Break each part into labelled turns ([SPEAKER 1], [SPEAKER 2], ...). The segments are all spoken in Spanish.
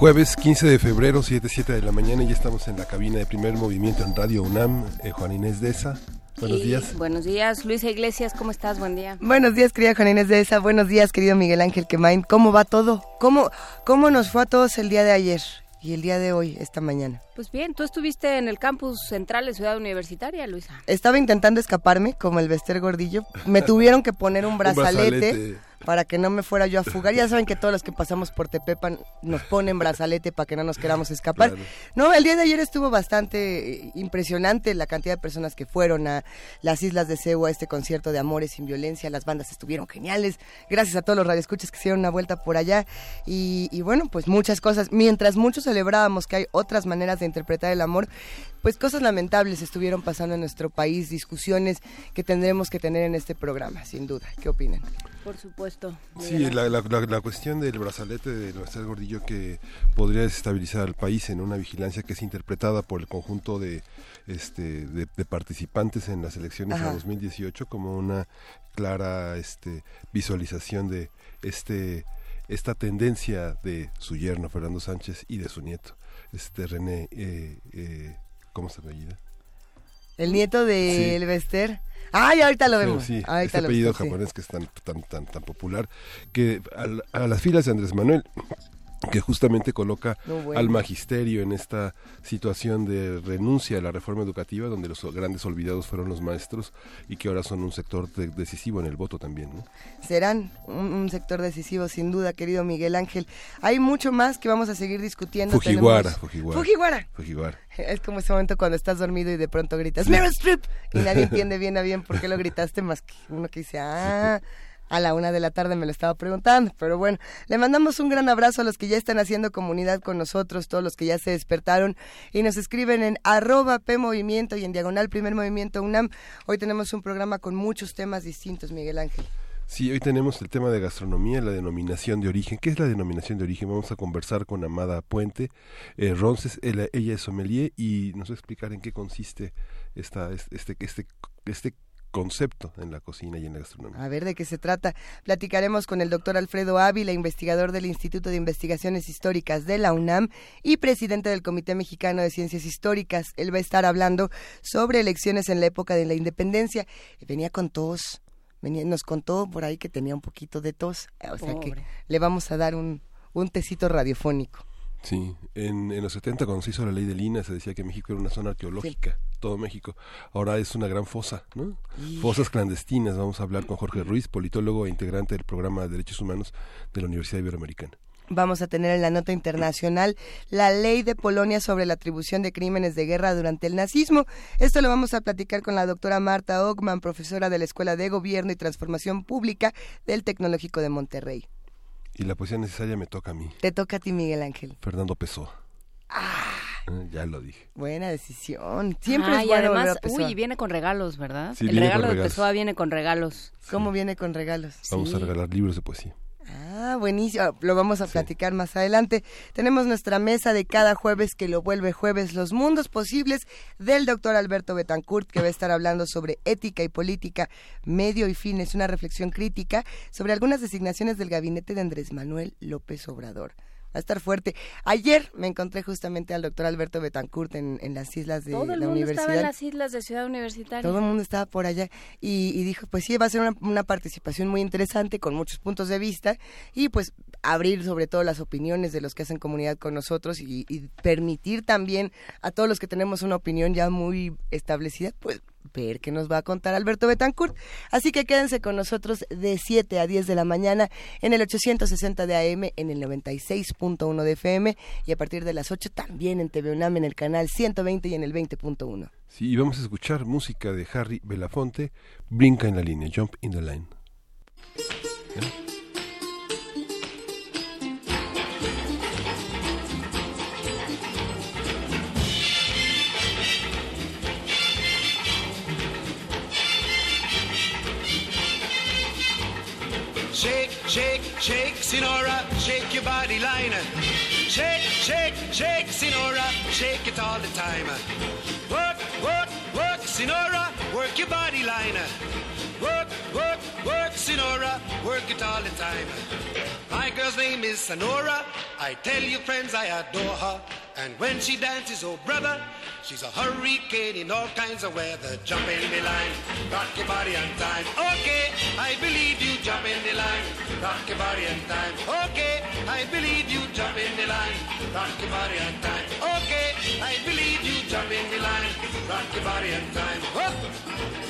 [SPEAKER 1] Jueves 15 de febrero, 7, 7 de la mañana, y ya estamos en la cabina de primer movimiento en Radio UNAM. Eh, Juan Inés de esa. Buenos días.
[SPEAKER 2] Buenos días, Luisa Iglesias, ¿cómo estás? Buen día.
[SPEAKER 3] Buenos días, querida Juan Inés de esa. Buenos días, querido Miguel Ángel Quemain. ¿Cómo va todo? ¿Cómo, ¿Cómo nos fue a todos el día de ayer? y el día de hoy, esta mañana?
[SPEAKER 2] Pues bien, tú estuviste en el campus central de Ciudad Universitaria, Luisa.
[SPEAKER 3] Estaba intentando escaparme, como el Bester Gordillo. Me tuvieron que poner un brazalete para que no me fuera yo a fugar. Ya saben que todos los que pasamos por Tepepan nos ponen brazalete para que no nos queramos escapar. No, el día de ayer estuvo bastante eh, impresionante la cantidad de personas que fueron a las Islas de Cebu a este concierto de Amores sin Violencia. Las bandas estuvieron geniales. Gracias a todos los radioescuchas que hicieron una vuelta por allá. Y, y bueno, pues muchas cosas. Mientras muchos celebrábamos que hay otras maneras de interpretar el amor, pues cosas lamentables estuvieron pasando en nuestro país, discusiones que tendremos que tener en este programa, sin duda. ¿Qué opinan?
[SPEAKER 2] Por supuesto.
[SPEAKER 1] Sí, la, cuestión del brazalete de nuestro Gordillo que podría desestabilizar al país en una vigilancia que es interpretada por el conjunto de, este, de, participantes en las elecciones de 2018 como una clara este, visualización de este esta tendencia de su yerno Fernando Sánchez y de su nieto, este René, eh, eh, ¿cómo se apellida?
[SPEAKER 3] El nieto de Elvester. Ay, ahorita lo vemos.
[SPEAKER 1] Sí, este apellido japonés que es tan, tan, tan, tan popular, que a, las filas de Andrés Manuel que justamente coloca al magisterio en esta situación de renuncia a la reforma educativa, donde los grandes olvidados fueron los maestros y que ahora son un sector decisivo en el voto también. ¿no?
[SPEAKER 3] Serán un, sector decisivo, sin duda, querido Miguel Ángel. Hay mucho más que vamos a seguir discutiendo.
[SPEAKER 1] Fujiwara,
[SPEAKER 3] Fujiwara.
[SPEAKER 1] Fujiwara.
[SPEAKER 3] Es como ese momento cuando estás dormido y de pronto gritas Meryl Streep y nadie entiende bien a bien por qué lo gritaste más que uno que dice, ah a la una de la tarde me lo estaba preguntando, pero bueno, le mandamos un gran abrazo a los que ya están haciendo comunidad con nosotros, todos los que ya se despertaron y nos escriben en arroba P Movimiento y en diagonal Primer Movimiento UNAM. Hoy tenemos un programa con muchos temas distintos, Miguel Ángel.
[SPEAKER 1] Sí, hoy tenemos el tema de gastronomía, la denominación de origen. ¿Qué es la denominación de origen? Vamos a conversar con Amada Puente. Eh, Ronces, ella, es sommelier y nos va a explicar en qué consiste esta, este, este, este concepto en la cocina y en la gastronomía.
[SPEAKER 3] A ver de qué se trata. Platicaremos con el doctor Alfredo Ávila, investigador del Instituto de Investigaciones Históricas de la UNAM y presidente del Comité Mexicano de Ciencias Históricas. Él va a estar hablando sobre elecciones en la época de la independencia. Venía con tos, venía, nos contó por ahí que tenía un poquito de tos, o sea que le vamos a dar un, un tecito radiofónico.
[SPEAKER 1] Sí, en, en, los 70 cuando se hizo la ley de Lina se decía que México era una zona arqueológica, todo México. Ahora es una gran fosa, ¿no? Fosas clandestinas. Vamos a hablar con Jorge Ruiz, politólogo e integrante del programa de Derechos Humanos de la Universidad Iberoamericana.
[SPEAKER 3] Vamos a tener en la nota internacional la ley de Polonia sobre la atribución de crímenes de guerra durante el nazismo. Esto lo vamos a platicar con la doctora Marta Ogman, profesora de la Escuela de Gobierno y Transformación Pública del Tecnológico de Monterrey.
[SPEAKER 1] Y la poesía necesaria me toca a mí.
[SPEAKER 3] Te toca a ti, Miguel Ángel.
[SPEAKER 1] Fernando Pessoa. Ah. Eh, ya lo dije.
[SPEAKER 3] Buena decisión. Siempre es
[SPEAKER 2] y además, uy, viene con regalos, ¿verdad? el regalo de Pessoa viene con regalos.
[SPEAKER 3] ¿Cómo viene con regalos?
[SPEAKER 1] Vamos a regalar libros de poesía.
[SPEAKER 3] Ah, buenísimo. Lo vamos a platicar más adelante. Tenemos nuestra mesa de cada jueves que lo vuelve jueves, los mundos posibles del doctor Alberto Betancourt, que va a estar hablando sobre ética y política, medio y fines, una reflexión crítica sobre algunas designaciones del gabinete de Andrés Manuel López Obrador a estar fuerte. Ayer me encontré justamente al doctor Alberto Betancourt en, las islas de
[SPEAKER 2] Todo
[SPEAKER 3] el mundo universidad.
[SPEAKER 2] estaba en las islas de Ciudad Universitaria.
[SPEAKER 3] Todo el mundo estaba por allá y, dijo, pues sí, va a ser una, participación muy interesante con muchos puntos de vista y pues abrir sobre todo las opiniones de los que hacen comunidad con nosotros y, y permitir también a todos los que tenemos una opinión ya muy establecida, pues ver qué nos va a contar Alberto Betancourt. Así que quédense con nosotros de 7 a 10 de la mañana en el 860 de AM, en el 96.1 de FM y a partir de las 8 también en TV UNAM en el canal 120 y en el 20.1.
[SPEAKER 1] Sí, y vamos a escuchar música de Harry Belafonte, Brinca en la línea, Jump in the Line.
[SPEAKER 4] Shake, shake, Sinora, shake your body liner. Shake, shake, shake, Sinora, shake it all the time. Work, work, work, Sinora, work your body liner. Work, work, work, Sinora, work it all the time. My girl's name is Sonora. I tell you, friends, I adore her. And when she dances, oh brother, she's a hurricane in all kinds of weather. Jump in the line, rock your body on time. Okay, I believe you. Jump in the line, rock your body on time. Okay, I believe you. Jump in the line, rock your body on time. Okay, I believe you. Jump in the line, rock your body on time.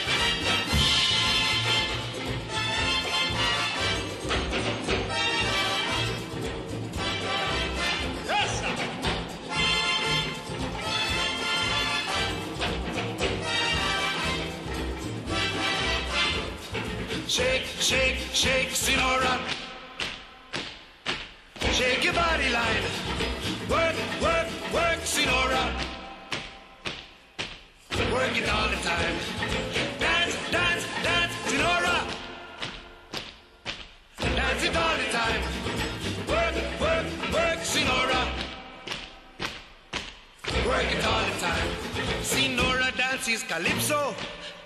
[SPEAKER 4] Shake, shake, shake, Sinora. Shake your body line. Work, work, work, Sinora. Work it all the time. Dance, dance, dance, Sinora. Dance it all the time. Work, work, work, Sinora. Work it all the time. Sinora dances calypso.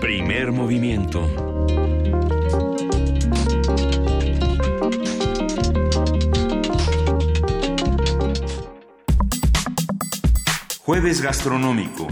[SPEAKER 5] Primer movimiento. Jueves gastronómico.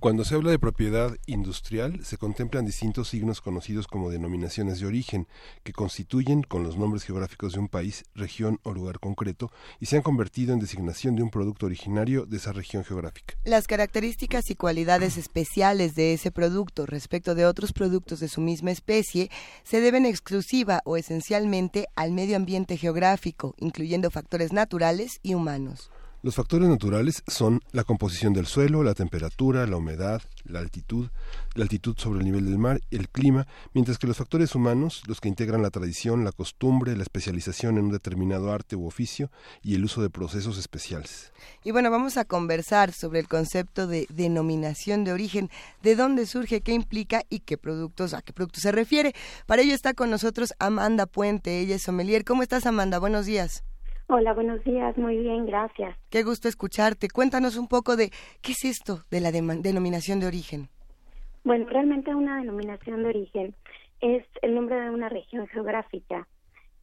[SPEAKER 1] Cuando se habla de propiedad industrial, se contemplan distintos signos conocidos como denominaciones de origen, que constituyen con los nombres geográficos de un país, región o lugar concreto, y se han convertido en designación de un producto originario de esa región geográfica.
[SPEAKER 3] Las características y cualidades especiales de ese producto respecto de otros productos de su misma especie se deben exclusiva o esencialmente al medio ambiente geográfico, incluyendo factores naturales y humanos.
[SPEAKER 1] Los factores naturales son la composición del suelo, la temperatura, la humedad, la altitud, la altitud sobre el nivel del mar, el clima, mientras que los factores humanos, los que integran la tradición, la costumbre, la especialización en un determinado arte u oficio y el uso de procesos especiales.
[SPEAKER 3] Y bueno, vamos a conversar sobre el concepto de denominación de origen, de dónde surge, qué implica y qué productos, a qué productos se refiere. Para ello está con nosotros Amanda Puente, ella es sommelier. ¿Cómo estás, Amanda? Buenos días.
[SPEAKER 6] Hola, buenos días, muy bien, gracias.
[SPEAKER 3] Qué gusto escucharte. Cuéntanos un poco de qué es esto de la denominación de origen.
[SPEAKER 6] Bueno, realmente una denominación de origen es el nombre de una región geográfica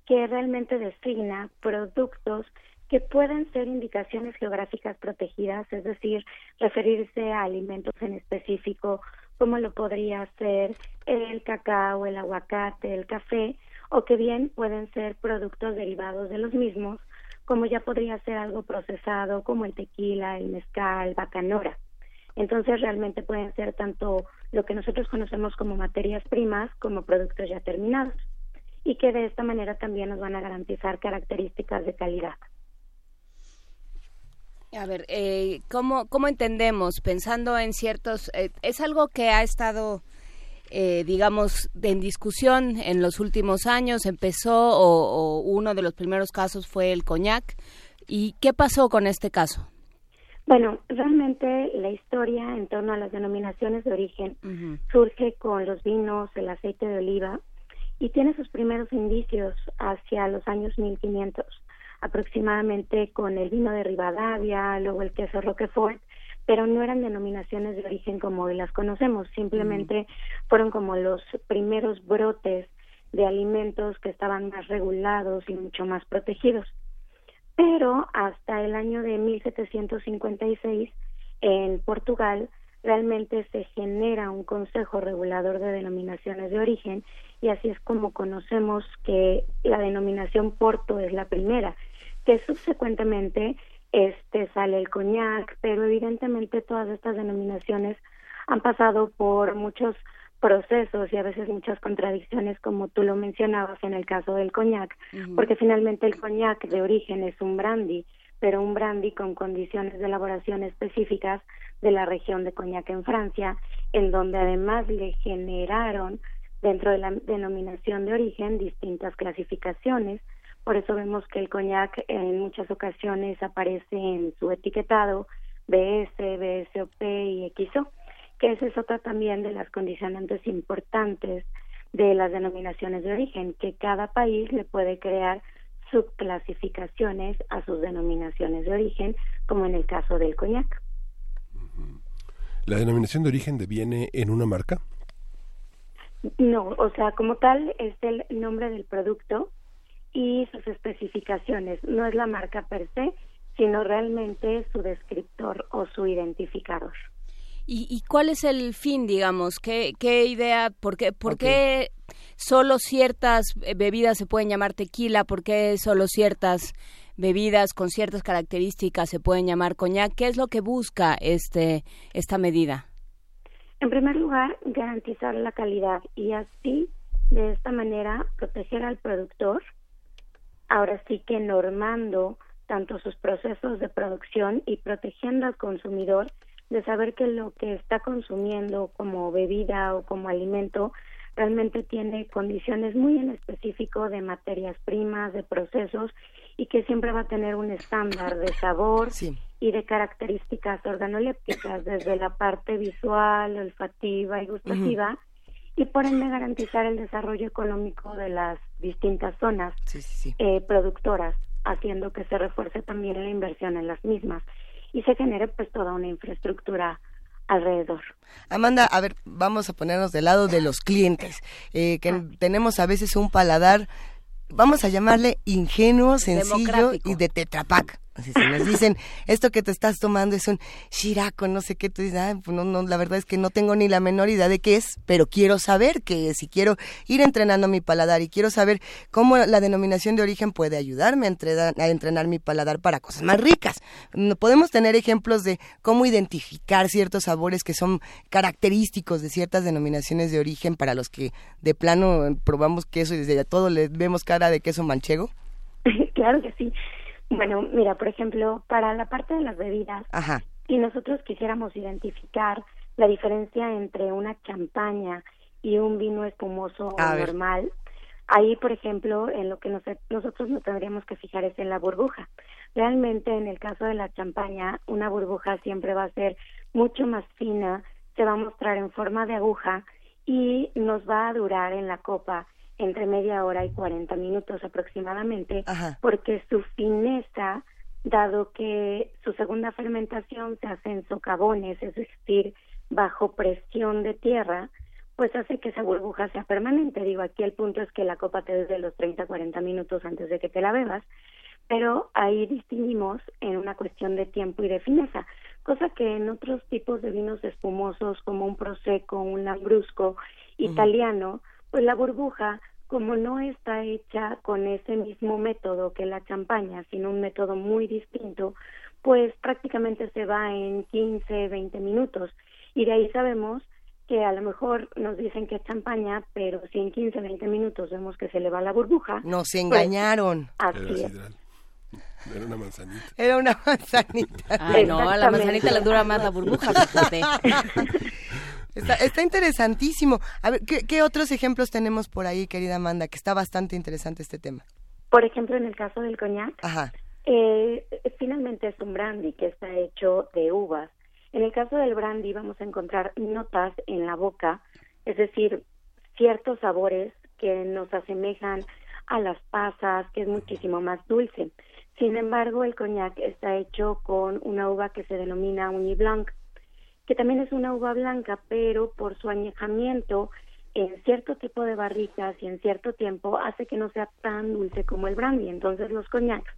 [SPEAKER 6] que realmente designa productos que pueden ser indicaciones geográficas protegidas, es decir, referirse a alimentos en específico, como lo podría ser el cacao, el aguacate, el café, o que bien pueden ser productos derivados de los mismos, como ya podría ser algo procesado como el tequila, el mezcal, bacanora. Entonces realmente pueden ser tanto lo que nosotros conocemos como materias primas como productos ya terminados y que de esta manera también nos van a garantizar características de calidad.
[SPEAKER 2] A ver, eh, ¿cómo, ¿cómo entendemos, pensando en ciertos... Eh, es algo que ha estado, eh, digamos, en discusión en los últimos años, empezó o, uno de los primeros casos fue el coñac. ¿Y qué pasó con este caso?
[SPEAKER 6] Bueno, realmente la historia en torno a las denominaciones de origen surge con los vinos, el aceite de oliva y tiene sus primeros indicios hacia los años 1500 aproximadamente con el vino de Rivadavia, luego el queso Roquefort, pero no eran denominaciones de origen como hoy las conocemos, simplemente fueron como los primeros brotes de alimentos que estaban más regulados y mucho más protegidos. Pero hasta el año de 1756 en Portugal realmente se genera un consejo regulador de denominaciones de origen y así es como conocemos que la denominación Porto es la primera que subsecuentemente este sale el coñac, pero evidentemente todas estas denominaciones han pasado por muchos procesos y a veces muchas contradicciones como tú lo mencionabas en el caso del coñac, porque finalmente el coñac de origen es un brandy, pero un brandy con condiciones de elaboración específicas de la región de Coñac en Francia, en donde además le generaron dentro de la denominación de origen distintas clasificaciones por eso vemos que el coñac en muchas ocasiones aparece en su etiquetado BS, BSOP y XO, que esa es otra también de las condicionantes importantes de las denominaciones de origen, que cada país le puede crear subclasificaciones a sus denominaciones de origen, como en el caso del coñac.
[SPEAKER 1] ¿La denominación de origen deviene en una marca?
[SPEAKER 6] No, o sea, como tal es el nombre del producto y sus especificaciones. No es la marca per se, sino realmente su descriptor o su identificador.
[SPEAKER 2] ¿Y, cuál es el fin, digamos? ¿Qué, qué idea? ¿Por qué, por qué solo ciertas bebidas se pueden llamar tequila? ¿Por qué solo ciertas bebidas con ciertas características se pueden llamar coñac? ¿Qué es lo que busca este, esta medida?
[SPEAKER 6] En primer lugar, garantizar la calidad y así, de esta manera, proteger al productor ahora sí que normando tanto sus procesos de producción y protegiendo al consumidor de saber que lo que está consumiendo como bebida o como alimento realmente tiene condiciones muy en específico de materias primas, de procesos y que siempre va a tener un estándar de sabor y de características organolépticas desde la parte visual, olfativa y gustativa y por ende garantizar el desarrollo económico de las distintas zonas eh, productoras, haciendo que se refuerce también la inversión en las mismas y se genere pues toda una infraestructura alrededor.
[SPEAKER 3] Amanda, a ver, vamos a ponernos del lado de los clientes, eh, que ah. tenemos a veces un paladar, vamos a llamarle ingenuo, sencillo y de tetrapac. Si nos dicen, esto que te estás tomando es un shirako, no sé qué, tú dices, ah, no, no, la verdad es que no tengo ni la menor idea de qué es, pero quiero saber qué es y quiero ir entrenando mi paladar y quiero saber cómo la denominación de origen puede ayudarme a entrenar, a entrenar mi paladar para cosas más ricas. Podemos tener ejemplos de cómo identificar ciertos sabores que son característicos de ciertas denominaciones de origen para los que de plano probamos queso y desde ya todo le vemos cara de queso manchego.
[SPEAKER 6] claro que sí. Bueno, mira, por ejemplo, para la parte de las bebidas, si nosotros quisiéramos identificar la diferencia entre una champaña y un vino espumoso normal, ahí, por ejemplo, en lo que nosotros nos tendríamos que fijar es en la burbuja. Realmente, en el caso de la champaña, una burbuja siempre va a ser mucho más fina, se va a mostrar en forma de aguja y nos va a durar en la copa entre media hora y 40 minutos aproximadamente, porque su fineza, dado que su segunda fermentación se hace en socavones, es decir, bajo presión de tierra, pues hace que esa burbuja sea permanente. Digo, aquí el punto es que la copa te dé los 30, 40 minutos antes de que te la bebas, pero ahí distinguimos en una cuestión de tiempo y de fineza, cosa que en otros tipos de vinos espumosos como un prosecco, un lambrusco italiano, pues la burbuja como no está hecha con ese mismo método que la champaña, sino un método muy distinto, pues prácticamente se va en 15, 20 minutos. Y de ahí sabemos que a lo mejor nos dicen que es champaña, pero si en 15, 20 minutos vemos que se le va la burbuja.
[SPEAKER 3] Nos pues, engañaron.
[SPEAKER 6] así es.
[SPEAKER 1] Era una manzanita.
[SPEAKER 3] Era una manzanita.
[SPEAKER 2] Ay, no, a la manzanita le dura más la burbuja.
[SPEAKER 3] Está, está, interesantísimo. A ver, ¿qué, otros ejemplos tenemos por ahí, querida Amanda? Que está bastante interesante este tema.
[SPEAKER 6] Por ejemplo, en el caso del coñac, eh, finalmente es un brandy que está hecho de uvas. En el caso del brandy vamos a encontrar notas en la boca, es decir, ciertos sabores que nos asemejan a las pasas, que es muchísimo más dulce. Sin embargo, el coñac está hecho con una uva que se denomina Uni Blanc que también es una uva blanca, pero por su añejamiento en cierto tipo de barricas y en cierto tiempo hace que no sea tan dulce como el brandy. Entonces los coñacs,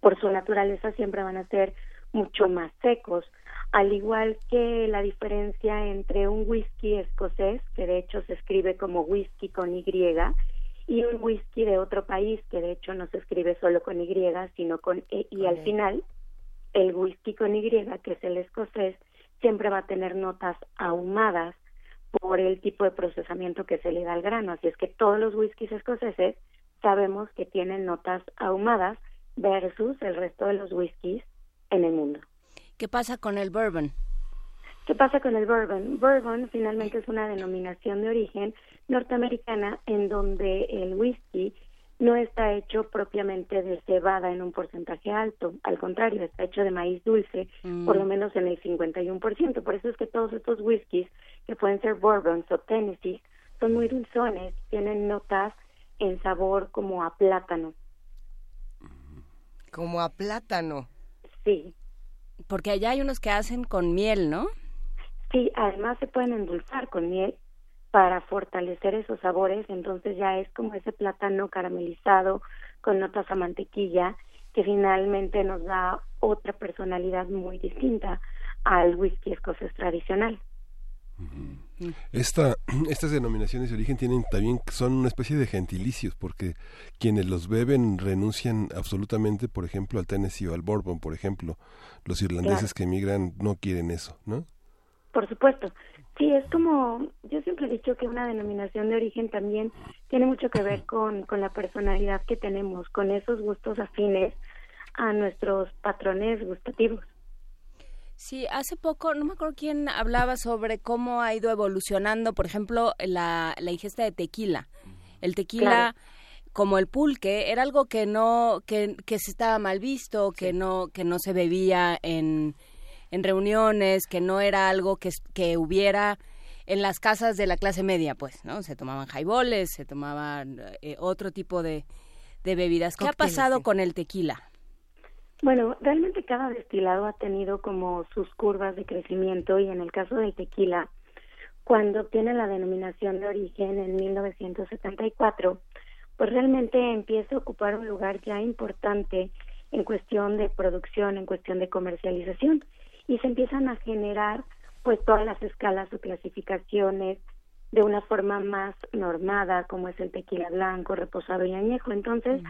[SPEAKER 6] por su naturaleza, siempre van a ser mucho más secos, al igual que la diferencia entre un whisky escocés, que de hecho se escribe como whisky con Y, y un whisky de otro país, que de hecho no se escribe solo con Y, sino con E, y al final el whisky con Y, que es el escocés, siempre va a tener notas ahumadas por el tipo de procesamiento que se le da al grano. Así es que todos los whiskies escoceses sabemos que tienen notas ahumadas versus el resto de los whiskies en el mundo.
[SPEAKER 2] ¿Qué pasa con el bourbon?
[SPEAKER 6] ¿Qué pasa con el bourbon? Bourbon finalmente es una denominación de origen norteamericana en donde el whisky no está hecho propiamente de cebada en un porcentaje alto, al contrario, está hecho de maíz dulce, por lo mm. menos en el 51%. Por eso es que todos estos whiskies, que pueden ser bourbons o Tennessee, son muy dulzones, tienen notas en sabor como a plátano.
[SPEAKER 3] Como a plátano.
[SPEAKER 6] Sí.
[SPEAKER 2] Porque allá hay unos que hacen con miel, ¿no?
[SPEAKER 6] Sí, además se pueden endulzar con miel para fortalecer esos sabores, entonces ya es como ese plátano caramelizado con notas a mantequilla que finalmente nos da otra personalidad muy distinta al whisky escocés tradicional.
[SPEAKER 1] Esta, estas denominaciones de origen tienen también son una especie de gentilicios porque quienes los beben renuncian absolutamente, por ejemplo, al Tennessee o al Bourbon, por ejemplo. Los irlandeses que emigran no quieren eso, ¿no?
[SPEAKER 6] Por supuesto. Sí, es como, yo siempre he dicho que una denominación de origen también tiene mucho que ver con, con la personalidad que tenemos, con esos gustos afines a nuestros patrones gustativos.
[SPEAKER 2] Sí, hace poco, no me acuerdo quién hablaba sobre cómo ha ido evolucionando, por ejemplo, la, la ingesta de tequila. El tequila, como el pulque, era algo que no, que, que se estaba mal visto, que no, que no se bebía en, en reuniones, que no era algo que, que hubiera en las casas de la clase media, pues, ¿no? Se tomaban highballs, se tomaban eh, otro tipo de, de bebidas. ¿Qué ha pasado con el tequila?
[SPEAKER 6] Bueno, realmente cada destilado ha tenido como sus curvas de crecimiento y en el caso del tequila, cuando obtiene la denominación de origen en 1974, pues realmente empieza a ocupar un lugar ya importante en cuestión de producción, en cuestión de comercialización y se empiezan a generar pues todas las escalas o clasificaciones de una forma más normada como es el tequila blanco, reposado y añejo. Entonces,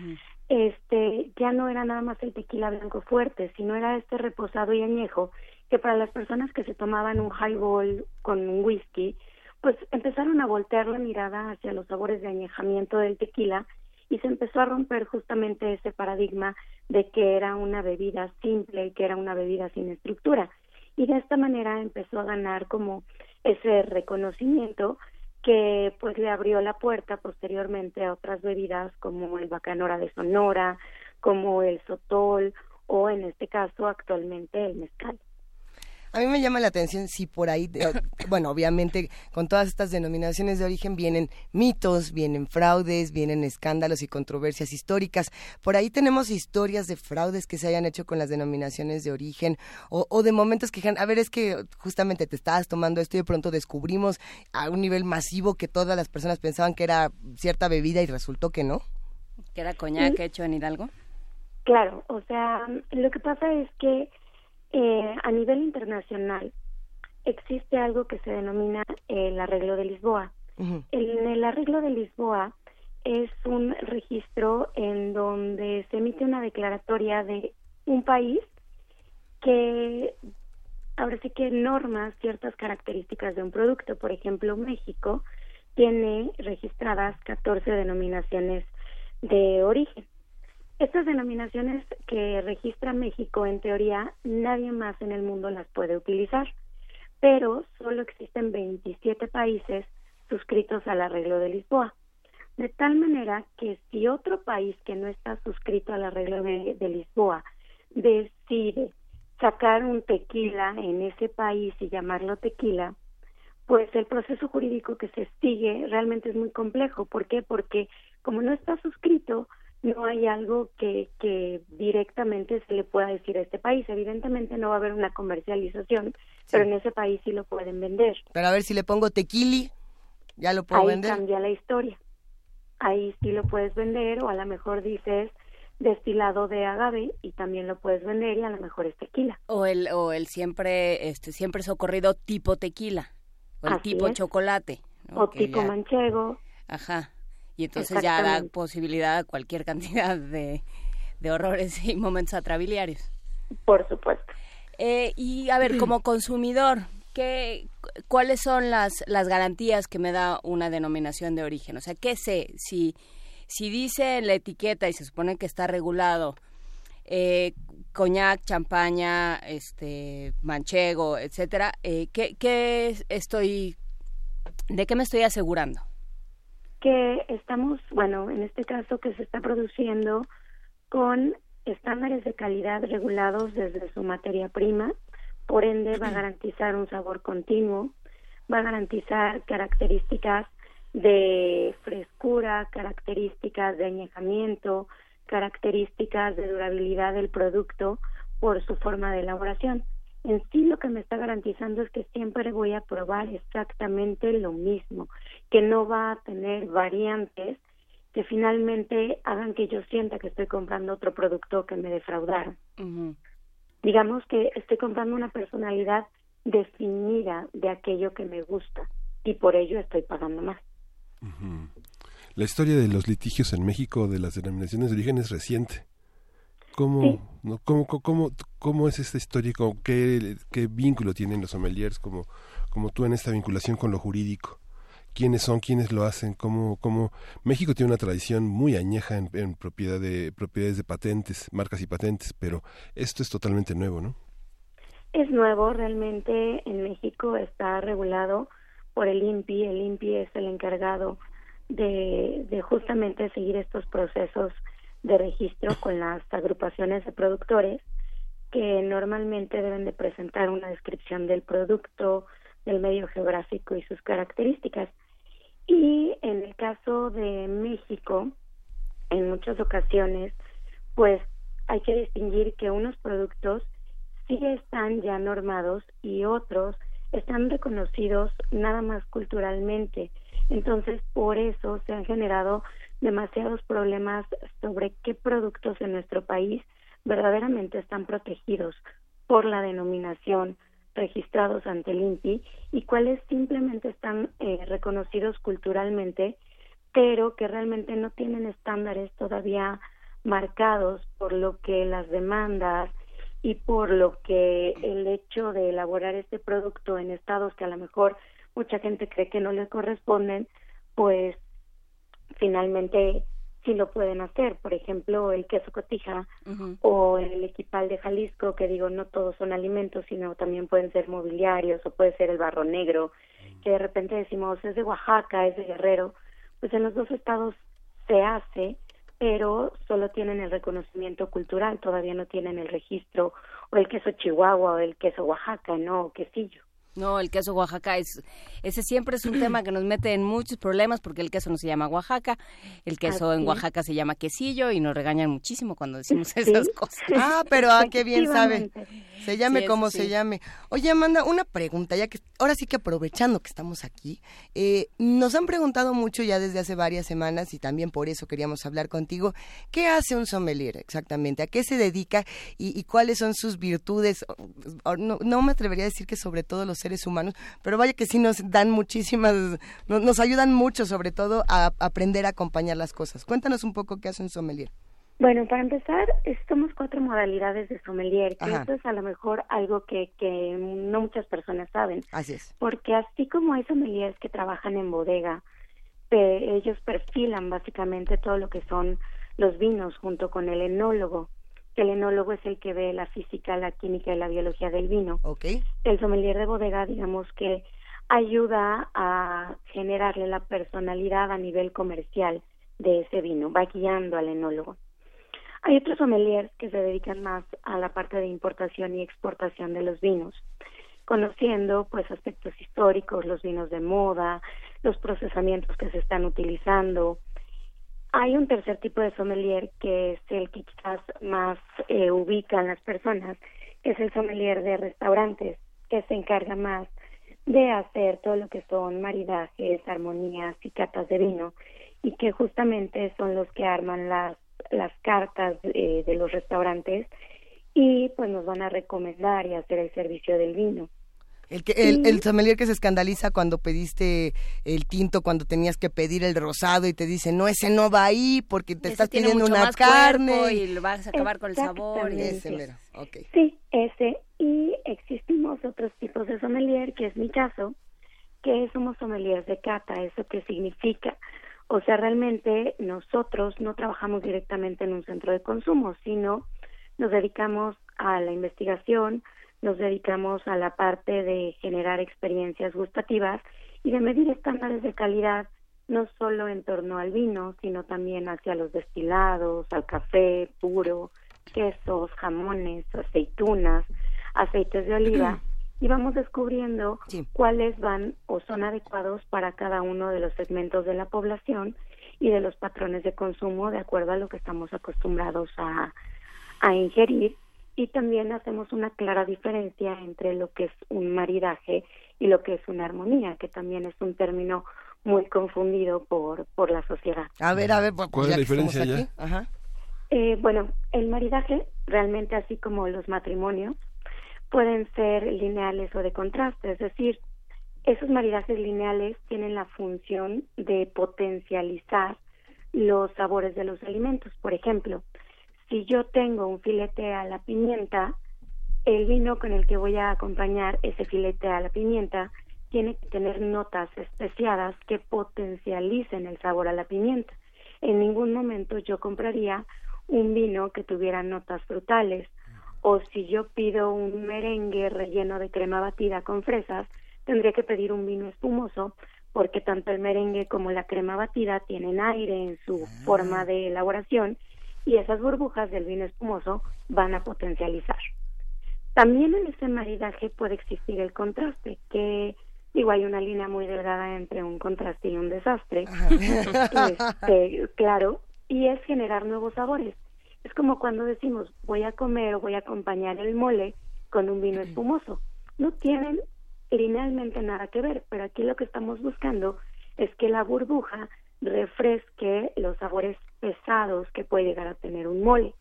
[SPEAKER 6] este ya no era nada más el tequila blanco fuerte, sino era este reposado y añejo que para las personas que se tomaban un highball con un whisky, pues empezaron a voltear la mirada hacia los sabores de añejamiento del tequila y se empezó a romper justamente ese paradigma de que era una bebida simple y que era una bebida sin estructura. Y de esta manera empezó a ganar como ese reconocimiento que pues le abrió la puerta posteriormente a otras bebidas como el bacanora de Sonora, como el sotol o en este caso actualmente el mezcal.
[SPEAKER 3] A mí me llama la atención si por ahí, bueno, obviamente con todas estas denominaciones de origen vienen mitos, vienen fraudes, vienen escándalos y controversias históricas. Por ahí tenemos historias de fraudes que se hayan hecho con las denominaciones de origen o, de momentos que, a ver, es que justamente te estabas tomando esto y de pronto descubrimos a un nivel masivo que todas las personas pensaban que era cierta bebida y resultó que no.
[SPEAKER 2] ¿Que era coñac hecho en Hidalgo?
[SPEAKER 6] Claro, o sea, lo que pasa es que eh, a nivel internacional existe algo que se denomina el arreglo de Lisboa. el, arreglo de Lisboa es un registro en donde se emite una declaratoria de un país que ahora sí que norma ciertas características de un producto. Por ejemplo, México tiene registradas 14 denominaciones de origen. Estas denominaciones que registra México, en teoría, nadie más en el mundo las puede utilizar, pero solo existen 27 países suscritos al arreglo de Lisboa. De tal manera que si otro país que no está suscrito al arreglo de, Lisboa decide sacar un tequila en ese país y llamarlo tequila, pues el proceso jurídico que se sigue realmente es muy complejo. ¿Por qué? Porque como no está suscrito, no hay algo que, que directamente se le pueda decir a este país. Evidentemente no va a haber una comercialización, pero en ese país sí lo pueden vender.
[SPEAKER 3] Pero a ver si le pongo tequili, ya lo puedo vender.
[SPEAKER 6] Ahí cambia la historia. Ahí sí lo puedes vender o a lo mejor dices destilado de agave y también lo puedes vender y a lo mejor es tequila.
[SPEAKER 2] O el o el siempre este siempre socorrido tipo tequila o el tipo chocolate
[SPEAKER 6] o tipo manchego.
[SPEAKER 2] Ajá y entonces ya da posibilidad a cualquier cantidad de, de horrores y momentos atrabiliarios.
[SPEAKER 6] Por supuesto.
[SPEAKER 2] Eh, y a ver, como consumidor, ¿qué, ¿cuáles son las, las garantías que me da una denominación de origen? O sea, ¿qué sé? Si, si dice en la etiqueta y se supone que está regulado eh, coñac, champaña, este, manchego, etcétera, eh, ¿qué, ¿qué estoy, de qué me estoy asegurando?
[SPEAKER 6] Que estamos, bueno, en este caso que se está produciendo con estándares de calidad regulados desde su materia prima, por ende va a garantizar un sabor continuo, va a garantizar características de frescura, características de añejamiento, características de durabilidad del producto por su forma de elaboración. En sí lo que me está garantizando es que siempre voy a probar exactamente lo mismo, que no va a tener variantes que finalmente hagan que yo sienta que estoy comprando otro producto que me defraudaron. Digamos que estoy comprando una personalidad definida de aquello que me gusta y por ello estoy pagando más.
[SPEAKER 1] La historia de los litigios en México de las denominaciones de origen es reciente. ¿Cómo, cómo, cómo, cómo, es esta historia? ¿Qué, ¿Qué vínculo tienen los sommeliers como, como tú en esta vinculación con lo jurídico? quiénes son, quiénes lo hacen, cómo, cómo México tiene una tradición muy añeja en, propiedad de propiedades de patentes, marcas y patentes, pero esto es totalmente nuevo, ¿no?
[SPEAKER 6] Es nuevo, realmente en México está regulado por el INPI, el INPI es el encargado de, de justamente seguir estos procesos de registro con las agrupaciones de productores que normalmente deben de presentar una descripción del producto, del medio geográfico y sus características. Y en el caso de México, en muchas ocasiones, pues hay que distinguir que unos productos sí están ya normados y otros están reconocidos nada más culturalmente. Entonces, por eso se han generado demasiados problemas sobre qué productos en nuestro país verdaderamente están protegidos por la denominación registrados ante el INPI y cuáles simplemente están eh, reconocidos culturalmente, pero que realmente no tienen estándares todavía marcados por lo que las demandas y por lo que el hecho de elaborar este producto en estados que a lo mejor mucha gente cree que no le corresponden, pues finalmente sí lo pueden hacer. Por ejemplo, el queso cotija o el equipal de Jalisco, que digo, no todos son alimentos, sino también pueden ser mobiliarios o puede ser el barro negro, que de repente decimos es de Oaxaca, es de Guerrero. Pues en los dos estados se hace, pero solo tienen el reconocimiento cultural, todavía no tienen el registro o el queso Chihuahua o el queso Oaxaca, no, o quesillo.
[SPEAKER 2] No, el queso Oaxaca es ese siempre es un tema que nos mete en muchos problemas porque el queso no se llama Oaxaca, el queso en Oaxaca se llama quesillo y nos regañan muchísimo cuando decimos esas cosas.
[SPEAKER 3] Ah, pero ah, qué bien sabe. Se llame como se llame. Oye, Amanda, una pregunta, ya que ahora sí que aprovechando que estamos aquí, eh, nos han preguntado mucho ya desde hace varias semanas y también por eso queríamos hablar contigo, ¿qué hace un sommelier exactamente? ¿A qué se dedica y, cuáles son sus virtudes? No, no me atrevería a decir que sobre todo los seres humanos, pero vaya que sí nos dan muchísimas, nos, ayudan mucho sobre todo a aprender a acompañar las cosas. Cuéntanos un poco qué hace un sommelier.
[SPEAKER 6] Bueno, para empezar, somos cuatro modalidades de sommelier, que esto es a lo mejor algo que, que no muchas personas saben.
[SPEAKER 3] Así es.
[SPEAKER 6] Porque así como hay sommeliers que trabajan en bodega, ellos perfilan básicamente todo lo que son los vinos junto con el enólogo el enólogo es el que ve la física, la química y la biología del vino.
[SPEAKER 3] Okay.
[SPEAKER 6] El sommelier de bodega, digamos que ayuda a generarle la personalidad a nivel comercial de ese vino, va guiando al enólogo. Hay otros sommeliers que se dedican más a la parte de importación y exportación de los vinos, conociendo pues aspectos históricos, los vinos de moda, los procesamientos que se están utilizando, hay un tercer tipo de sommelier que es el que quizás más eh, ubican las personas, que es el sommelier de restaurantes, que se encarga más de hacer todo lo que son maridajes, armonías y catas de vino, y que justamente son los que arman las, las cartas eh, de los restaurantes y pues nos van a recomendar y hacer el servicio del vino.
[SPEAKER 3] El, que, el, el, sommelier que se escandaliza cuando pediste el tinto, cuando tenías que pedir el rosado y te dice, no, ese no va ahí porque te estás pidiendo una carne.
[SPEAKER 2] Y lo vas a acabar con el sabor.
[SPEAKER 3] Ese, mero.
[SPEAKER 6] Sí, ese. Y existimos otros tipos de sommelier, que es mi caso, que somos sommeliers de cata. ¿Eso qué significa? O sea, realmente nosotros no trabajamos directamente en un centro de consumo, sino nos dedicamos a la investigación, nos dedicamos a la parte de generar experiencias gustativas y de medir estándares de calidad no solo en torno al vino, sino también hacia los destilados, al café puro, quesos, jamones, aceitunas, aceites de oliva. Y vamos descubriendo cuáles van o son adecuados para cada uno de los segmentos de la población y de los patrones de consumo de acuerdo a lo que estamos acostumbrados a, a ingerir y también hacemos una clara diferencia entre lo que es un maridaje y lo que es una armonía, que también es un término muy confundido por, por la sociedad.
[SPEAKER 3] A ver, a ver,
[SPEAKER 1] pues, ¿cuál es la diferencia ya?
[SPEAKER 6] Ajá. Eh, bueno, el maridaje, realmente así como los matrimonios, pueden ser lineales o de contraste, es decir, esos maridajes lineales tienen la función de potencializar los sabores de los alimentos. Por ejemplo, si yo tengo un filete a la pimienta, el vino con el que voy a acompañar ese filete a la pimienta tiene que tener notas especiadas que potencialicen el sabor a la pimienta. En ningún momento yo compraría un vino que tuviera notas frutales o si yo pido un merengue relleno de crema batida con fresas, tendría que pedir un vino espumoso porque tanto el merengue como la crema batida tienen aire en su ah. forma de elaboración y esas burbujas del vino espumoso van a potencializar. También en ese maridaje puede existir el contraste, que digo, hay una línea muy delgada entre un contraste y un desastre, este, claro, y es generar nuevos sabores. Es como cuando decimos voy a comer o voy a acompañar el mole con un vino espumoso. No tienen linealmente nada que ver, pero aquí lo que estamos buscando es que la burbuja refresque los sabores pesados que puede llegar a tener un mole.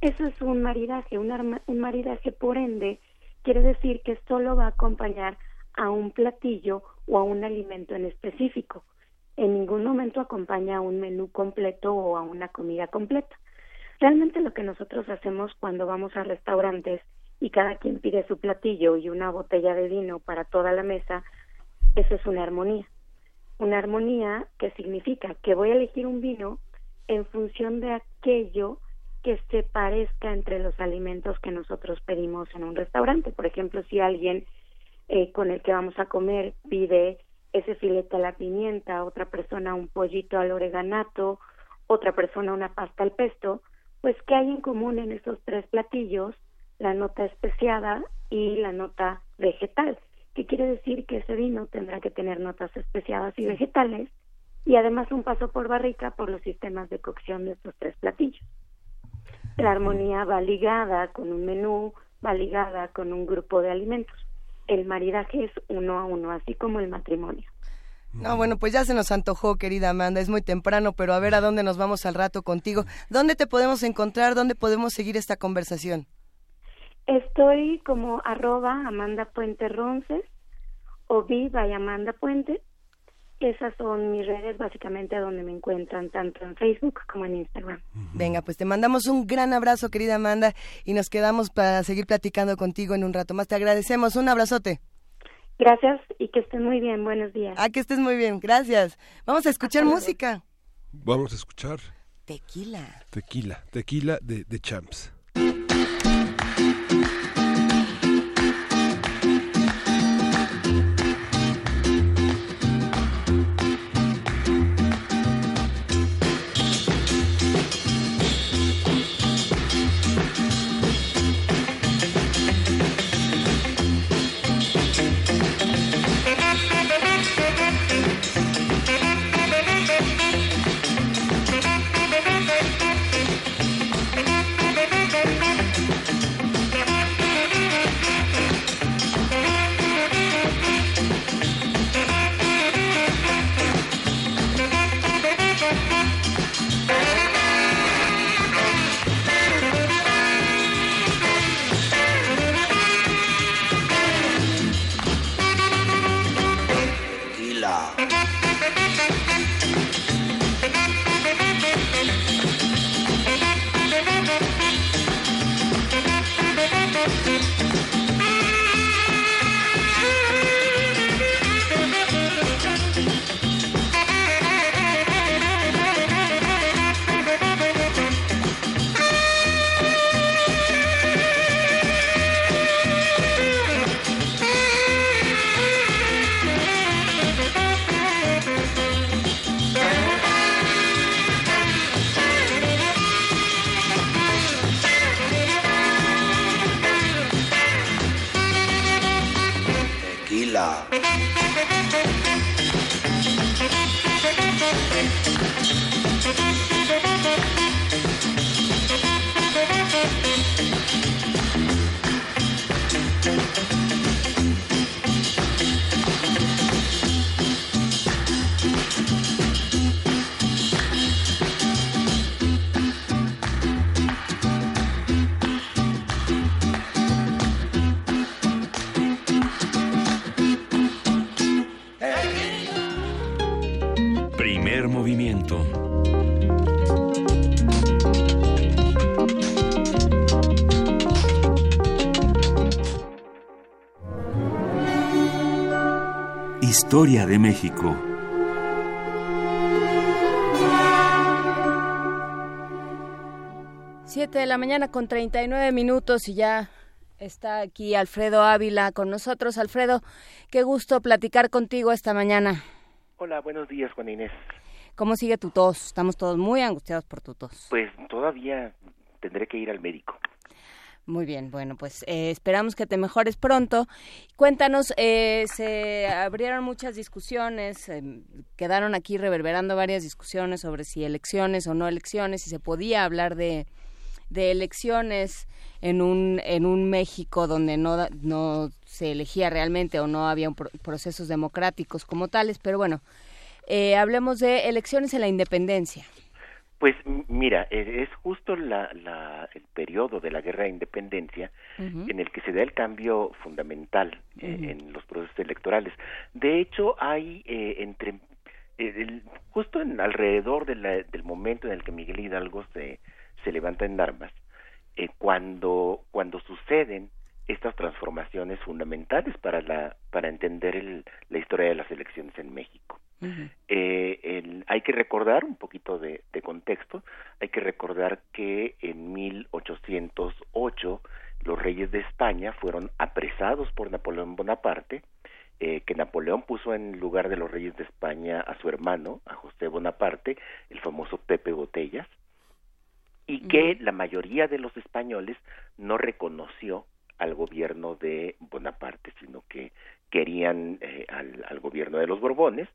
[SPEAKER 6] Eso es un maridaje, un, maridaje por ende quiere decir que solo va a acompañar a un platillo o a un alimento en específico. En ningún momento acompaña a un menú completo o a una comida completa. Realmente lo que nosotros hacemos cuando vamos a restaurantes y cada quien pide su platillo y una botella de vino para toda la mesa, eso es una armonía. Una armonía que significa que voy a elegir un vino en función de aquello que se parezca entre los alimentos que nosotros pedimos en un restaurante. Por ejemplo, si alguien eh, con el que vamos a comer pide ese filete a la pimienta, otra persona un pollito al oreganato, otra persona una pasta al pesto, pues ¿qué hay en común en esos tres platillos? La nota especiada y la nota vegetal, que quiere decir que ese vino tendrá que tener notas especiadas y vegetales y además un paso por barrica por los sistemas de cocción de estos tres platillos. La armonía va ligada con un menú, va ligada con un grupo de alimentos. El maridaje es uno a uno, así como el matrimonio.
[SPEAKER 3] No, bueno, pues ya se nos antojó, querida Amanda. Es muy temprano, pero a ver a dónde nos vamos al rato contigo. ¿Dónde te podemos encontrar? ¿Dónde podemos seguir esta conversación?
[SPEAKER 6] Estoy como arroba Amanda Puente Ronces o viva y Amanda Puente. Esas son mis redes básicamente donde me encuentran tanto en Facebook como en Instagram.
[SPEAKER 3] Venga, pues te mandamos un gran abrazo, querida Amanda, y nos quedamos para seguir platicando contigo en un rato más. Te agradecemos. Un abrazote.
[SPEAKER 6] Gracias y que estén muy bien. Buenos días.
[SPEAKER 3] Ah, que estés muy bien. Gracias. Vamos a escuchar música.
[SPEAKER 1] Vamos a escuchar.
[SPEAKER 3] Tequila.
[SPEAKER 1] Tequila. Tequila de, de Champs.
[SPEAKER 5] Primer movimiento. Historia de México.
[SPEAKER 7] Siete de la mañana con 39 minutos y ya está aquí Alfredo Ávila con nosotros. Alfredo, qué gusto platicar contigo esta mañana.
[SPEAKER 8] Hola, buenos días, Juan Inés.
[SPEAKER 7] ¿Cómo sigue tu tos? Estamos todos muy angustiados por tu tos.
[SPEAKER 8] Pues todavía tendré que ir al médico.
[SPEAKER 7] Muy bien, bueno, pues eh, esperamos que te mejores pronto. Cuéntanos, eh, se abrieron muchas discusiones, eh, quedaron aquí reverberando varias discusiones sobre si elecciones o no elecciones, si se podía hablar de, de elecciones en un, en un México donde no, no se elegía realmente o no había procesos democráticos como tales, pero bueno, eh, hablemos de elecciones en la independencia.
[SPEAKER 8] Pues mira, e, es justo la, la, el periodo de la guerra de independencia en el que se da el cambio fundamental eh, en los procesos electorales. De hecho, hay eh, entre eh, justo en alrededor de del momento en el que Miguel Hidalgo se, se levanta en armas, cuando cuando suceden estas transformaciones fundamentales para la para entender el, la historia de las elecciones en México. eh, el, hay que recordar un poquito de, de, contexto, hay que recordar que en 1808 los reyes de España fueron apresados por Napoleón Bonaparte, eh, que Napoleón puso en lugar de los reyes de España a su hermano, a José Bonaparte, el famoso Pepe Botey ellas, y que la mayoría de los españoles no reconoció al gobierno de Bonaparte, sino que querían eh, al, gobierno de los Borbones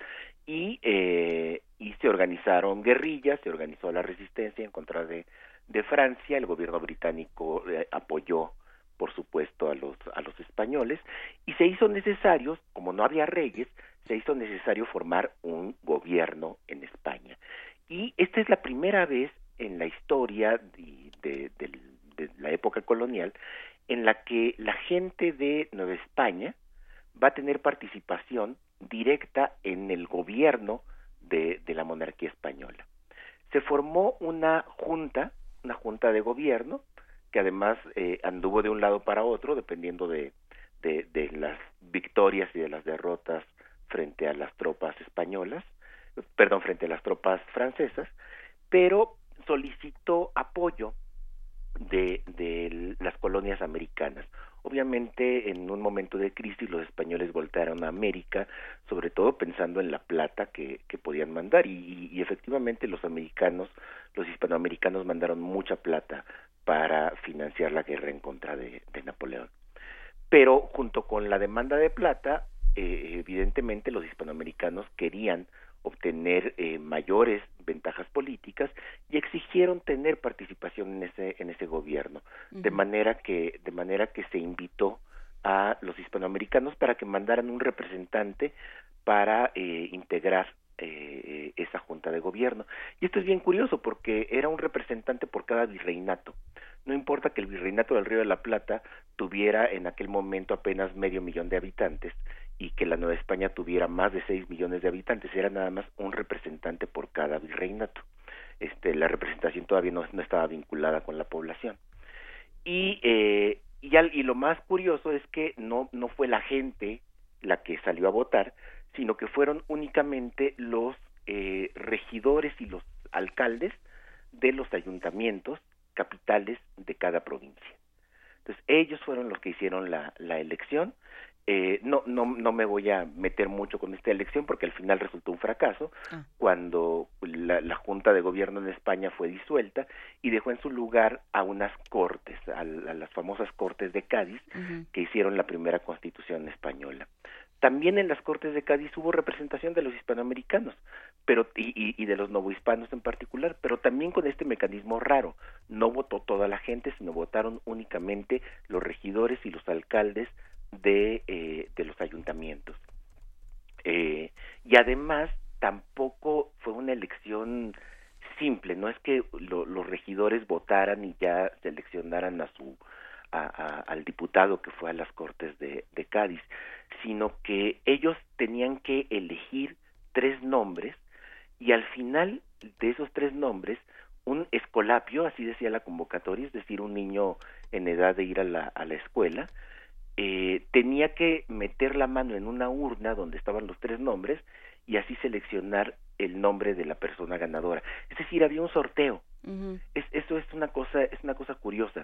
[SPEAKER 8] y, eh, y se organizaron guerrillas, se organizó la resistencia en contra de, de Francia, el gobierno británico eh, apoyó por supuesto a los a los españoles y se hizo necesario, como no había reyes, se hizo necesario formar un gobierno en España. Y esta es la primera vez en la historia de, la época colonial en la que la gente de Nueva España va a tener participación directa en el gobierno de, la monarquía española. Se formó una junta, una junta de gobierno, que además eh, anduvo de un lado para otro, dependiendo de, de, las victorias y de las derrotas frente a las tropas españolas, perdón, frente a las tropas francesas, pero solicitó apoyo de, de las colonias americanas. Obviamente, en un momento de crisis, los españoles voltearon a América, sobre todo pensando en la plata que, que podían mandar, y, efectivamente los americanos, los hispanoamericanos mandaron mucha plata para financiar la guerra en contra de, de Napoleón. Pero junto con la demanda de plata, eh, evidentemente los hispanoamericanos querían obtener eh, mayores ventajas políticas y exigieron tener participación en ese en ese gobierno. De manera que de manera que se invitó a los hispanoamericanos para que mandaran un representante para eh, integrar eh, esa junta de gobierno. Y esto es bien curioso porque era un representante por cada virreinato. No importa que el virreinato del Río de la Plata tuviera en aquel momento apenas medio millón de habitantes y que la Nueva España tuviera más de 6 millones de habitantes, era nada más un representante por cada virreinato. Este, la representación todavía no, no estaba vinculada con la población. Y, eh, y, y lo más curioso es que no, no fue la gente la que salió a votar, sino que fueron únicamente los eh, regidores y los alcaldes de los ayuntamientos capitales de cada provincia. Entonces, ellos fueron los que hicieron la, la elección, eh, no, no, no me voy a meter mucho con esta elección porque al final resultó un fracaso ah. cuando la, la, Junta de Gobierno en España fue disuelta y dejó en su lugar a unas cortes, a, las famosas Cortes de Cádiz, que hicieron la primera constitución española. También en las Cortes de Cádiz hubo representación de los hispanoamericanos pero y, y de los novohispanos en particular, pero también con este mecanismo raro. No votó toda la gente, sino votaron únicamente los regidores y los alcaldes de, eh, de los ayuntamientos. Eh, y además tampoco fue una elección simple, no es que los regidores votaran y ya seleccionaran a su a, al diputado que fue a las Cortes de, de Cádiz, sino que ellos tenían que elegir tres nombres y al final de esos tres nombres un escolapio, así decía la convocatoria, es decir, un niño en edad de ir a la, a la escuela, eh, tenía que meter la mano en una urna donde estaban los tres nombres y así seleccionar el nombre de la persona ganadora. Es decir, había un sorteo. es, eso es una cosa, es una cosa curiosa.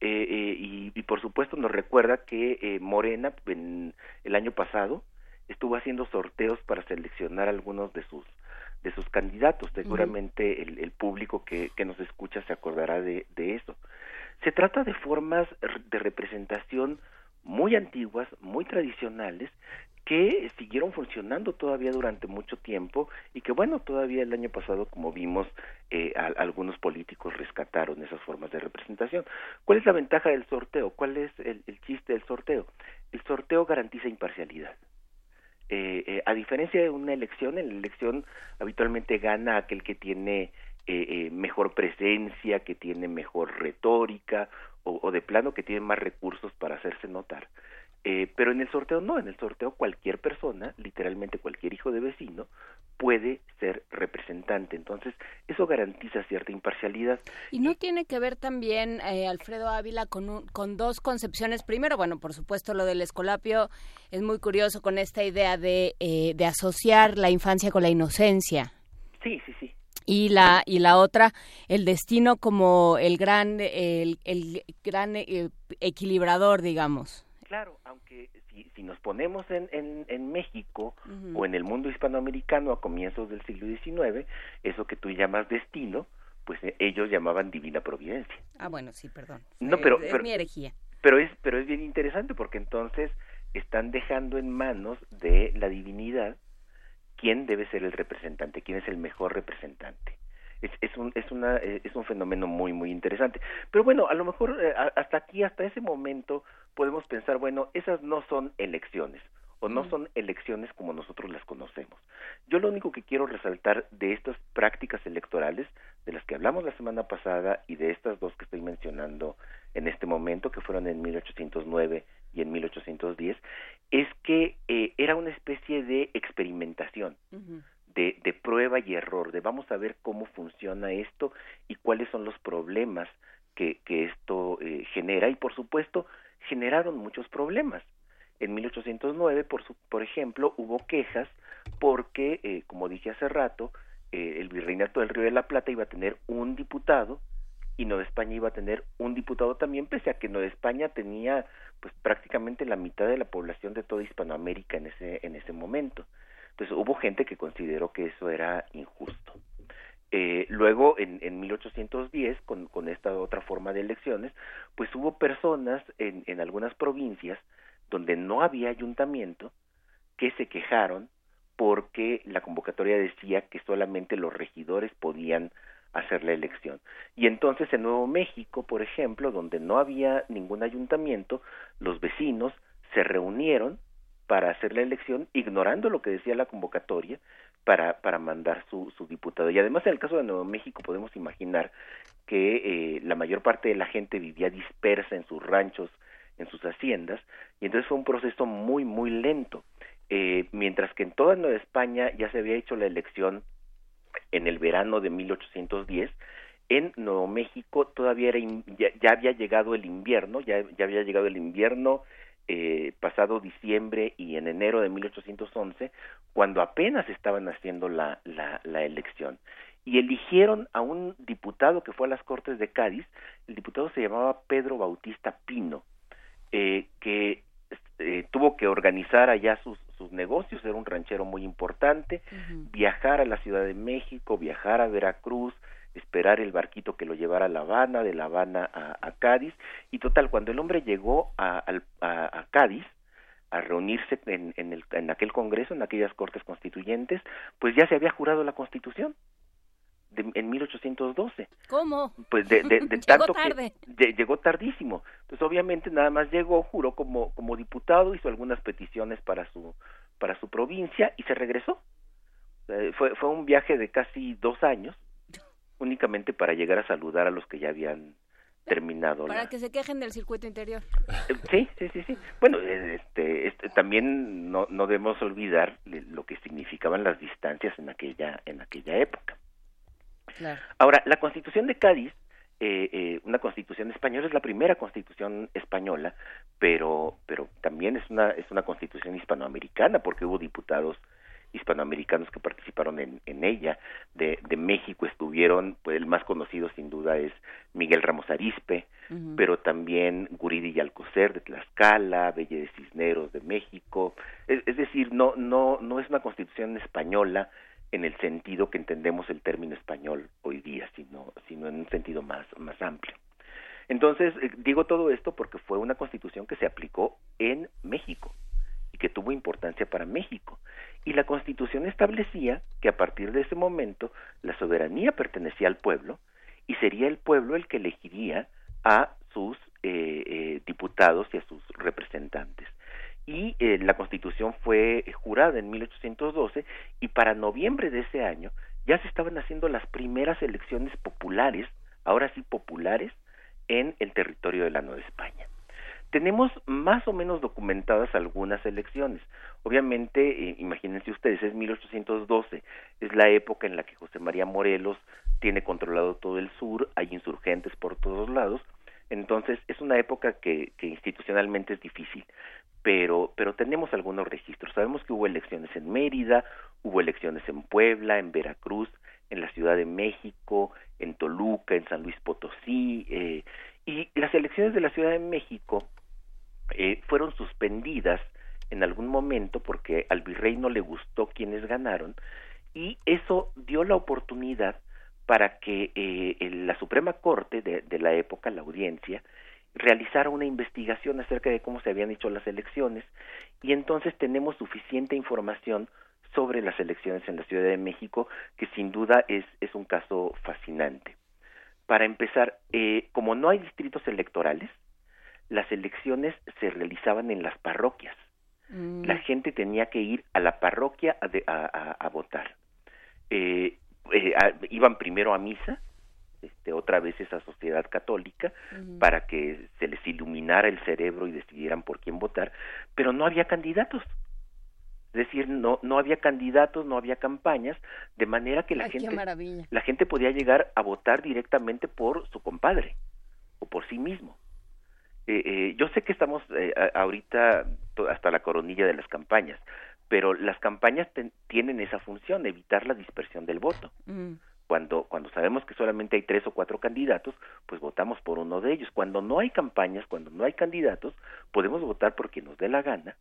[SPEAKER 8] Eh, eh, y, y, por supuesto nos recuerda que eh, Morena en, el año pasado estuvo haciendo sorteos para seleccionar algunos de sus de sus candidatos. Seguramente el, el, público que, que nos escucha se acordará de, de eso. Se trata de formas de representación muy antiguas, muy tradicionales, que siguieron funcionando todavía durante mucho tiempo y que bueno, todavía el año pasado, como vimos, eh, algunos políticos rescataron esas formas de representación. ¿Cuál es la ventaja del sorteo? ¿Cuál es el, chiste del sorteo? El sorteo garantiza imparcialidad. Eh, eh, a diferencia de una elección, en la elección habitualmente gana aquel que tiene mejor presencia, que tiene mejor retórica o, de plano que tienen más recursos para hacerse notar. Eh, pero en el sorteo no, en el sorteo cualquier persona, literalmente cualquier hijo de vecino, puede ser representante. Entonces, eso garantiza cierta imparcialidad.
[SPEAKER 2] Y no tiene que ver también, eh, Alfredo Ávila, con, con dos concepciones. Primero, bueno, por supuesto, lo del escolapio es muy curioso con esta idea de, eh, de asociar la infancia con la inocencia.
[SPEAKER 8] Sí, sí, sí
[SPEAKER 2] y la y la otra el destino como el gran el, el gran eh, equilibrador digamos
[SPEAKER 8] claro aunque si, si nos ponemos en, en, en México o en el mundo hispanoamericano a comienzos del siglo XIX eso que tú llamas destino pues eh, ellos llamaban divina providencia.
[SPEAKER 2] Ah, bueno, sí, perdón.
[SPEAKER 8] No, pero,
[SPEAKER 2] es mi herejía.
[SPEAKER 8] Pero es, pero es bien interesante porque entonces están dejando en manos de la divinidad quién debe ser el representante, quién es el mejor representante. Es, es, un, es, una, eh, es un fenómeno muy, muy interesante. Pero bueno, a lo mejor eh, hasta aquí, hasta ese momento, podemos pensar, bueno, esas no son elecciones o no son elecciones como nosotros las conocemos. Yo lo único que quiero resaltar de estas prácticas electorales, de las que hablamos la semana pasada y de estas dos que estoy mencionando en este momento, que fueron en 1809 y en 1810, es que eh, era una especie de experimentación, de, de, prueba y error, de vamos a ver cómo funciona esto y cuáles son los problemas que, que esto eh, genera. Y por supuesto, generaron muchos problemas. En 1809, por, su, por ejemplo, hubo quejas porque, eh, como dije hace rato, eh, el virreinato del Río de la Plata iba a tener un diputado y Nueva España iba a tener un diputado también, pese a que Nueva España tenía pues prácticamente la mitad de la población de toda Hispanoamérica en ese, en ese momento. Entonces hubo gente que consideró que eso era injusto. Eh, luego, en, en 1810, con, con esta otra forma de elecciones, pues hubo personas en, en algunas provincias donde no había ayuntamiento que se quejaron porque la convocatoria decía que solamente los regidores podían hacer la elección. Y entonces en Nuevo México, por ejemplo, donde no había ningún ayuntamiento, los vecinos se reunieron para hacer la elección ignorando lo que decía la convocatoria para, para mandar su, su diputado. Y además en el caso de Nuevo México podemos imaginar que eh, la mayor parte de la gente vivía dispersa en sus ranchos, en sus haciendas, y entonces fue un proceso muy, muy lento. Eh, mientras que en toda Nueva España ya se había hecho la elección en el verano de 1810, en Nuevo México todavía era ya, había llegado el invierno, ya, ya había llegado el invierno eh, pasado diciembre y en enero de 1811, cuando apenas estaban haciendo la, la, la elección. Y eligieron a un diputado que fue a las Cortes de Cádiz, el diputado se llamaba Pedro Bautista Pino, eh, que eh, tuvo que organizar allá sus, sus negocios, era un ranchero muy importante, viajar a la Ciudad de México, viajar a Veracruz, esperar el barquito que lo llevara a La Habana, de La Habana a, Cádiz, y total, cuando el hombre llegó a, a, a Cádiz, a reunirse en, en, el, en aquel Congreso, en aquellas Cortes Constituyentes, pues ya se había jurado la Constitución en 1812.
[SPEAKER 2] ¿Cómo?
[SPEAKER 8] Pues de, de, tanto tarde. que llegó tardísimo. Entonces obviamente nada más llegó, juró como como diputado, hizo algunas peticiones para su para su provincia y se regresó. Eh, fue fue un viaje de casi dos años, únicamente para llegar a saludar a los que ya habían terminado.
[SPEAKER 2] Para que se quejen del circuito interior.
[SPEAKER 8] Eh, sí, sí, sí, sí. Bueno, este, este, también no, no debemos olvidar lo que significaban las distancias en aquella en aquella época. Ahora, la Constitución de Cádiz, eh, eh, una Constitución española, es la primera Constitución española, pero, pero también es una, es una Constitución hispanoamericana, porque hubo diputados hispanoamericanos que participaron en, en ella. De, de México estuvieron, pues el más conocido sin duda es Miguel Ramos Arispe, pero también Guridi y Alcocer de Tlaxcala, Belle de Cisneros de México. Es, es, decir, no, no, no es una constitución española, en el sentido que entendemos el término español hoy día, sino, sino en un sentido más, más amplio. Entonces, eh, digo todo esto porque fue una constitución que se aplicó en México y que tuvo importancia para México. Y la constitución establecía que a partir de ese momento la soberanía pertenecía al pueblo y sería el pueblo el que elegiría a sus eh, eh, diputados y a sus y eh, la Constitución fue jurada en 1812 y para noviembre de ese año ya se estaban haciendo las primeras elecciones populares, ahora sí populares, en el territorio de la Nueva España. Tenemos más o menos documentadas algunas elecciones. Obviamente, eh, imagínense ustedes, es 1812, es la época en la que José María Morelos tiene controlado todo el sur, hay insurgentes por todos lados, entonces es una época que, institucionalmente es difícil pero, pero tenemos algunos registros. Sabemos que hubo elecciones en Mérida, hubo elecciones en Puebla, en Veracruz, en la Ciudad de México, en Toluca, en San Luis Potosí, eh, y las elecciones de la Ciudad de México eh, fueron suspendidas en algún momento porque al virrey no le gustó quienes ganaron y eso dio la oportunidad para que eh, la Suprema Corte de, de, la época, la audiencia, realizara una investigación acerca de cómo se habían hecho las elecciones y entonces tenemos suficiente información sobre las elecciones en la Ciudad de México que sin duda es, es un caso fascinante. Para empezar, eh, como no hay distritos electorales, las elecciones se realizaban en las parroquias. Mm. La gente tenía que ir a la parroquia a, a, votar. Eh, eh, iban primero a misa, este, otra vez esa sociedad católica, para que se les iluminara el cerebro y decidieran por quién votar, pero no había candidatos. Es decir, no, no había candidatos, no había campañas, de manera que la gente la gente podía llegar a votar directamente por su compadre o por sí mismo. Eh, eh, yo sé que estamos eh, ahorita hasta la coronilla de las campañas, pero las campañas tienen esa función, evitar la dispersión del voto. Mm. Cuando, cuando sabemos que solamente hay tres o cuatro candidatos, pues votamos por uno de ellos. Cuando no hay campañas, cuando no hay candidatos, podemos votar por quien nos dé la gana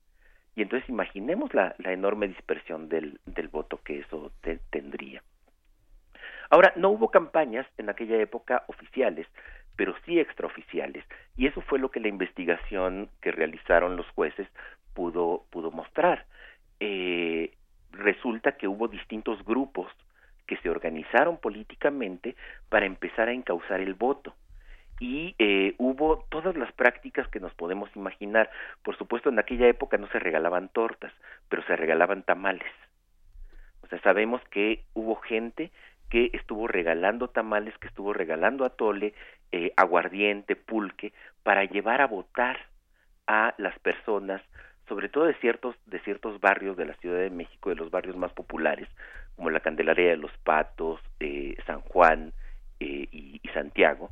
[SPEAKER 8] y entonces imaginemos la, enorme dispersión del, del voto que eso tendría. Ahora, no hubo campañas en aquella época oficiales, pero sí extraoficiales, y eso fue lo que la investigación que realizaron los jueces pudo, pudo mostrar. Eh, resulta que hubo distintos grupos que se organizaron políticamente para empezar a encauzar el voto y eh, hubo todas las prácticas que nos podemos imaginar. Por supuesto, en aquella época no se regalaban tortas, pero se regalaban tamales. O sea, sabemos que hubo gente que estuvo regalando tamales, que estuvo regalando atole, eh, aguardiente, pulque, para llevar a votar a las personas, sobre todo de ciertos, de ciertos barrios de la Ciudad de México, de los barrios más populares, como la Candelaria de los Patos, eh, San Juan eh, y, Santiago,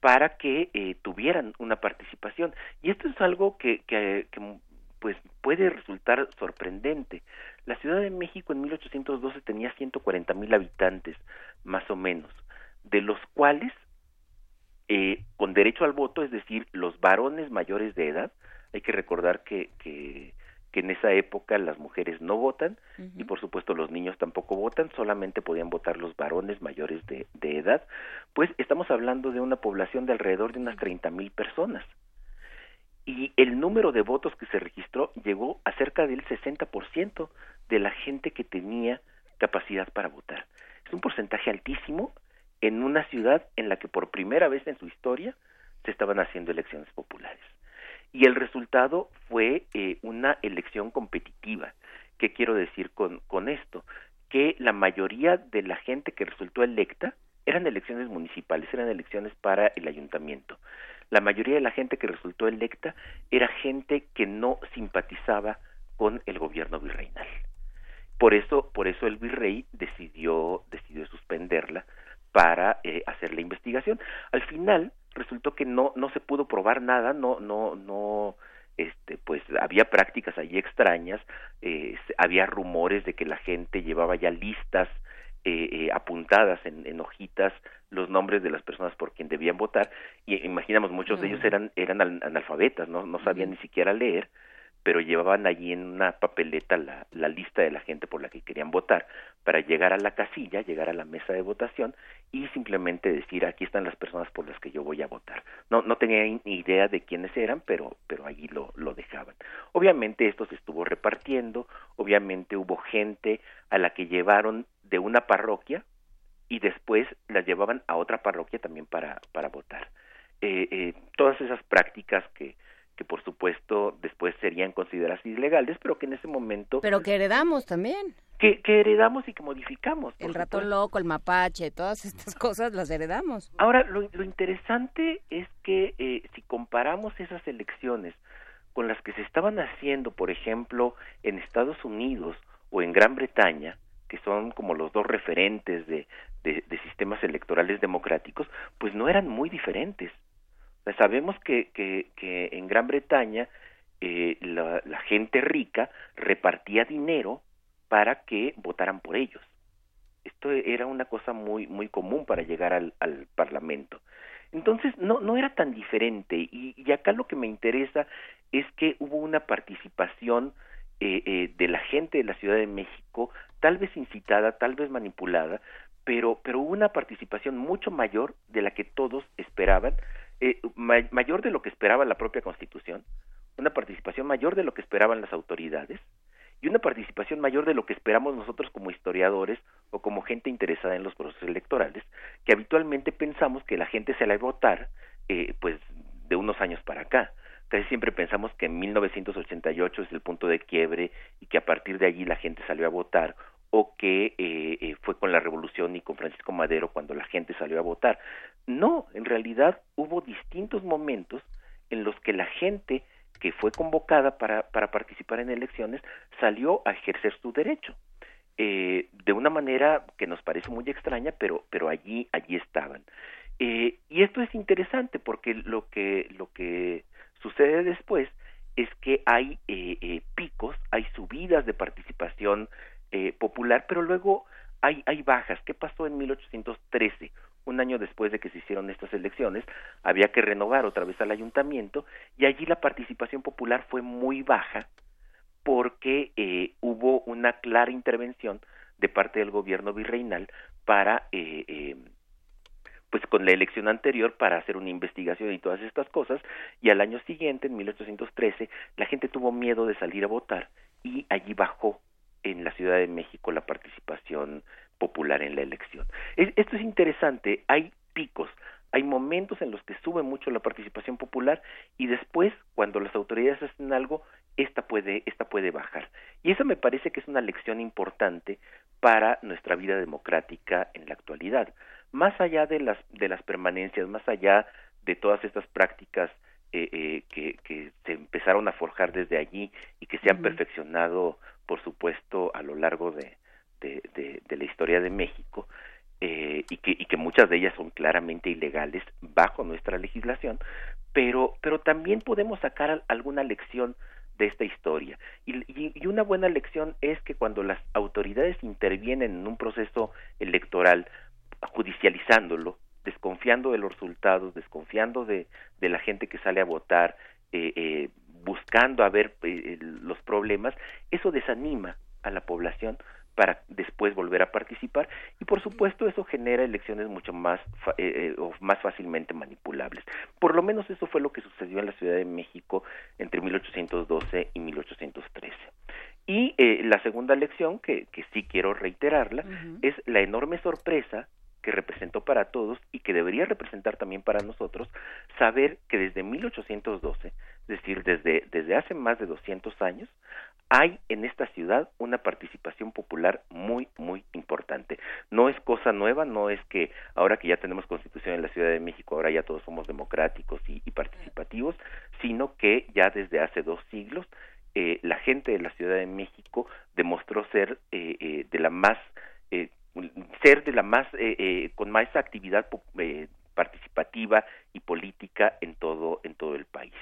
[SPEAKER 8] para que eh, tuvieran una participación. Y esto es algo que, que, pues puede resultar sorprendente. La Ciudad de México en 1812 tenía 140 mil habitantes, más o menos, de los cuales, eh, con derecho al voto, es decir, los varones mayores de edad, hay que recordar que, que que en esa época las mujeres no votan y por supuesto los niños tampoco votan, solamente podían votar los varones mayores de, de edad, pues estamos hablando de una población de alrededor de unas treinta mil personas. Y el número de votos que se registró llegó a cerca del 60% de la gente que tenía capacidad para votar. Es un porcentaje altísimo en una ciudad en la que por primera vez en su historia se estaban haciendo elecciones populares y el resultado fue eh, una elección competitiva. ¿Qué quiero decir con, con esto? Que la mayoría de la gente que resultó electa eran elecciones municipales, eran elecciones para el ayuntamiento. La mayoría de la gente que resultó electa era gente que no simpatizaba con el gobierno virreinal. Por eso, por eso el virrey decidió, decidió suspenderla para eh, hacer la investigación. Al final, resultó que no no se pudo probar nada no no no este pues había prácticas ahí extrañas eh, había rumores de que la gente llevaba ya listas eh, eh, apuntadas en, en, hojitas los nombres de las personas por quien debían votar y imaginamos muchos de ellos eran eran analfabetas no no sabían ni siquiera leer pero llevaban allí en una papeleta la, la, lista de la gente por la que querían votar para llegar a la casilla, llegar a la mesa de votación y simplemente decir aquí están las personas por las que yo voy a votar. No, no tenía ni idea de quiénes eran, pero, pero allí lo, lo dejaban. Obviamente esto se estuvo repartiendo, obviamente hubo gente a la que llevaron de una parroquia y después las llevaban a otra parroquia también para, para votar. Eh, eh, todas esas prácticas que, que por supuesto después serían consideradas ilegales, pero que en ese momento...
[SPEAKER 2] Pero que heredamos también.
[SPEAKER 8] Que, que heredamos y que modificamos.
[SPEAKER 2] El ratón loco, el mapache, todas estas cosas las heredamos.
[SPEAKER 8] Ahora, lo, lo interesante es que eh, si comparamos esas elecciones con las que se estaban haciendo, por ejemplo, en Estados Unidos o en Gran Bretaña, que son como los dos referentes de, de, de sistemas electorales democráticos, pues no eran muy diferentes sabemos que, que, en Gran Bretaña eh, la, gente rica repartía dinero para que votaran por ellos. Esto era una cosa muy muy común para llegar al, al Parlamento. Entonces no no era tan diferente y, y, acá lo que me interesa es que hubo una participación eh, eh, de la gente de la Ciudad de México, tal vez incitada, tal vez manipulada, pero, pero hubo una participación mucho mayor de la que todos esperaban, eh, mayor de lo que esperaba la propia Constitución, una participación mayor de lo que esperaban las autoridades y una participación mayor de lo que esperamos nosotros como historiadores o como gente interesada en los procesos electorales, que habitualmente pensamos que la gente se la va a votar eh, pues de unos años para acá. Casi siempre pensamos que en 1988 es el punto de quiebre y que a partir de allí la gente salió a votar o que eh, eh, fue con la revolución y con Francisco Madero cuando la gente salió a votar. No, en realidad hubo distintos momentos en los que la gente que fue convocada para, para participar en elecciones salió a ejercer su derecho. Eh, de una manera que nos parece muy extraña, pero, pero allí, allí estaban. Eh, y esto es interesante porque lo que, lo que sucede después es que hay eh, picos, hay subidas de participación eh, popular, pero luego hay, hay bajas. ¿Qué pasó en 1813? Un año después de que se hicieron estas elecciones, había que renovar otra vez al ayuntamiento y allí la participación popular fue muy baja porque eh, hubo una clara intervención de parte del gobierno virreinal para eh, eh, pues con la elección anterior para hacer una investigación y todas estas cosas y al año siguiente en 1813 la gente tuvo miedo de salir a votar y allí bajó en la Ciudad de México la participación popular en la elección. esto es interesante, hay picos, hay momentos en los que sube mucho la participación popular y después cuando las autoridades hacen algo esta puede esta puede bajar y eso me parece que es una lección importante para nuestra vida democrática en la actualidad más allá de las de las permanencias más allá de todas estas prácticas eh, eh, que, que se empezaron a forjar desde allí y que se han perfeccionado por supuesto a lo largo de, de, de, la historia de México eh, y, que, y que muchas de ellas son claramente ilegales bajo nuestra legislación pero pero también podemos sacar alguna lección de esta historia. Y, una buena lección es que cuando las autoridades intervienen en un proceso electoral, judicializándolo, desconfiando de los resultados, desconfiando de, de la gente que sale a votar, eh, eh, buscando a ver eh, los problemas, eso desanima a la población para después volver a participar y por supuesto eso genera elecciones mucho más eh, eh, o más fácilmente manipulables. Por lo menos eso fue lo que sucedió en la Ciudad de México entre 1812 y 1813. Y eh, la segunda elección, que, que sí quiero reiterarla, es la enorme sorpresa que representó para todos y que debería representar también para nosotros saber que desde 1812, es decir, desde, desde hace más de 200 años, hay en esta ciudad una participación popular muy, muy importante. No es cosa nueva, no es que ahora que ya tenemos constitución en la Ciudad de México, ahora ya todos somos democráticos y, participativos, sino que ya desde hace dos siglos eh, la gente de la Ciudad de México demostró ser eh, eh, de la más ser de la más con más actividad participativa y política en todo en todo el país.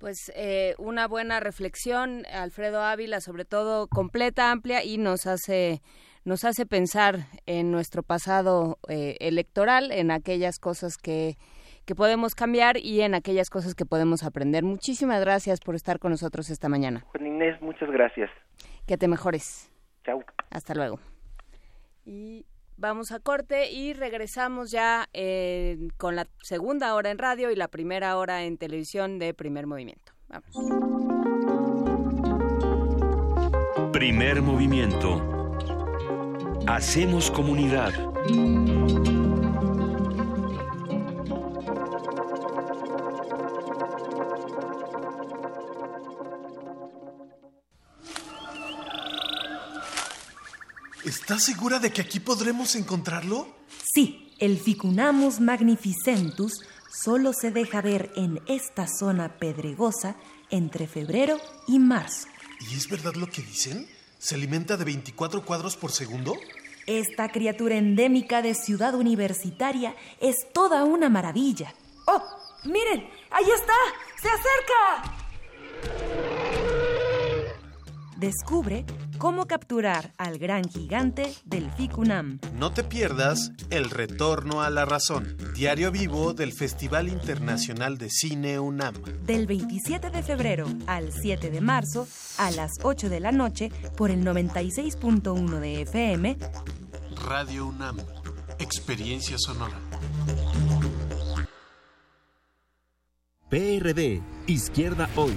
[SPEAKER 2] Pues eh, una buena reflexión, Alfredo Ávila, sobre todo completa, amplia y nos hace nos hace pensar en nuestro pasado eh, electoral, en aquellas cosas que, que podemos cambiar y en aquellas cosas que podemos aprender. Muchísimas gracias por estar con nosotros esta mañana.
[SPEAKER 8] Juan Inés, muchas gracias.
[SPEAKER 2] Que te mejores.
[SPEAKER 8] Chao.
[SPEAKER 2] Hasta luego. Y Vamos a corte y regresamos ya eh, con la segunda hora en radio y la primera hora en televisión de Primer Movimiento. Vamos.
[SPEAKER 9] Primer Movimiento. Hacemos comunidad.
[SPEAKER 10] ¿Estás segura de que aquí podremos encontrarlo?
[SPEAKER 11] Sí, el Ficunamus magnificentus solo se deja ver en esta zona pedregosa entre febrero y marzo.
[SPEAKER 10] ¿Y es verdad lo que dicen? ¿Se alimenta de 24 cuadros por segundo?
[SPEAKER 11] Esta criatura endémica de ciudad universitaria es toda una maravilla. ¡Oh! ¡Miren! ¡Ahí está! ¡Se acerca! Descubre cómo capturar al gran gigante del FICUNAM.
[SPEAKER 10] No te pierdas El Retorno a la Razón, diario vivo del Festival Internacional de Cine UNAM.
[SPEAKER 11] Del 27 de febrero al 7 de marzo a las 8 de la noche por el 96.1 de FM.
[SPEAKER 10] Radio UNAM, Experiencia Sonora.
[SPEAKER 12] PRD, Izquierda Hoy.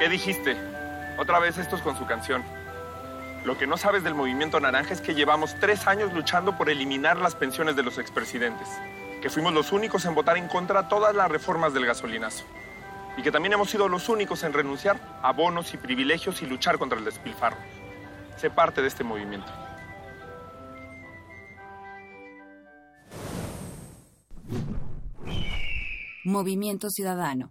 [SPEAKER 13] ¿Qué dijiste? Otra vez estos con su canción. Lo que no sabes del movimiento naranja es que llevamos tres años luchando por eliminar las pensiones de los expresidentes, que fuimos los únicos en votar en contra todas las reformas del gasolinazo, y que también hemos sido los únicos en renunciar a bonos y privilegios y luchar contra el despilfarro. Sé parte de este movimiento.
[SPEAKER 14] Movimiento Ciudadano.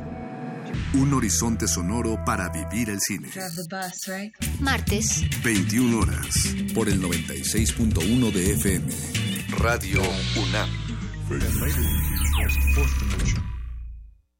[SPEAKER 15] Un horizonte sonoro para vivir el cine.
[SPEAKER 16] Martes.
[SPEAKER 15] 21 horas. Por el 96.1 de FM. Radio UNAM.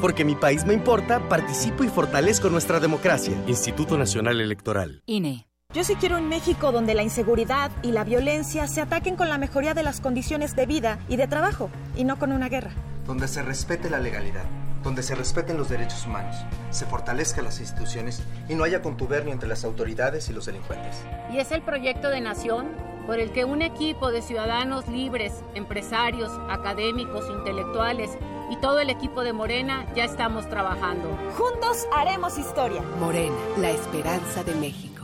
[SPEAKER 17] Porque mi país me importa, participo y fortalezco nuestra democracia. Instituto Nacional Electoral.
[SPEAKER 18] INE.
[SPEAKER 19] Yo sí quiero un México donde la inseguridad y la violencia se ataquen con la mejoría de las condiciones de vida y de trabajo, y no con una guerra.
[SPEAKER 20] Donde se respete la legalidad, donde se respeten los derechos humanos, se fortalezcan las instituciones y no haya contubernio entre las autoridades y los delincuentes.
[SPEAKER 21] Y es el proyecto de nación por el que un equipo de ciudadanos libres, empresarios, académicos, intelectuales y todo el equipo de Morena ya estamos trabajando.
[SPEAKER 19] Juntos haremos historia.
[SPEAKER 14] Morena, la esperanza de México.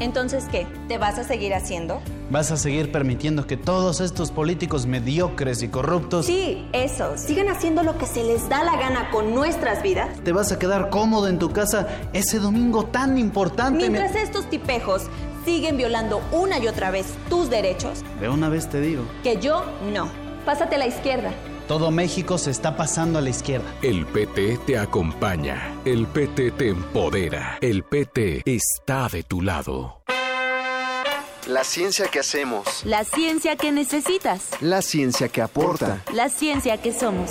[SPEAKER 22] Entonces, ¿qué? ¿Te vas a seguir haciendo?
[SPEAKER 23] ¿Vas a seguir permitiendo que todos estos políticos mediocres y corruptos...
[SPEAKER 22] Sí, eso. Sigan haciendo lo que se les da la gana con nuestras vidas.
[SPEAKER 23] ¿Te vas a quedar cómodo en tu casa ese domingo tan importante?
[SPEAKER 22] Mientras estos tipejos siguen violando una y otra vez tus derechos.
[SPEAKER 23] De una vez te digo.
[SPEAKER 22] Que yo no. Pásate a la izquierda.
[SPEAKER 23] Todo México se está pasando a la izquierda.
[SPEAKER 24] El PT te acompaña. El PT te empodera. El PT está de tu lado.
[SPEAKER 25] La ciencia que hacemos.
[SPEAKER 18] La ciencia que necesitas.
[SPEAKER 25] La ciencia que aporta.
[SPEAKER 18] La ciencia que somos.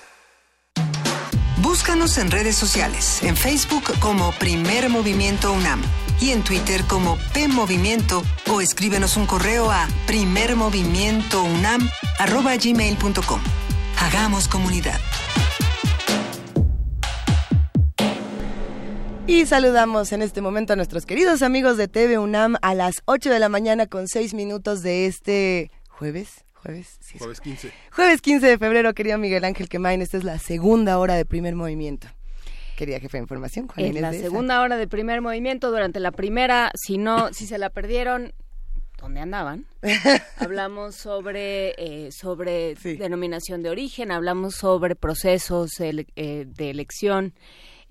[SPEAKER 26] Búscanos en redes sociales, en Facebook como Primer Movimiento UNAM y en Twitter como P Movimiento o escríbenos un correo a primermovimientounam@gmail.com. Hagamos comunidad.
[SPEAKER 3] Y saludamos en este momento a nuestros queridos amigos de TV UNAM a las 8 de la mañana con 6 minutos de este jueves. Jueves, sí,
[SPEAKER 1] jueves 15.
[SPEAKER 3] Jueves 15 de febrero, querido Miguel Ángel Quemain, esta es la segunda hora de primer movimiento. querida jefe de información.
[SPEAKER 7] en la segunda hora de primer movimiento, durante la primera, si no, si se la perdieron, ¿dónde andaban? hablamos sobre, eh, sobre denominación de origen, hablamos sobre procesos eh, de elección.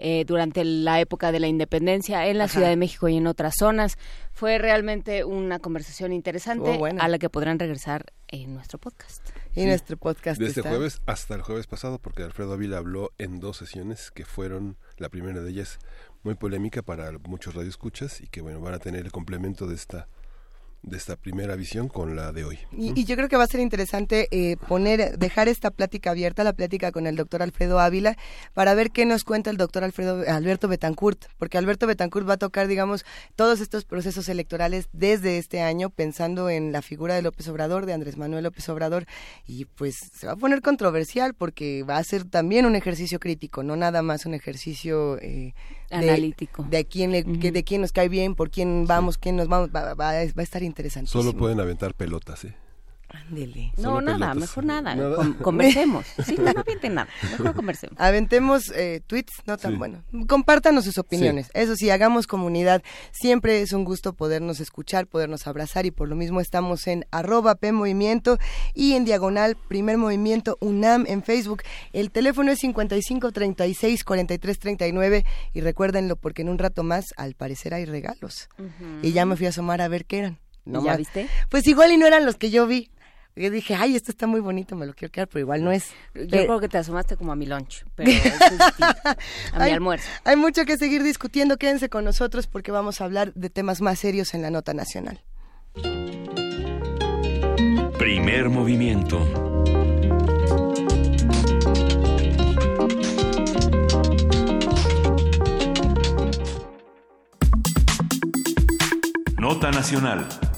[SPEAKER 7] Eh, durante la época de la independencia en la Ciudad de México y en otras zonas. Fue realmente una conversación interesante a la que podrán regresar en nuestro podcast.
[SPEAKER 3] Y nuestro podcast.
[SPEAKER 1] Desde jueves hasta el jueves pasado, porque Alfredo Avila habló en dos sesiones que fueron, la primera de ellas, muy polémica para muchos radioescuchas y que bueno van a tener el complemento de esta de esta primera visión con la de hoy.
[SPEAKER 3] Y, yo creo que va a ser interesante eh, poner, dejar esta plática abierta, la plática con el doctor Alfredo Ávila, para ver qué nos cuenta el doctor Alfredo Alberto Betancourt, porque Alberto Betancourt va a tocar, digamos, todos estos procesos electorales desde este año, pensando en la figura de López Obrador, de Andrés Manuel López Obrador, y pues se va a poner controversial porque va a ser también un ejercicio crítico, no nada más un ejercicio eh,
[SPEAKER 7] analítico
[SPEAKER 3] de quién de quién nos cae bien, por quién vamos, quién nos vamos, va, va, va a estar interesante.
[SPEAKER 1] Solo pueden aventar pelotas, ¿eh?
[SPEAKER 7] Ándele. No, nada, mejor nada. conversemos. Sí, no, no avienten nada. Mejor conversemos.
[SPEAKER 3] Aventemos eh, tweets, no tan bueno. Compártanos sus opiniones. Eso sí, hagamos comunidad. Siempre es un gusto podernos escuchar, podernos abrazar y por lo mismo estamos en arroba P Movimiento y en diagonal Primer Movimiento UNAM en Facebook. El teléfono es 55 36 43 39 y recuérdenlo porque en un rato más al parecer hay regalos. Y ya me fui a asomar a ver qué eran.
[SPEAKER 7] No ¿Ya viste?
[SPEAKER 3] Pues igual y no eran los que yo vi. Yo dije, ay, esto está muy bonito, me lo quiero quedar, pero igual no es.
[SPEAKER 7] Yo creo que te asomaste como a mi lunch, pero a mi almuerzo.
[SPEAKER 3] Hay mucho que seguir discutiendo, quédense con nosotros porque vamos a hablar de temas más serios en la nota nacional.
[SPEAKER 9] Primer movimiento. Nota nacional.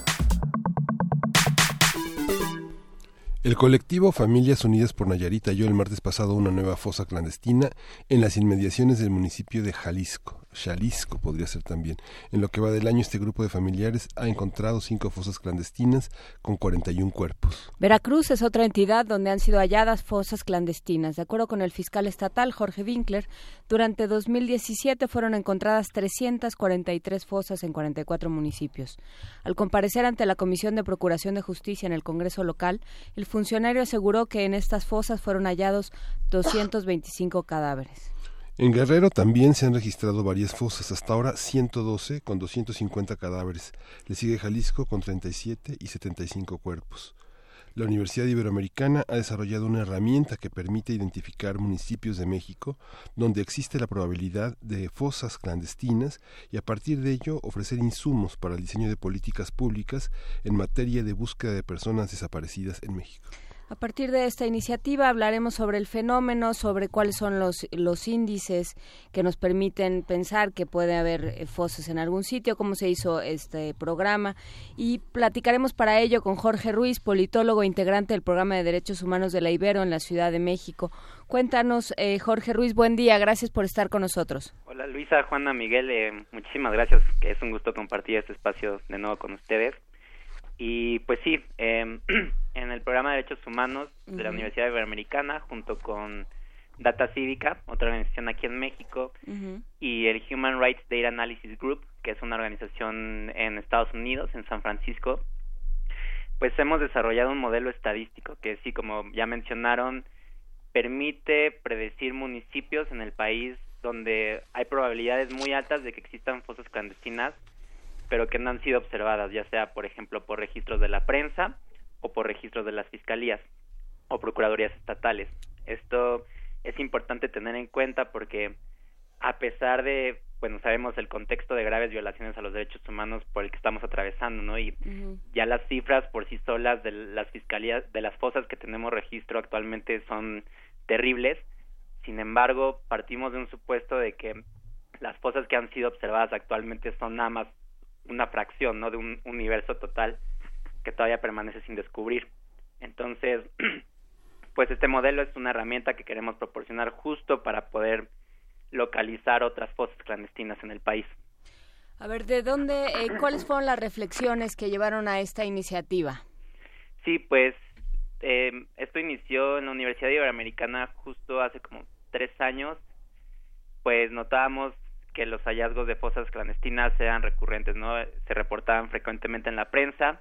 [SPEAKER 1] El colectivo Familias Unidas por Nayarit halló el martes pasado una nueva fosa clandestina en las inmediaciones del municipio de Jalisco. Jalisco podría ser también. En lo que va del año, este grupo de familiares ha encontrado cinco fosas clandestinas con 41 cuerpos.
[SPEAKER 7] Veracruz es otra entidad donde han sido halladas fosas clandestinas. De acuerdo con el fiscal estatal Jorge Winkler, durante 2017 fueron encontradas 343 fosas en 44 municipios. Al comparecer ante la Comisión de Procuración de Justicia en el Congreso local, el funcionario aseguró que en estas fosas fueron hallados 225 cadáveres.
[SPEAKER 1] En Guerrero también se han registrado varias fosas, hasta ahora 112 con 250 cadáveres. Le sigue Jalisco con 37 y 75 cuerpos. La Universidad Iberoamericana ha desarrollado una herramienta que permite identificar municipios de México donde existe la probabilidad de fosas clandestinas y a partir de ello ofrecer insumos para el diseño de políticas públicas en materia de búsqueda de personas desaparecidas en México.
[SPEAKER 7] A partir de esta iniciativa hablaremos sobre el fenómeno, sobre cuáles son los, los índices que nos permiten pensar que puede haber eh, fosas en algún sitio, cómo se hizo este programa y platicaremos para ello con Jorge Ruiz, politólogo integrante del programa de Derechos Humanos de la Ibero en la Ciudad de México. Cuéntanos, eh, Jorge Ruiz, buen día, gracias por estar con nosotros.
[SPEAKER 27] Hola Luisa, Juana, Miguel, eh, muchísimas gracias, es un gusto compartir este espacio de nuevo con ustedes. Y pues sí, em, en el programa de Derechos Humanos de la Universidad Iberoamericana, junto con Data Cívica, otra organización aquí en México, y el Human Rights Data Analysis Group, que es una organización en Estados Unidos, en San Francisco, pues hemos desarrollado un modelo estadístico que sí, como ya mencionaron, permite predecir municipios en el país donde hay probabilidades muy altas de que existan fosas clandestinas pero que no han sido observadas, ya sea, por ejemplo, por registros de la prensa o por registros de las fiscalías o procuradurías estatales. Esto es importante tener en cuenta porque a pesar de, bueno, sabemos el contexto de graves violaciones a los derechos humanos por el que estamos atravesando, ¿no? Y ya las cifras por sí solas de las fiscalías, de las fosas que tenemos registro actualmente son terribles. Sin embargo, partimos de un supuesto de que las fosas que han sido observadas actualmente son nada más una fracción, ¿no? De un universo total que todavía permanece sin descubrir. Entonces, pues este modelo es una herramienta que queremos proporcionar justo para poder localizar otras fosas clandestinas en el país.
[SPEAKER 7] A ver, ¿de dónde, eh, cuáles fueron las reflexiones que llevaron a esta iniciativa?
[SPEAKER 27] Sí, pues eh, esto inició en la Universidad Iberoamericana justo hace como tres años pues notábamos que los hallazgos de fosas clandestinas eran recurrentes, ¿no? Se reportaban frecuentemente en la prensa,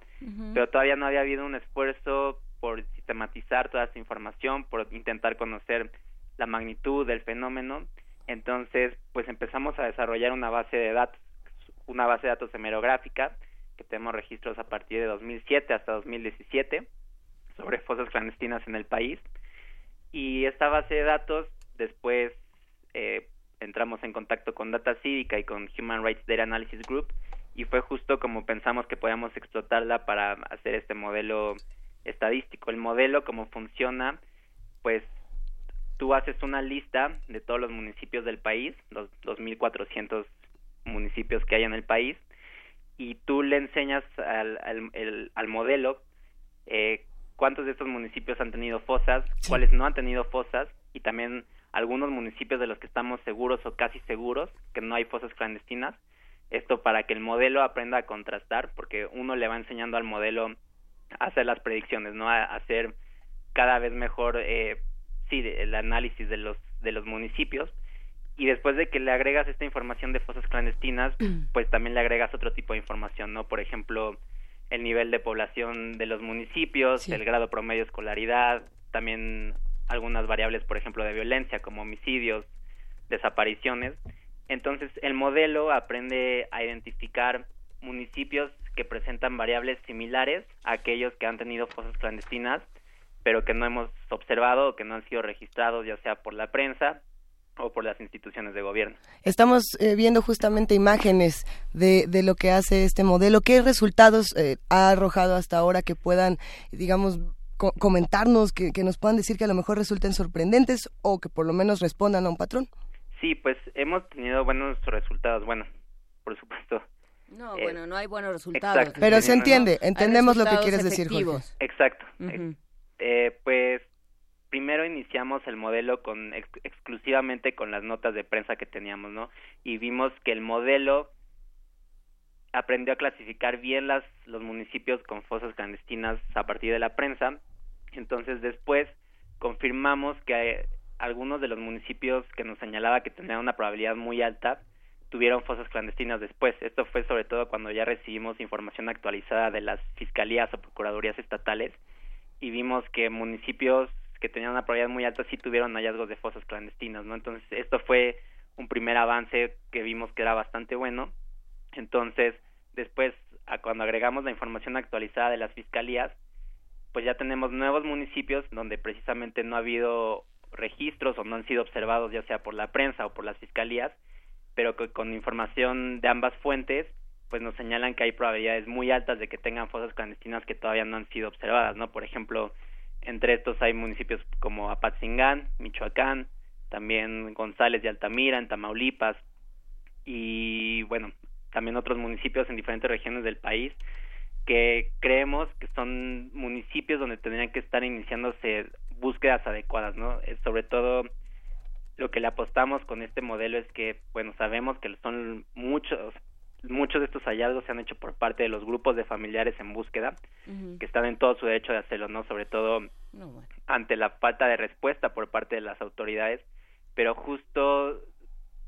[SPEAKER 27] pero todavía no había habido un esfuerzo por sistematizar toda esta información, por intentar conocer la magnitud del fenómeno. Entonces, pues empezamos a desarrollar una base de datos, una base de datos hemerográfica, que tenemos registros a partir de 2007 hasta 2017 sobre fosas clandestinas en el país. Y esta base de datos después eh, entramos en contacto con Data Cívica y con Human Rights Data Analysis Group y fue justo como pensamos que podíamos explotarla para hacer este modelo estadístico. El modelo, como funciona, pues tú haces una lista de todos los municipios del país, los 2.400 municipios que hay en el país, y tú le enseñas al, al, al modelo eh, cuántos de estos municipios han tenido fosas, cuáles no han tenido fosas, y también algunos municipios de los que estamos seguros o casi seguros que no hay fosas clandestinas. Esto para que el modelo aprenda a contrastar, porque uno le va enseñando al modelo a hacer las predicciones, no a, hacer cada vez mejor, eh, sí, el análisis de los de los municipios. Y después de que le agregas esta información de fosas clandestinas, pues también le agregas otro tipo de información, ¿no? Por ejemplo, el nivel de población de los municipios, el grado promedio de escolaridad, también algunas variables, por ejemplo, de violencia, como homicidios, desapariciones. Entonces, el modelo aprende a identificar municipios que presentan variables similares a aquellos que han tenido fosas clandestinas, pero que no hemos observado o que no han sido registrados, ya sea por la prensa o por las instituciones de gobierno.
[SPEAKER 3] Estamos eh, viendo justamente imágenes de, de, lo que hace este modelo. ¿Qué resultados eh, ha arrojado hasta ahora que puedan, digamos, comentarnos, que, nos puedan decir que a lo mejor resulten sorprendentes o que por lo menos respondan a un patrón.
[SPEAKER 27] Sí, pues hemos tenido buenos resultados. Bueno, por supuesto.
[SPEAKER 7] No, eh, bueno, no hay buenos resultados.
[SPEAKER 3] Pero se entiende, entendemos lo que quieres decir, Jorge.
[SPEAKER 27] Exacto. eh, pues primero iniciamos el modelo con exclusivamente con las notas de prensa que teníamos, ¿no? Y vimos que el modelo aprendió a clasificar bien las los municipios con fosas clandestinas a partir de la prensa entonces después confirmamos que algunos de los municipios que nos señalaba que tenían una probabilidad muy alta tuvieron fosas clandestinas después. Esto fue sobre todo cuando ya recibimos información actualizada de las fiscalías o procuradurías estatales y vimos que municipios que tenían una probabilidad muy alta sí tuvieron hallazgos de fosas clandestinas, ¿no? Entonces, esto fue un primer avance que vimos que era bastante bueno. Entonces, después, a cuando agregamos la información actualizada de las fiscalías, pues ya tenemos nuevos municipios donde precisamente no ha habido registros o no han sido observados ya sea por la prensa o por las fiscalías, pero que con información de ambas fuentes pues nos señalan que hay probabilidades muy altas de que tengan fosas clandestinas que todavía no han sido observadas, ¿no? Por ejemplo, entre estos hay municipios como Apatzingán, Michoacán, también González de Altamira, en Tamaulipas, y bueno, también otros municipios en diferentes regiones del país que creemos que son municipios donde tendrían que estar iniciándose búsquedas adecuadas, ¿no? Eh, sobre todo lo que le apostamos con este modelo es que, bueno, sabemos que son muchos muchos de estos hallazgos se han hecho por parte de los grupos de familiares en búsqueda, que están en todo su derecho de hacerlo, ¿no? Sobre todo ante la falta de respuesta por parte de las autoridades, pero justo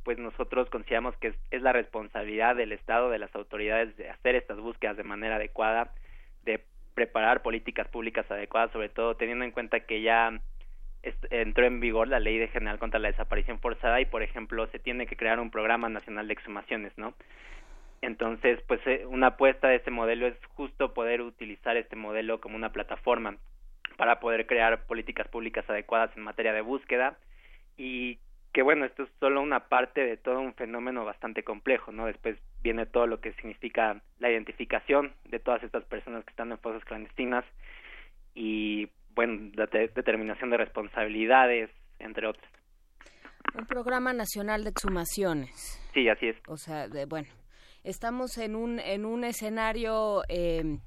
[SPEAKER 27] pues nosotros consideramos que es, la responsabilidad del Estado, de las autoridades, de hacer estas búsquedas de manera adecuada, de preparar políticas públicas adecuadas, sobre todo teniendo en cuenta que ya entró en vigor la ley de general contra la desaparición forzada y, por ejemplo, se tiene que crear un programa nacional de exhumaciones, ¿no? Entonces, pues eh, una apuesta de este modelo es justo poder utilizar este modelo como una plataforma para poder crear políticas públicas adecuadas en materia de búsqueda y que bueno, esto es solo una parte de todo un fenómeno bastante complejo, ¿no? Después viene todo lo que significa la identificación de todas estas personas que están en fosas clandestinas y, bueno, la determinación de responsabilidades, entre otras.
[SPEAKER 7] Un programa nacional de exhumaciones.
[SPEAKER 27] Sí, así es.
[SPEAKER 7] O sea, de, bueno, estamos en un, en un escenario... Eh,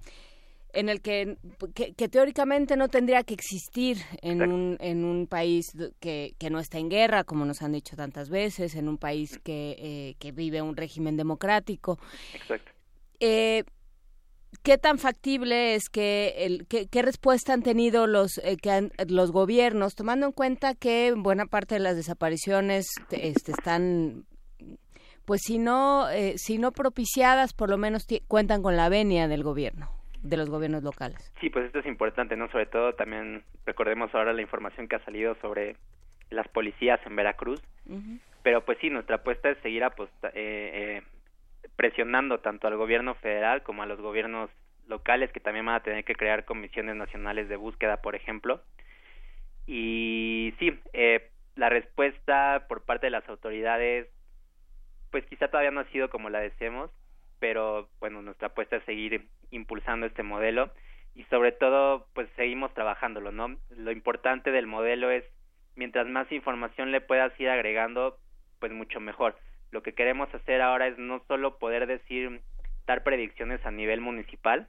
[SPEAKER 7] en el que, que, teóricamente no tendría que existir en un, en un país que, que, no está en guerra, como nos han dicho tantas veces, en un país que, eh, que vive un régimen democrático.
[SPEAKER 27] Exacto.
[SPEAKER 7] Eh, ¿Qué tan factible es que, el, qué, respuesta han tenido los, eh, que los gobiernos, tomando en cuenta que buena parte de las desapariciones este, están, pues si no, eh, si no propiciadas, por lo menos cuentan con la venia del gobierno? De los gobiernos locales.
[SPEAKER 27] Sí, pues esto es importante, ¿no? Sobre todo también recordemos ahora la información que ha salido sobre las policías en Veracruz, pero pues sí, nuestra apuesta es seguir aposta eh, presionando tanto al gobierno federal como a los gobiernos locales que también van a tener que crear comisiones nacionales de búsqueda, por ejemplo. Y sí, eh, la respuesta por parte de las autoridades, pues quizá todavía no ha sido como la deseemos, pero bueno, nuestra apuesta es seguir impulsando este modelo y sobre todo, pues seguimos trabajándolo, ¿no? Lo importante del modelo es, mientras más información le puedas ir agregando, pues mucho mejor lo que queremos hacer ahora es no solo poder decir dar predicciones a nivel municipal,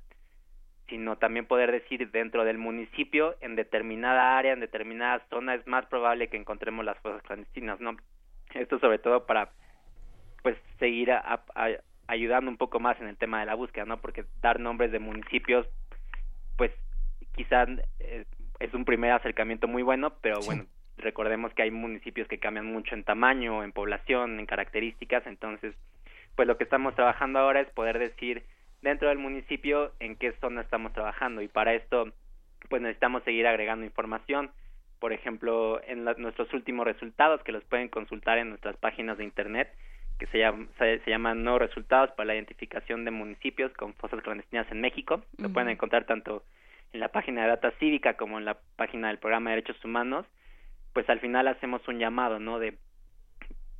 [SPEAKER 27] sino también poder decir dentro del municipio, en determinada área, en determinada zona, es más probable que encontremos las fosas clandestinas, ¿no? Esto sobre todo para, pues, seguir ayudando un poco más en el tema de la búsqueda, ¿no? Porque dar nombres de municipios, pues, quizás eh, es un primer acercamiento muy bueno, pero bueno, recordemos que hay municipios que cambian mucho en tamaño, en población, en características, entonces, pues lo que estamos trabajando ahora es poder decir dentro del municipio en qué zona estamos trabajando y para esto, pues necesitamos seguir agregando información, por ejemplo, en nuestros últimos resultados que los pueden consultar en nuestras páginas de internet que se, se, llaman nuevos resultados para la identificación de municipios con fosas clandestinas en México. Lo pueden encontrar tanto en la página de Data Cívica como en la página del Programa de Derechos Humanos pues al final hacemos un llamado, ¿no? De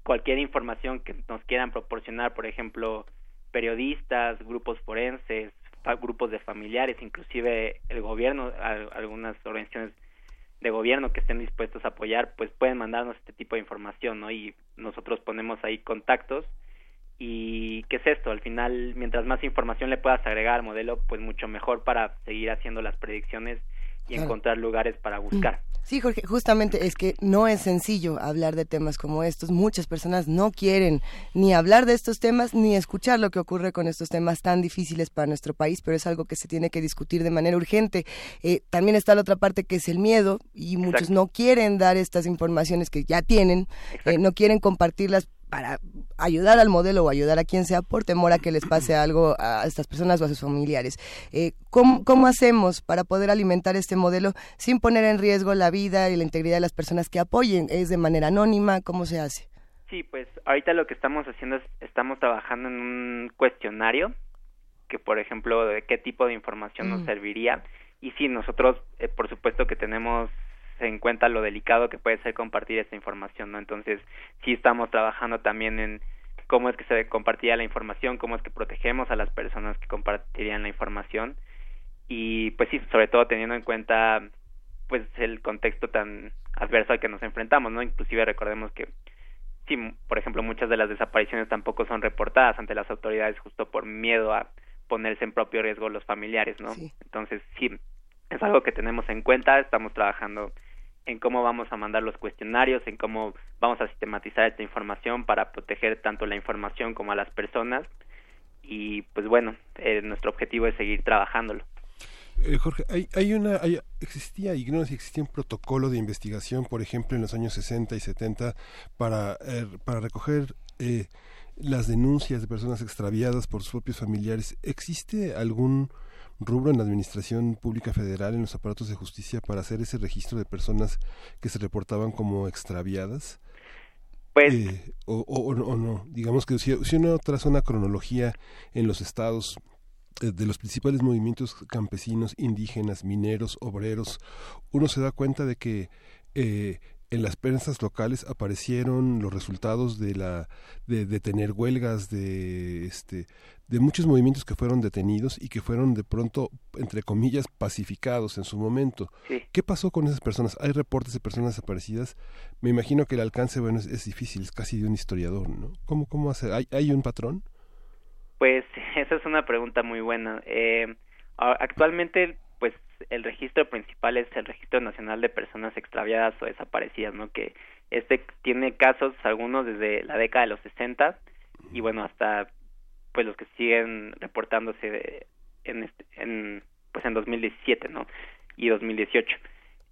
[SPEAKER 27] cualquier información que nos quieran proporcionar, por ejemplo, periodistas, grupos forenses, grupos de familiares, inclusive el gobierno, algunas organizaciones de gobierno que estén dispuestos a apoyar, pues pueden mandarnos este tipo de información, ¿no? Y nosotros ponemos ahí contactos y qué es esto, al final, mientras más información le puedas agregar al modelo, pues mucho mejor para seguir haciendo las predicciones y encontrar lugares para buscar.
[SPEAKER 3] Sí, Jorge, justamente es que no es sencillo hablar de temas como estos. Muchas personas no quieren ni hablar de estos temas ni escuchar lo que ocurre con estos temas tan difíciles para nuestro país, pero es algo que se tiene que discutir de manera urgente. Eh, también está la otra parte que es el miedo y muchos no quieren dar estas informaciones que ya tienen, eh, no quieren compartirlas para ayudar al modelo o ayudar a quien sea por temor a que les pase algo a estas personas o a sus familiares. Eh, ¿cómo, ¿Cómo hacemos para poder alimentar este modelo sin poner en riesgo la vida y la integridad de las personas que apoyen? ¿Es de manera anónima? ¿Cómo se hace?
[SPEAKER 27] Sí, pues ahorita lo que estamos haciendo es, estamos trabajando en un cuestionario que, por ejemplo, de qué tipo de información nos mm. serviría. Y sí, nosotros, eh, por supuesto que tenemos en cuenta lo delicado que puede ser compartir esta información, ¿no? Entonces, sí estamos trabajando también en cómo es que se compartía la información, cómo es que protegemos a las personas que compartirían la información y pues sí, sobre todo teniendo en cuenta pues el contexto tan adverso al que nos enfrentamos, ¿no? Inclusive recordemos que sí, por ejemplo, muchas de las desapariciones tampoco son reportadas ante las autoridades justo por miedo a ponerse en propio riesgo los familiares, ¿no? Entonces, sí, es algo que tenemos en cuenta, estamos trabajando en cómo vamos a mandar los cuestionarios, en cómo vamos a sistematizar esta información para proteger tanto la información como a las personas. Y pues bueno, eh, nuestro objetivo es seguir trabajándolo.
[SPEAKER 1] Eh, Jorge, hay, hay una, hay, existía, no si existía un protocolo de investigación, por ejemplo, en los años 60 y 70 para, eh, para recoger las denuncias de personas extraviadas por sus propios familiares. ¿Existe algún rubro en la Administración Pública Federal, en los aparatos de justicia, para hacer ese registro de personas que se reportaban como extraviadas?
[SPEAKER 27] Pues,
[SPEAKER 1] eh, o, o, no, digamos que si, uno traza una cronología en los estados eh, de los principales movimientos campesinos, indígenas, mineros, obreros, uno se da cuenta de que eh, en las prensas locales aparecieron los resultados de la de, de, tener huelgas de este de muchos movimientos que fueron detenidos y que fueron de pronto entre comillas pacificados en su momento. Qué pasó con esas personas hay reportes de personas desaparecidas. Me imagino que el alcance bueno es, difícil es casi de un historiador no cómo cómo hacer hay hay un patrón
[SPEAKER 27] pues esa es una pregunta muy buena. Eh, actualmente el registro principal es el Registro Nacional de Personas Extraviadas o Desaparecidas, ¿no? Que este tiene casos, algunos desde la década de los 60 y bueno, hasta pues los que siguen reportándose en, este, en pues en 2017, ¿no? Y 2018.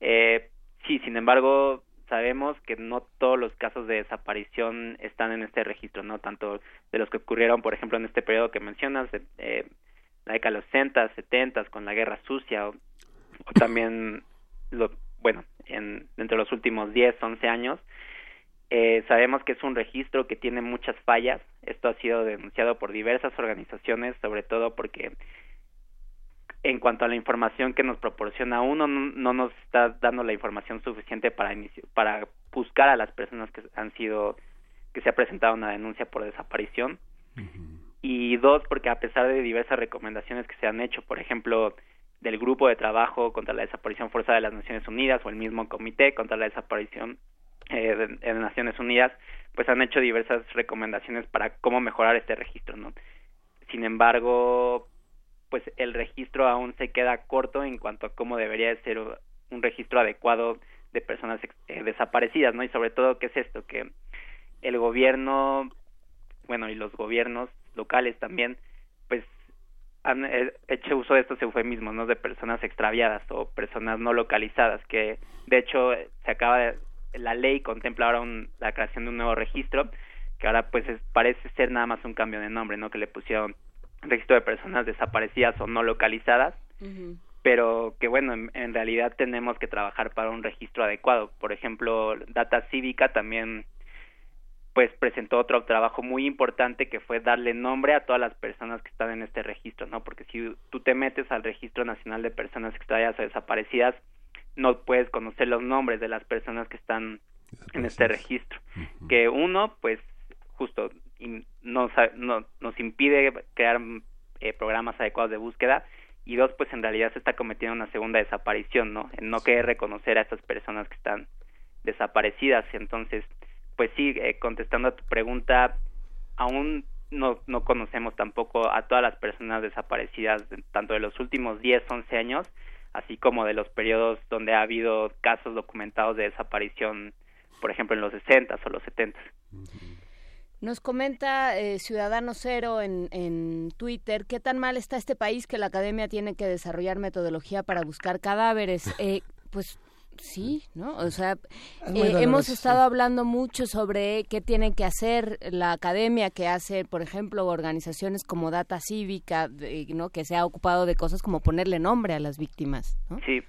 [SPEAKER 27] Eh, sí, sin embargo, sabemos que no todos los casos de desaparición están en este registro, ¿no? Tanto de los que ocurrieron, por ejemplo, en este periodo que mencionas, eh, la década de los 60, 70, con la guerra sucia, o, también, lo, bueno, en, entre los últimos 10, 11 años, eh, sabemos que es un registro que tiene muchas fallas. Esto ha sido denunciado por diversas organizaciones, sobre todo porque en cuanto a la información que nos proporciona uno, no, nos está dando la información suficiente para para buscar a las personas que han sido que se ha presentado una denuncia por desaparición. Y dos, porque a pesar de diversas recomendaciones que se han hecho, por ejemplo, del grupo de trabajo contra la desaparición forzada de las Naciones Unidas o el mismo comité contra la desaparición eh, de, Naciones Unidas, pues han hecho diversas recomendaciones para cómo mejorar este registro. Sin embargo, pues el registro aún se queda corto en cuanto a cómo debería ser un registro adecuado de personas eh, desaparecidas, ¿no? Y sobre todo, ¿qué es esto? Que el gobierno, bueno, y los gobiernos locales también, han eh, hecho uso de estos eufemismos, ¿no? De personas extraviadas o personas no localizadas, que de hecho se acaba de, la ley contempla ahora la creación de un nuevo registro, que ahora pues parece ser nada más un cambio de nombre, ¿no? Que le pusieron registro de personas desaparecidas o no localizadas, pero que bueno, en, realidad tenemos que trabajar para un registro adecuado. Por ejemplo, Data Cívica también pues presentó otro trabajo muy importante que fue darle nombre a todas las personas que están en este registro, ¿no? Porque si tú te metes al Registro Nacional de Personas Extraviadas o Desaparecidas, no puedes conocer los nombres de las personas que están en este registro. Que uno, pues, justo nos, nos impide crear eh, programas adecuados de búsqueda y dos, pues en realidad se está cometiendo una segunda desaparición, ¿no? En no querer reconocer a estas personas que están desaparecidas. Entonces, pues sí, eh, contestando a tu pregunta, aún no, no conocemos tampoco a todas las personas desaparecidas, tanto de los últimos 10, 11 años, así como de los periodos donde ha habido casos documentados de desaparición, por ejemplo, en los 60 o los 70.
[SPEAKER 7] Nos comenta eh, Ciudadano Cero en, en Twitter, ¿qué tan mal está este país que la academia tiene que desarrollar metodología para buscar cadáveres? Eh, pues sí, ¿no? O sea, eh, hemos estado hablando mucho sobre qué tiene que hacer la academia, que hace, por ejemplo, organizaciones como Data Cívica, ¿no? Que se ha ocupado de cosas como ponerle nombre a las víctimas, ¿no?
[SPEAKER 27] Sí.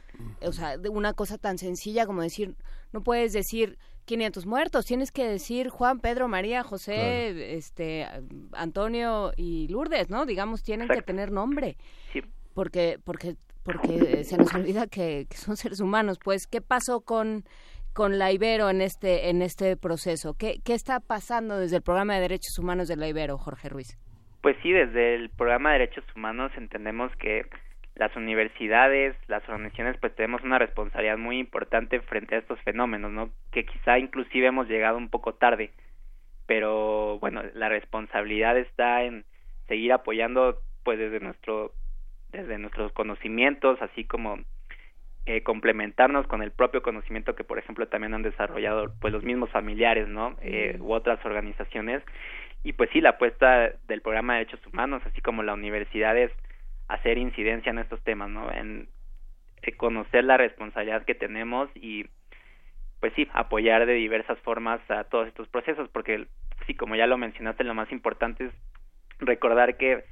[SPEAKER 7] O sea, de una cosa tan sencilla como decir, no puedes decir 500 muertos, tienes que decir Juan, Pedro, María, José, este, Antonio y Lourdes, ¿no? Digamos, tienen que tener nombre.
[SPEAKER 27] Sí.
[SPEAKER 7] Porque, porque, porque se nos olvida que, son seres humanos. Pues, ¿qué pasó con, con la Ibero en este, en este proceso? ¿Qué, ¿Qué está pasando desde el programa de derechos humanos de la Ibero, Jorge Ruiz?
[SPEAKER 27] Pues sí, desde el programa de derechos humanos entendemos que las universidades, las organizaciones, pues tenemos una responsabilidad muy importante frente a estos fenómenos, ¿no? Que quizá inclusive hemos llegado un poco tarde, pero bueno, la responsabilidad está en seguir apoyando, pues desde nuestro, desde nuestros conocimientos, así como eh, complementarnos con el propio conocimiento que, por ejemplo, también han desarrollado, pues los mismos familiares, ¿no? Eh, u otras organizaciones. Y pues sí, la apuesta del programa de derechos humanos, así como la universidad es hacer incidencia en estos temas, ¿no? En, conocer la responsabilidad que tenemos y pues sí, apoyar de diversas formas a todos estos procesos, porque sí, como ya lo mencionaste, lo más importante es recordar que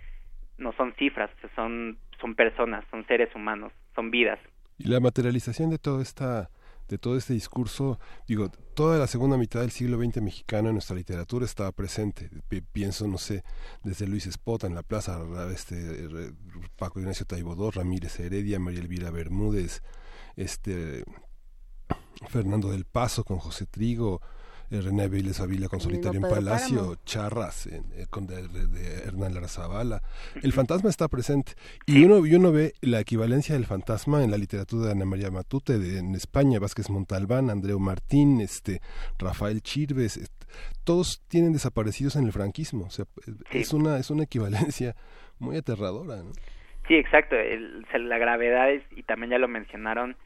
[SPEAKER 27] no son cifras, son, son personas, son seres humanos, son vidas.
[SPEAKER 1] Y la materialización de toda esta de todo este discurso, digo, toda la segunda mitad del siglo XX mexicano en nuestra literatura estaba presente. pienso, no sé, desde Luis Espota en la plaza, este, Paco Ignacio Taibodó, Ramírez Heredia, María Elvira Bermúdez, este, Fernando del Paso con José Trigo, eh, René Viles Avila con Solitario en Palacio, Charras eh, con de, Hernán Larazabala. El fantasma está presente y uno, y uno ve la equivalencia del fantasma en la literatura de Ana María Matute de, en España, Vázquez Montalbán, Andreu Martín, este, Rafael Chirves, todos tienen desaparecidos en el franquismo. O sea, es una es una equivalencia muy aterradora.
[SPEAKER 27] Sí, exacto. la gravedad es, y también ya lo mencionaron,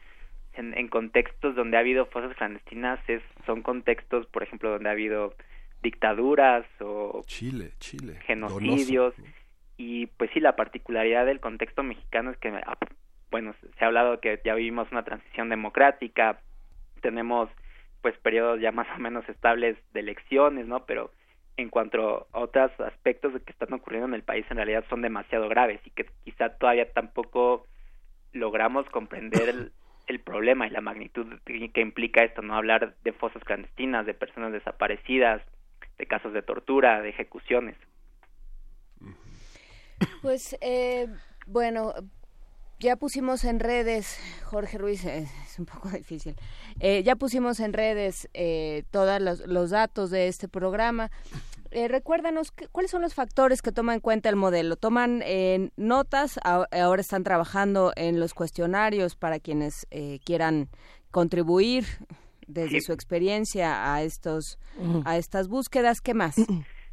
[SPEAKER 27] en, contextos donde ha habido fosas clandestinas es, son contextos, por ejemplo, donde ha habido dictaduras o
[SPEAKER 1] Chile, Chile,
[SPEAKER 27] genocidios y pues sí, la particularidad del contexto mexicano es que, ah, bueno, se ha hablado que ya vivimos una transición democrática, tenemos pues periodos ya más o menos estables de elecciones, ¿no? Pero en cuanto a otros aspectos que están ocurriendo en el país en realidad son demasiado graves y que quizá todavía tampoco logramos comprender el, el problema y la magnitud que implica esto, no hablar de fosas clandestinas, de personas desaparecidas, de casos de tortura, de ejecuciones.
[SPEAKER 7] Pues eh, bueno, ya pusimos en redes, Jorge Ruiz, es, un poco difícil, eh, ya pusimos en redes eh, todos los, datos de este programa. Eh, recuérdanos cuáles son los factores que toma en cuenta el modelo. Toman eh, notas, ahora están trabajando en los cuestionarios para quienes eh, quieran contribuir desde su experiencia a estos a estas búsquedas. ¿Qué más?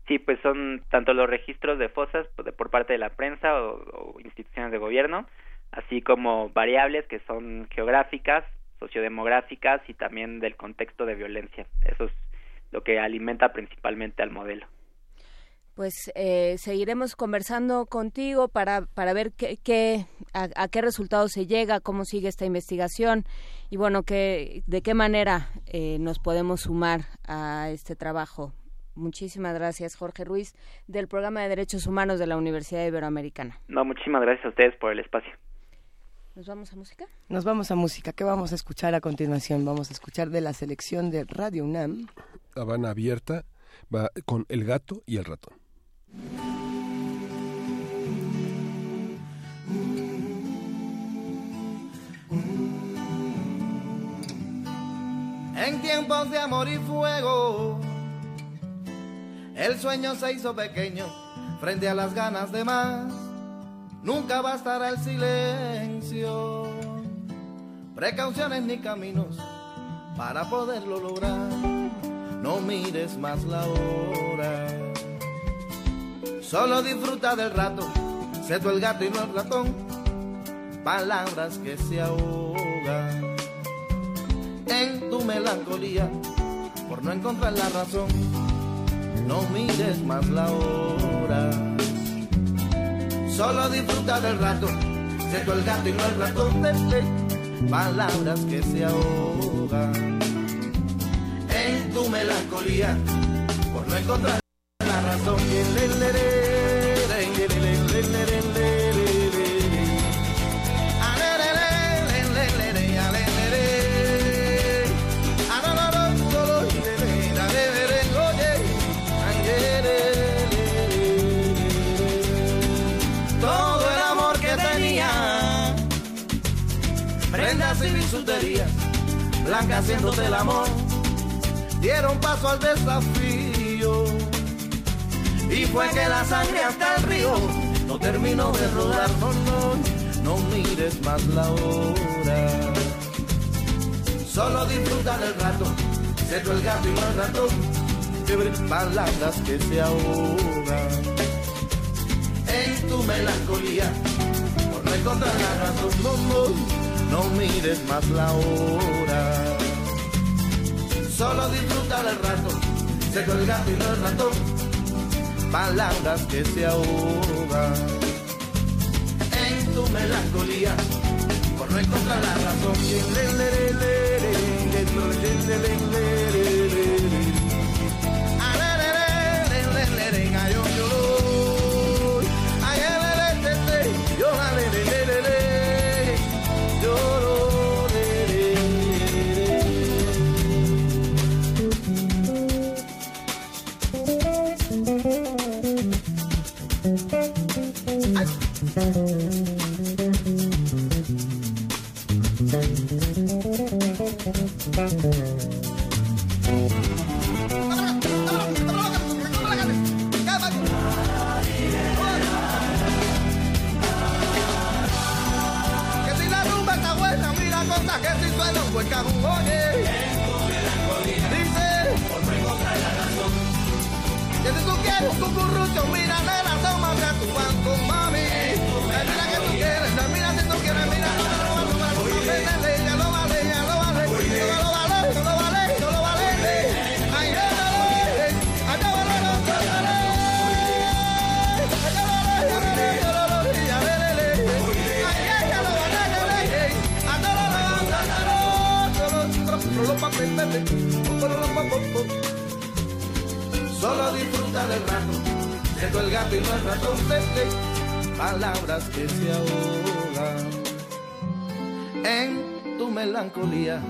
[SPEAKER 27] Sí, pues son tanto los registros de fosas por parte de la prensa o, instituciones de gobierno, así como variables que son geográficas, sociodemográficas y también del contexto de violencia. Esos lo que alimenta principalmente al modelo.
[SPEAKER 7] Pues eh, seguiremos conversando contigo para, para ver qué, a, qué resultados se llega, cómo sigue esta investigación y bueno, que, de qué manera eh, nos podemos sumar a este trabajo. Muchísimas gracias, Jorge Ruiz, del Programa de Derechos Humanos de la Universidad Iberoamericana.
[SPEAKER 27] No, muchísimas gracias a ustedes por el espacio.
[SPEAKER 7] ¿Nos vamos a música?
[SPEAKER 3] Nos vamos a música. ¿Qué vamos a escuchar a continuación? Vamos a escuchar de la selección de Radio UNAM.
[SPEAKER 1] Habana Abierta va con El gato y el ratón.
[SPEAKER 28] En tiempos de amor y fuego, el sueño se hizo pequeño frente a las ganas de más. Nunca bastará el silencio, precauciones ni caminos para poderlo lograr no mires más la hora. Solo disfruta del rato, sé tú el gato y no el ratón, palabras que se ahogan en tu melancolía por no encontrar la razón. No mires más la hora. Solo disfruta del rato, tú el gato y no el ratón, palabras que se ahogan. Tu melancolía por no encontrar palabras que se ahogan en tu melancolía, por no encontrar la razón, no, no, mires más la hora solo disfruta del rato, se gato y no el ratón, palabras que se ahogan en tu melancolía, por no encontrar la razón. El gato y no el ratón, palabras que se ahogan en tu melancolía.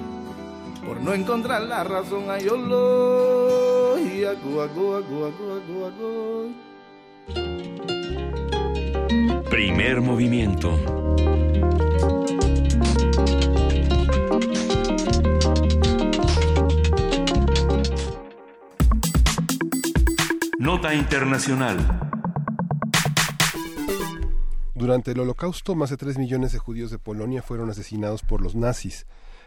[SPEAKER 28] Por no encontrar la razón, ay, lo y agu,
[SPEAKER 9] Primer movimiento. Internacional.
[SPEAKER 1] Durante el Holocausto, más de 3 millones de judíos de Polonia fueron asesinados por los nazis.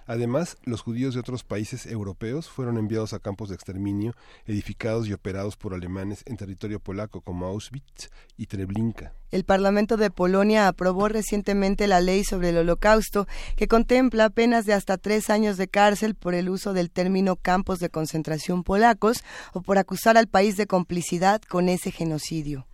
[SPEAKER 1] Además, los judíos de otros países europeos fueron enviados a campos de exterminio edificados y operados por alemanes en territorio polaco como Auschwitz y Treblinka.
[SPEAKER 3] El Parlamento de Polonia aprobó recientemente la ley sobre el Holocausto, que contempla penas de hasta tres años de cárcel por el uso del término campos de concentración polacos o por acusar al país de complicidad con ese genocidio.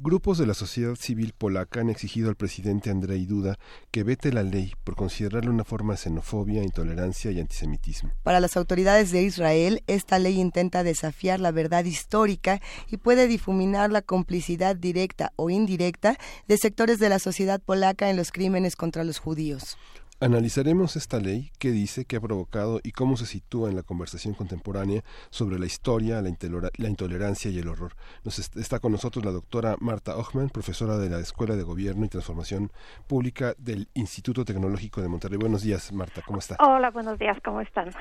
[SPEAKER 1] Grupos de la sociedad civil polaca han exigido al presidente Andrzej Duda que vete la ley por considerarla una forma de xenofobia, intolerancia y antisemitismo.
[SPEAKER 3] Para las autoridades de Israel, esta ley intenta desafiar la verdad histórica y puede difuminar la complicidad directa o indirecta de sectores de la sociedad polaca en los crímenes contra los judíos.
[SPEAKER 1] Analizaremos esta ley, qué dice, qué ha provocado y cómo se sitúa en la conversación contemporánea sobre la historia, la, intolerancia y el horror. Nos está con nosotros la doctora Marta Ochman, profesora de la Escuela de Gobierno y Transformación Pública del Instituto Tecnológico de Monterrey. Buenos días, Marta, ¿cómo está?
[SPEAKER 29] Hola, buenos días, ¿cómo están?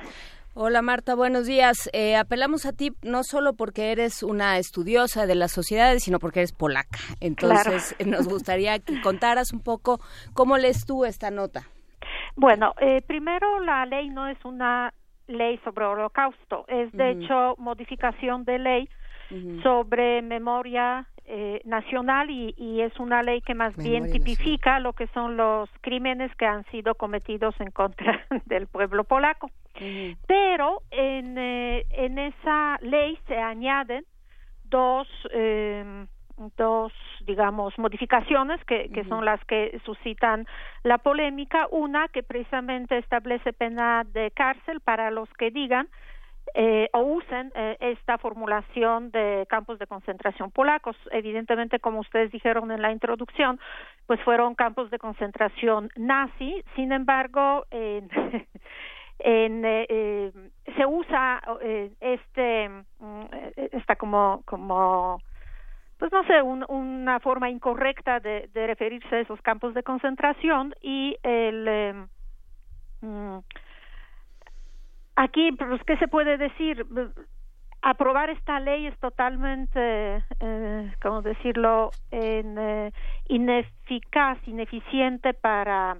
[SPEAKER 7] Hola Marta, buenos días. Eh, apelamos a ti no solo porque eres una estudiosa de las sociedades, sino porque eres polaca. Entonces nos gustaría que contaras un poco cómo lees tú esta nota.
[SPEAKER 29] Bueno, eh, primero la ley no es una ley sobre holocausto, es de hecho modificación de ley sobre memoria eh, nacional y, es una ley que más bien tipifica lo que son los crímenes que han sido cometidos en contra del pueblo polaco. Pero en, eh, en esa ley se añaden dos eh, dos, digamos, modificaciones que, que son las que suscitan la polémica. Una que precisamente establece pena de cárcel para los que digan eh, o usen eh, esta formulación de campos de concentración polacos. Evidentemente, como ustedes dijeron en la introducción, pues fueron campos de concentración nazi. Sin embargo, en, en eh, se usa este mm, esta como como pues no sé, una forma incorrecta de, referirse a esos campos de concentración y el em, mm, aquí, pues, ¿qué se puede decir? Aprobar esta ley es totalmente, eh, ¿cómo decirlo?, en, eh, ineficaz, ineficiente para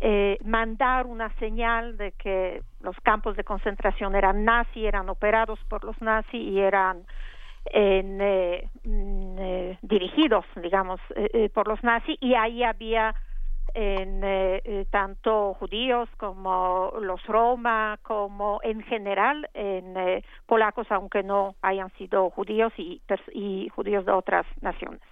[SPEAKER 29] eh, mandar una señal de que los campos de concentración eran nazi, eran operados por los nazis y eran en, eh, mm, eh, dirigidos, digamos, eh, por los nazis y ahí había en tanto judíos como los Roma, como en general en polacos, aunque no hayan sido judíos y, y judíos de otras naciones.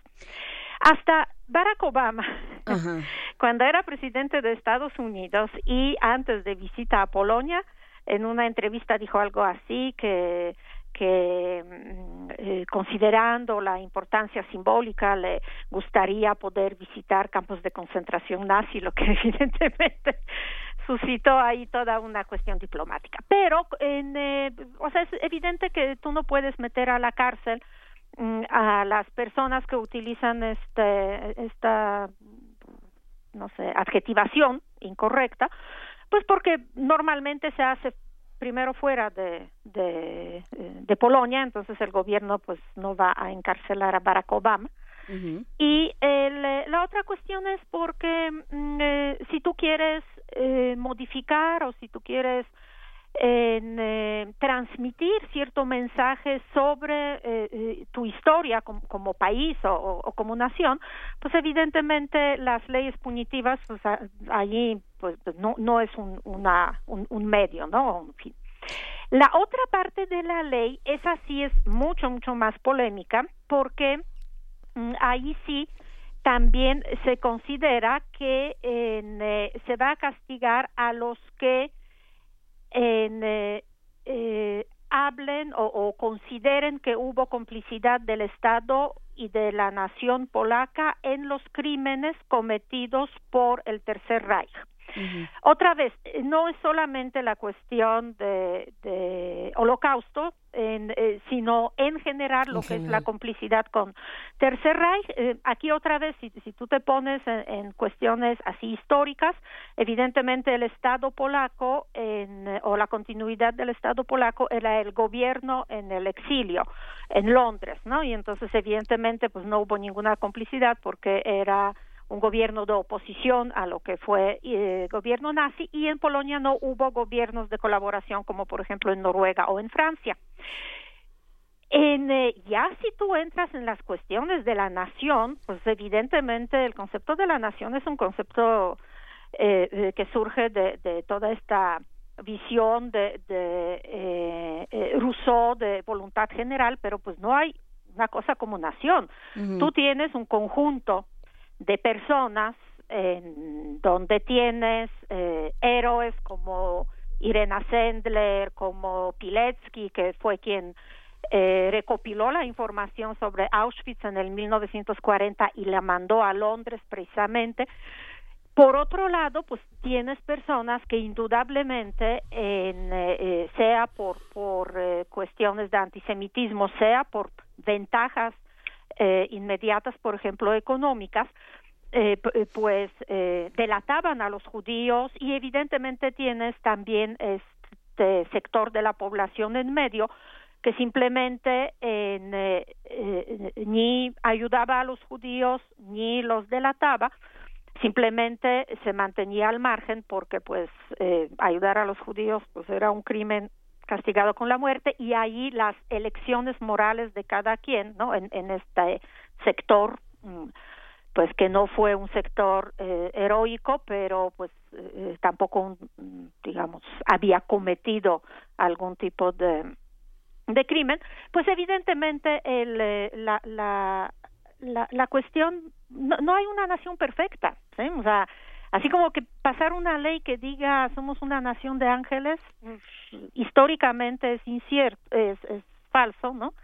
[SPEAKER 29] Hasta Barack Obama, cuando era presidente de Estados Unidos y antes de visita a Polonia, en una entrevista dijo algo así que que mm, eh, considerando la importancia simbólica le gustaría poder visitar campos de concentración nazi, lo que evidentemente suscitó ahí toda una cuestión diplomática. Pero, en, eh, o sea, es evidente que tú no puedes meter a la cárcel mm, a las personas que utilizan este, esta, no sé, adjetivación incorrecta, pues porque normalmente se hace primero fuera de, de, de, Polonia, entonces el gobierno pues no va a encarcelar a Barack Obama. Y el, eh, la otra cuestión es porque mm, eh, si tú quieres eh, modificar o si tú quieres en eh, transmitir cierto mensaje sobre eh, eh, tu historia como, país o, como nación, pues evidentemente las leyes punitivas, pues allí pues no, no es un, una, un, medio, ¿no? En fin. La otra parte de la ley, esa sí es mucho, mucho más polémica, porque mm, ahí sí también se considera que se va a castigar a los que en, eh, eh, hablen o, consideren que hubo complicidad del Estado y de la nación polaca en los crímenes cometidos por el Tercer Reich. Otra vez, eh, no es solamente la cuestión de, de holocausto, eh, sino en general lo que es la complicidad con Tercer Reich. Eh, aquí otra vez, si, si tú te pones en, cuestiones así históricas, evidentemente el Estado polaco en, o la continuidad del Estado polaco era el gobierno en el exilio en Londres, ¿no? Y entonces evidentemente pues no hubo ninguna complicidad porque era un gobierno de oposición a lo que fue eh, gobierno nazi y en Polonia no hubo gobiernos de colaboración como por ejemplo en Noruega o en Francia. En, eh, ya si tú entras en las cuestiones de la nación, pues evidentemente el concepto de la nación es un concepto eh, que surge de, de, toda esta visión de, de Rousseau de voluntad general, pero pues no hay una cosa como nación. Tú tienes un conjunto de personas en donde tienes eh, héroes como Irena Sendler, como Pilecki, que fue quien eh, recopiló la información sobre Auschwitz en el 1940 y la mandó a Londres precisamente. Por otro lado, pues tienes personas que indudablemente, en, eh, sea por, por cuestiones de antisemitismo, sea por ventajas eh, inmediatas, por ejemplo, económicas, eh, eh, pues eh, delataban a los judíos y evidentemente tienes también este sector de la población en medio que simplemente eh, ni ayudaba a los judíos ni los delataba simplemente se mantenía al margen porque pues ayudar a los judíos pues era un crimen castigado con la muerte y ahí las elecciones morales de cada quien, ¿no? En, en este sector, mm, pues que no fue un sector eh, heroico, pero pues eh, tampoco, mm, digamos, había cometido algún tipo de, de crimen, pues evidentemente el, eh, la, la, la, la cuestión, no, no hay una nación perfecta, ¿sí? O sea, Así como que pasar una ley que diga somos una nación de ángeles, históricamente es incierto, es, es falso, ¿no?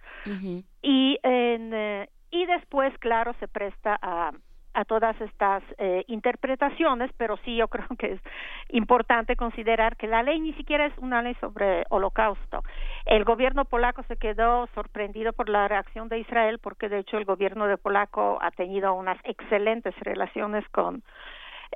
[SPEAKER 29] Y en, eh, y después, claro, se presta a a todas estas eh, interpretaciones, pero sí yo creo que es importante considerar que la ley ni siquiera es una ley sobre holocausto. El gobierno polaco se quedó sorprendido por la reacción de Israel porque de hecho el gobierno de polaco ha tenido unas excelentes relaciones con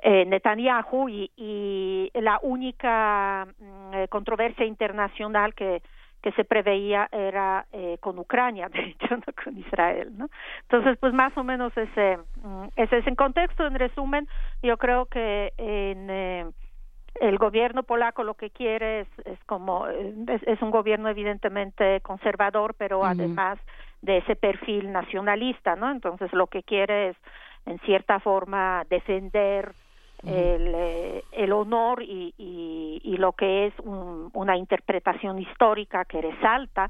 [SPEAKER 29] eh, Netanyahu y, y, la única mm, eh, controversia internacional que que se preveía era eh, con Ucrania, de hecho, no con Israel, ¿no? Entonces, pues más o menos ese, mm, ese es en contexto. En resumen, yo creo que en eh, el gobierno polaco lo que quiere es, es como es, es, un gobierno evidentemente conservador, pero además de ese perfil nacionalista, ¿no? Entonces, lo que quiere es en cierta forma defender el, eh, el honor y, y, y, lo que es una interpretación histórica que resalta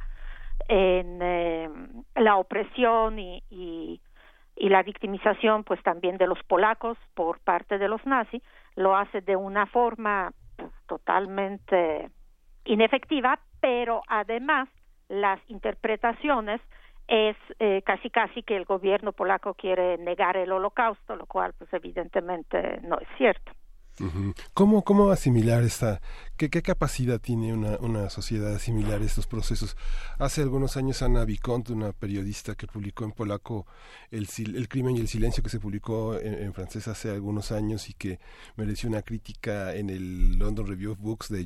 [SPEAKER 29] en eh, la opresión y, y, y, la victimización pues también de los polacos por parte de los nazis lo hace de una forma pues, totalmente inefectiva pero además las interpretaciones es eh, casi casi que el gobierno polaco quiere negar el holocausto, lo cual pues evidentemente no es cierto.
[SPEAKER 1] ¿Cómo, ¿Cómo asimilar esta, qué, qué capacidad tiene una, una sociedad asimilar estos procesos? Hace algunos años Ana Vicont, una periodista que publicó en polaco el, el crimen y el silencio que se publicó en, francés hace algunos años y que mereció una crítica en el London Review of Books de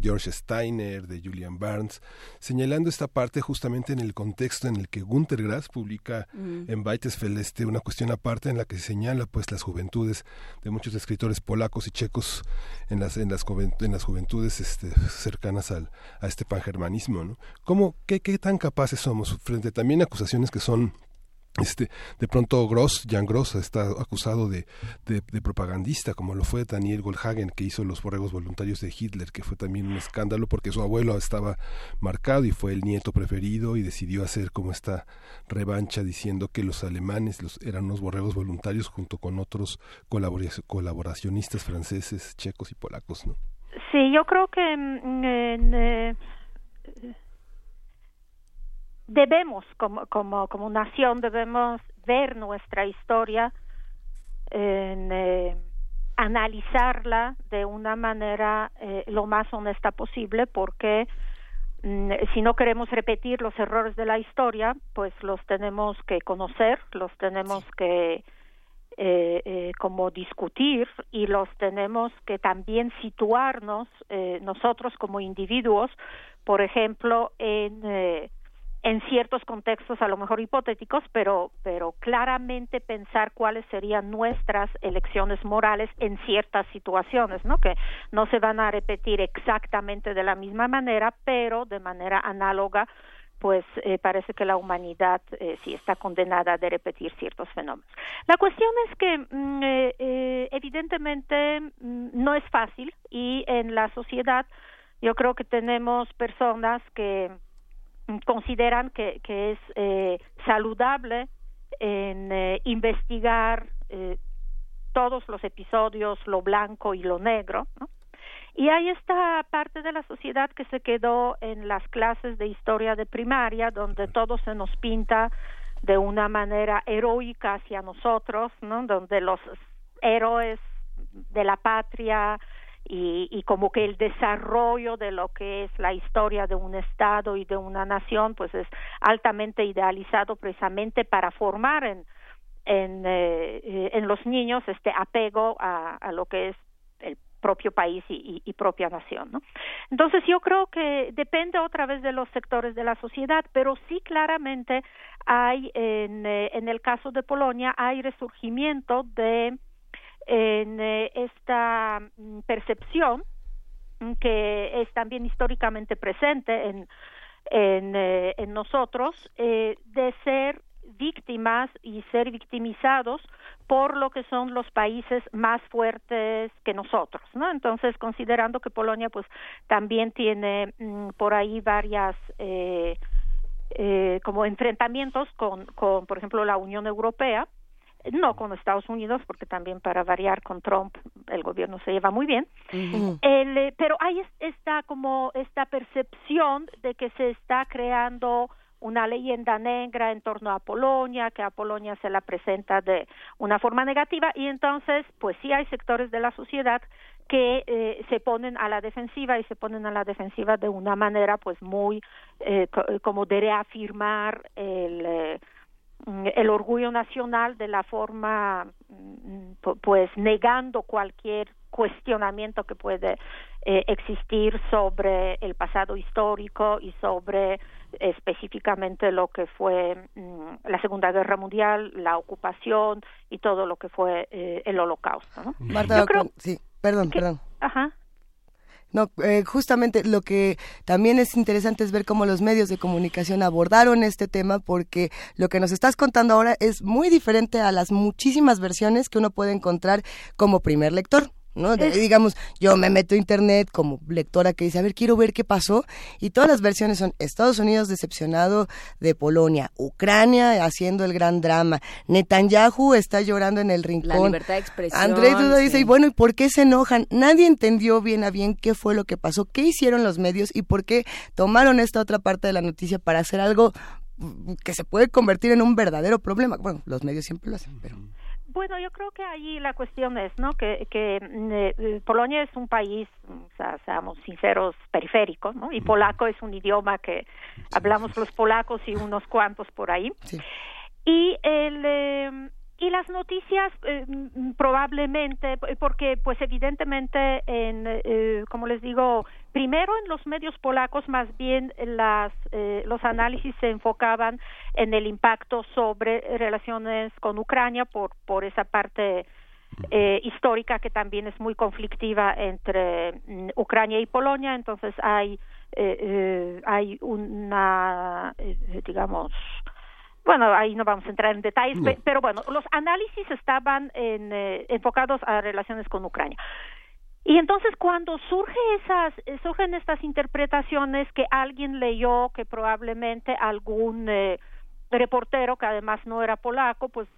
[SPEAKER 1] George Steiner, de Julian Barnes, señalando esta parte justamente en el contexto en el que Günter Grass publica mm. en Weitesfeld este, una cuestión aparte en la que se señala pues las juventudes de muchos escritores polacos y checos en las en las, en las juventudes este, cercanas al, a este pangermanismo, ¿no? ¿Cómo, qué, qué tan capaces somos frente también a acusaciones que son este, de pronto Gross, Jan Gross está acusado de, de, propagandista, como lo fue Daniel Goldhagen, que hizo los borregos voluntarios de Hitler, que fue también un escándalo porque su abuelo estaba marcado y fue el nieto preferido y decidió hacer como esta revancha diciendo que los alemanes los, eran unos borregos voluntarios junto con otros colaboracionistas franceses, checos y polacos, ¿no?
[SPEAKER 29] Sí, yo creo que mm, eh, debemos, como, como, como nación, debemos ver nuestra historia, en, eh, analizarla de una manera eh, lo más honesta posible, porque mm, si no queremos repetir los errores de la historia, pues los tenemos que conocer, los tenemos que eh, eh, como discutir y los tenemos que también situarnos eh, nosotros como individuos, por ejemplo, en eh, en ciertos contextos a lo mejor hipotéticos, pero, pero claramente pensar cuáles serían nuestras elecciones morales en ciertas situaciones, ¿no? Que no se van a repetir exactamente de la misma manera, pero de manera análoga, pues eh, parece que la humanidad eh, sí está condenada a repetir ciertos fenómenos. La cuestión es que mm, eh, eh, evidentemente mm, no es fácil y en la sociedad yo creo que tenemos personas que consideran que, que es eh, saludable en eh, investigar eh, todos los episodios, lo blanco y lo negro, ¿no? Y hay esta parte de la sociedad que se quedó en las clases de historia de primaria, donde todo se nos pinta de una manera heroica hacia nosotros, ¿no? Donde los héroes de la patria y, y, como que el desarrollo de lo que es la historia de un estado y de una nación pues es altamente idealizado precisamente para formar en en, eh, en los niños este apego a, a lo que es el propio país y, y, y, propia nación, ¿no? Entonces yo creo que depende otra vez de los sectores de la sociedad, pero sí claramente hay en, eh, en el caso de Polonia hay resurgimiento de en eh, esta mm, percepción mm, que es también históricamente presente en en, eh, en nosotros eh, de ser víctimas y ser victimizados por lo que son los países más fuertes que nosotros, ¿no? Entonces, considerando que Polonia, pues, también tiene mm, por ahí varias eh, eh, como enfrentamientos con, con, por ejemplo, la Unión Europea, no con Estados Unidos, porque también para variar con Trump el gobierno se lleva muy bien, el, eh, pero hay esta como esta percepción de que se está creando una leyenda negra en torno a Polonia, que a Polonia se la presenta de una forma negativa y entonces pues sí hay sectores de la sociedad que eh, se ponen a la defensiva y se ponen a la defensiva de una manera pues muy eh, como de reafirmar el eh, el orgullo nacional de la forma mm, pues negando cualquier cuestionamiento que puede eh, existir sobre el pasado histórico y sobre específicamente lo que fue mm, la Segunda Guerra Mundial, la ocupación y todo lo que fue eh, el Holocausto. ¿no?
[SPEAKER 3] Marta, sí, perdón, perdón.
[SPEAKER 29] Ajá.
[SPEAKER 3] No, eh, justamente lo que también es interesante es ver cómo los medios de comunicación abordaron este tema, porque lo que nos estás contando ahora es muy diferente a las muchísimas versiones que uno puede encontrar como primer lector. ¿No? digamos, yo me meto a internet como lectora que dice, a ver, quiero ver qué pasó, y todas las versiones son Estados Unidos decepcionado de Polonia, Ucrania haciendo el gran drama, Netanyahu está llorando en el rincón. La
[SPEAKER 7] libertad de expresión.
[SPEAKER 3] Andrés Duda dice, y bueno, ¿y por qué se enojan? Nadie entendió bien a bien qué fue lo que pasó, qué hicieron los medios y por qué tomaron esta otra parte de la noticia para hacer algo que se puede convertir en un verdadero problema. Bueno, los medios siempre lo hacen, pero...
[SPEAKER 29] Bueno, yo creo que ahí la cuestión es, ¿no? Que, que mm, eh, Polonia es un país, o sea, seamos sinceros, periférico, ¿no? Y polaco es un idioma que hablamos los polacos y unos cuantos por ahí.
[SPEAKER 3] Sí.
[SPEAKER 29] Y el eh, y las noticias eh, probablemente porque pues evidentemente en eh, como les digo primero en los medios polacos más bien las eh, los análisis se enfocaban en el impacto sobre relaciones con Ucrania por por esa parte eh, histórica que también es muy conflictiva entre mm, Ucrania y Polonia. Entonces hay eh, eh, hay una digamos bueno, ahí no vamos a entrar en detalles, no. pero bueno, los análisis estaban en, eh, enfocados a relaciones con Ucrania. Y entonces cuando surge esas, surgen estas interpretaciones que alguien leyó, que probablemente algún eh, reportero, que además no era polaco, pues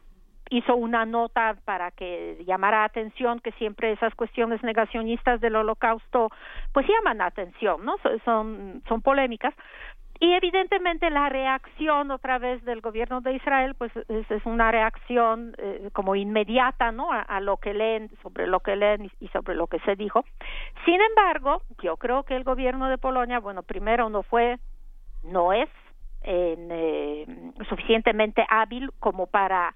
[SPEAKER 29] hizo una nota para que llamara atención que siempre esas cuestiones negacionistas del holocausto pues llaman atención, ¿no? Son, son polémicas. Y evidentemente la reacción otra vez del gobierno de Israel, pues es, una reacción eh, como inmediata, ¿no? A, lo que leen, sobre lo que leen y, sobre lo que se dijo. Sin embargo, yo creo que el gobierno de Polonia, bueno, primero no fue, no es eh, suficientemente hábil como para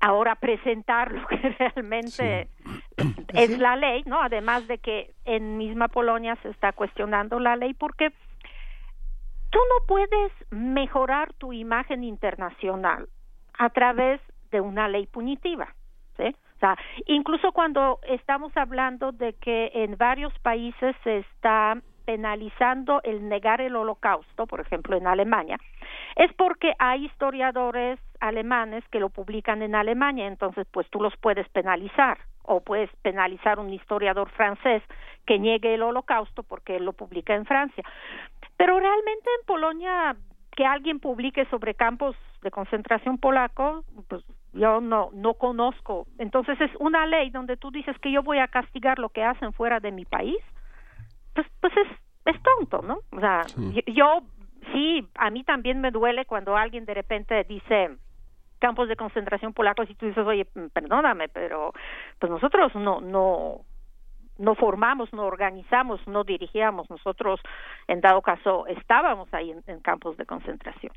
[SPEAKER 29] ahora presentar lo que realmente es la ley, ¿no? Además de que en misma Polonia se está cuestionando la ley porque tú no puedes mejorar tu imagen internacional a través de una ley punitiva, ¿sí? O sea, incluso cuando estamos hablando de que en varios países se está penalizando el negar el holocausto, por ejemplo en Alemania, es porque hay historiadores alemanes que lo publican en Alemania, entonces pues tú los puedes penalizar o puedes penalizar un historiador francés que niegue el holocausto porque él lo publica en Francia. Pero realmente en Polonia que alguien publique sobre campos de concentración polaco, pues yo no no conozco. Entonces es una ley donde tú dices que yo voy a castigar lo que hacen fuera de mi país. Pues pues es es tonto, ¿no? O sea, yo, sí, a mí también me duele cuando alguien de repente dice campos de concentración polacos y tú dices, oye, perdóname, pero pues nosotros no, no, no formamos, no organizamos, no dirigíamos, nosotros en dado caso estábamos ahí en, campos de concentración.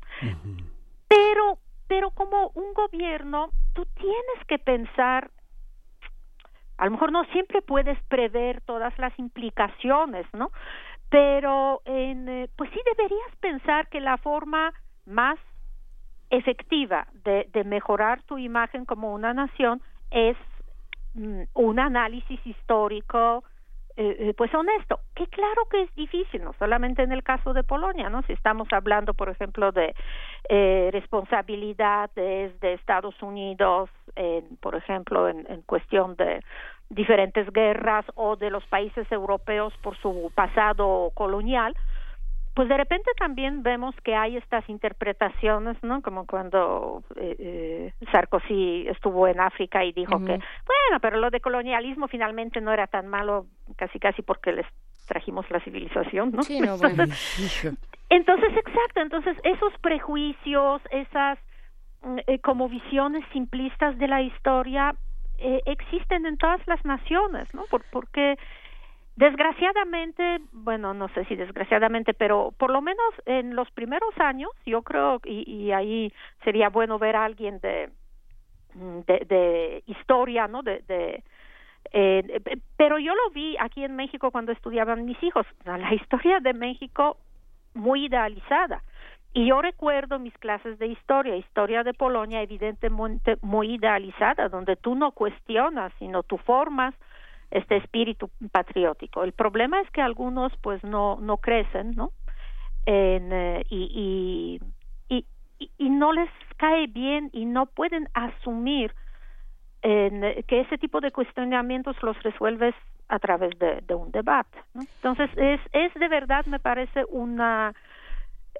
[SPEAKER 29] Pero, pero como un gobierno, tú tienes que pensar a lo mejor no siempre puedes prever todas las implicaciones, ¿no? pero en, eh, pues sí deberías pensar que la forma más efectiva de, de mejorar tu imagen como una nación es un análisis histórico eh, eh, pues honesto que claro que es difícil no solamente en el caso de Polonia no si estamos hablando por ejemplo de eh, responsabilidades de Estados Unidos en, por ejemplo en cuestión de diferentes guerras o de los países europeos por su pasado colonial, pues de repente también vemos que hay estas interpretaciones, ¿no? Como cuando eh, eh, Sarkozy estuvo en África y dijo que, bueno, pero lo de colonialismo finalmente no era tan malo, casi casi porque les trajimos la civilización, ¿no?
[SPEAKER 7] Sí, no bueno.
[SPEAKER 29] entonces, exacto, entonces esos prejuicios, esas mm, eh, como visiones simplistas de la historia, eh, existen en todas las naciones, ¿no? Por, porque desgraciadamente, bueno, no sé si desgraciadamente, pero por lo menos en los primeros años, yo creo, y, y ahí sería bueno ver a alguien de, de, de historia, ¿no? De, de eh, pero yo lo vi aquí en México cuando estudiaban mis hijos, la historia de México muy idealizada. Y yo recuerdo mis clases de historia, historia de Polonia, evidentemente muy idealizada, donde tú no cuestionas, sino tú formas este espíritu patriótico. El problema es que algunos pues no no crecen, ¿no? En, eh, y, y, y, no les cae bien y no pueden asumir en, que ese tipo de cuestionamientos los resuelves a través de, un debate. Entonces es es de verdad me parece una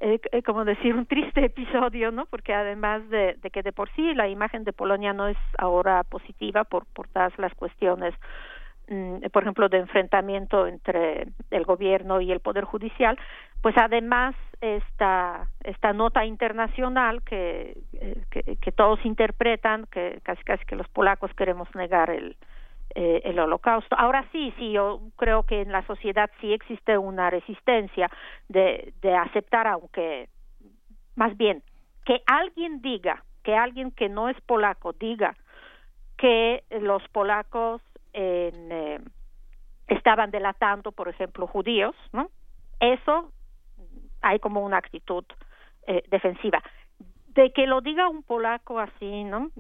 [SPEAKER 29] eh, eh, decir un triste episodio no porque además de, de, que de por sí la imagen de Polonia no es ahora positiva por por todas las cuestiones por ejemplo de enfrentamiento entre el gobierno y el poder judicial pues además esta esta nota internacional que, eh, que, que todos interpretan que casi casi que los polacos queremos negar el eh, el holocausto. Ahora sí, sí, yo creo que en la sociedad sí existe una resistencia de, de aceptar, aunque más bien que alguien diga, que alguien que no es polaco diga que los polacos en, eh, estaban delatando, por ejemplo, judíos, ¿no? Eso hay como una actitud eh, defensiva. De que lo diga un polaco así, ¿no?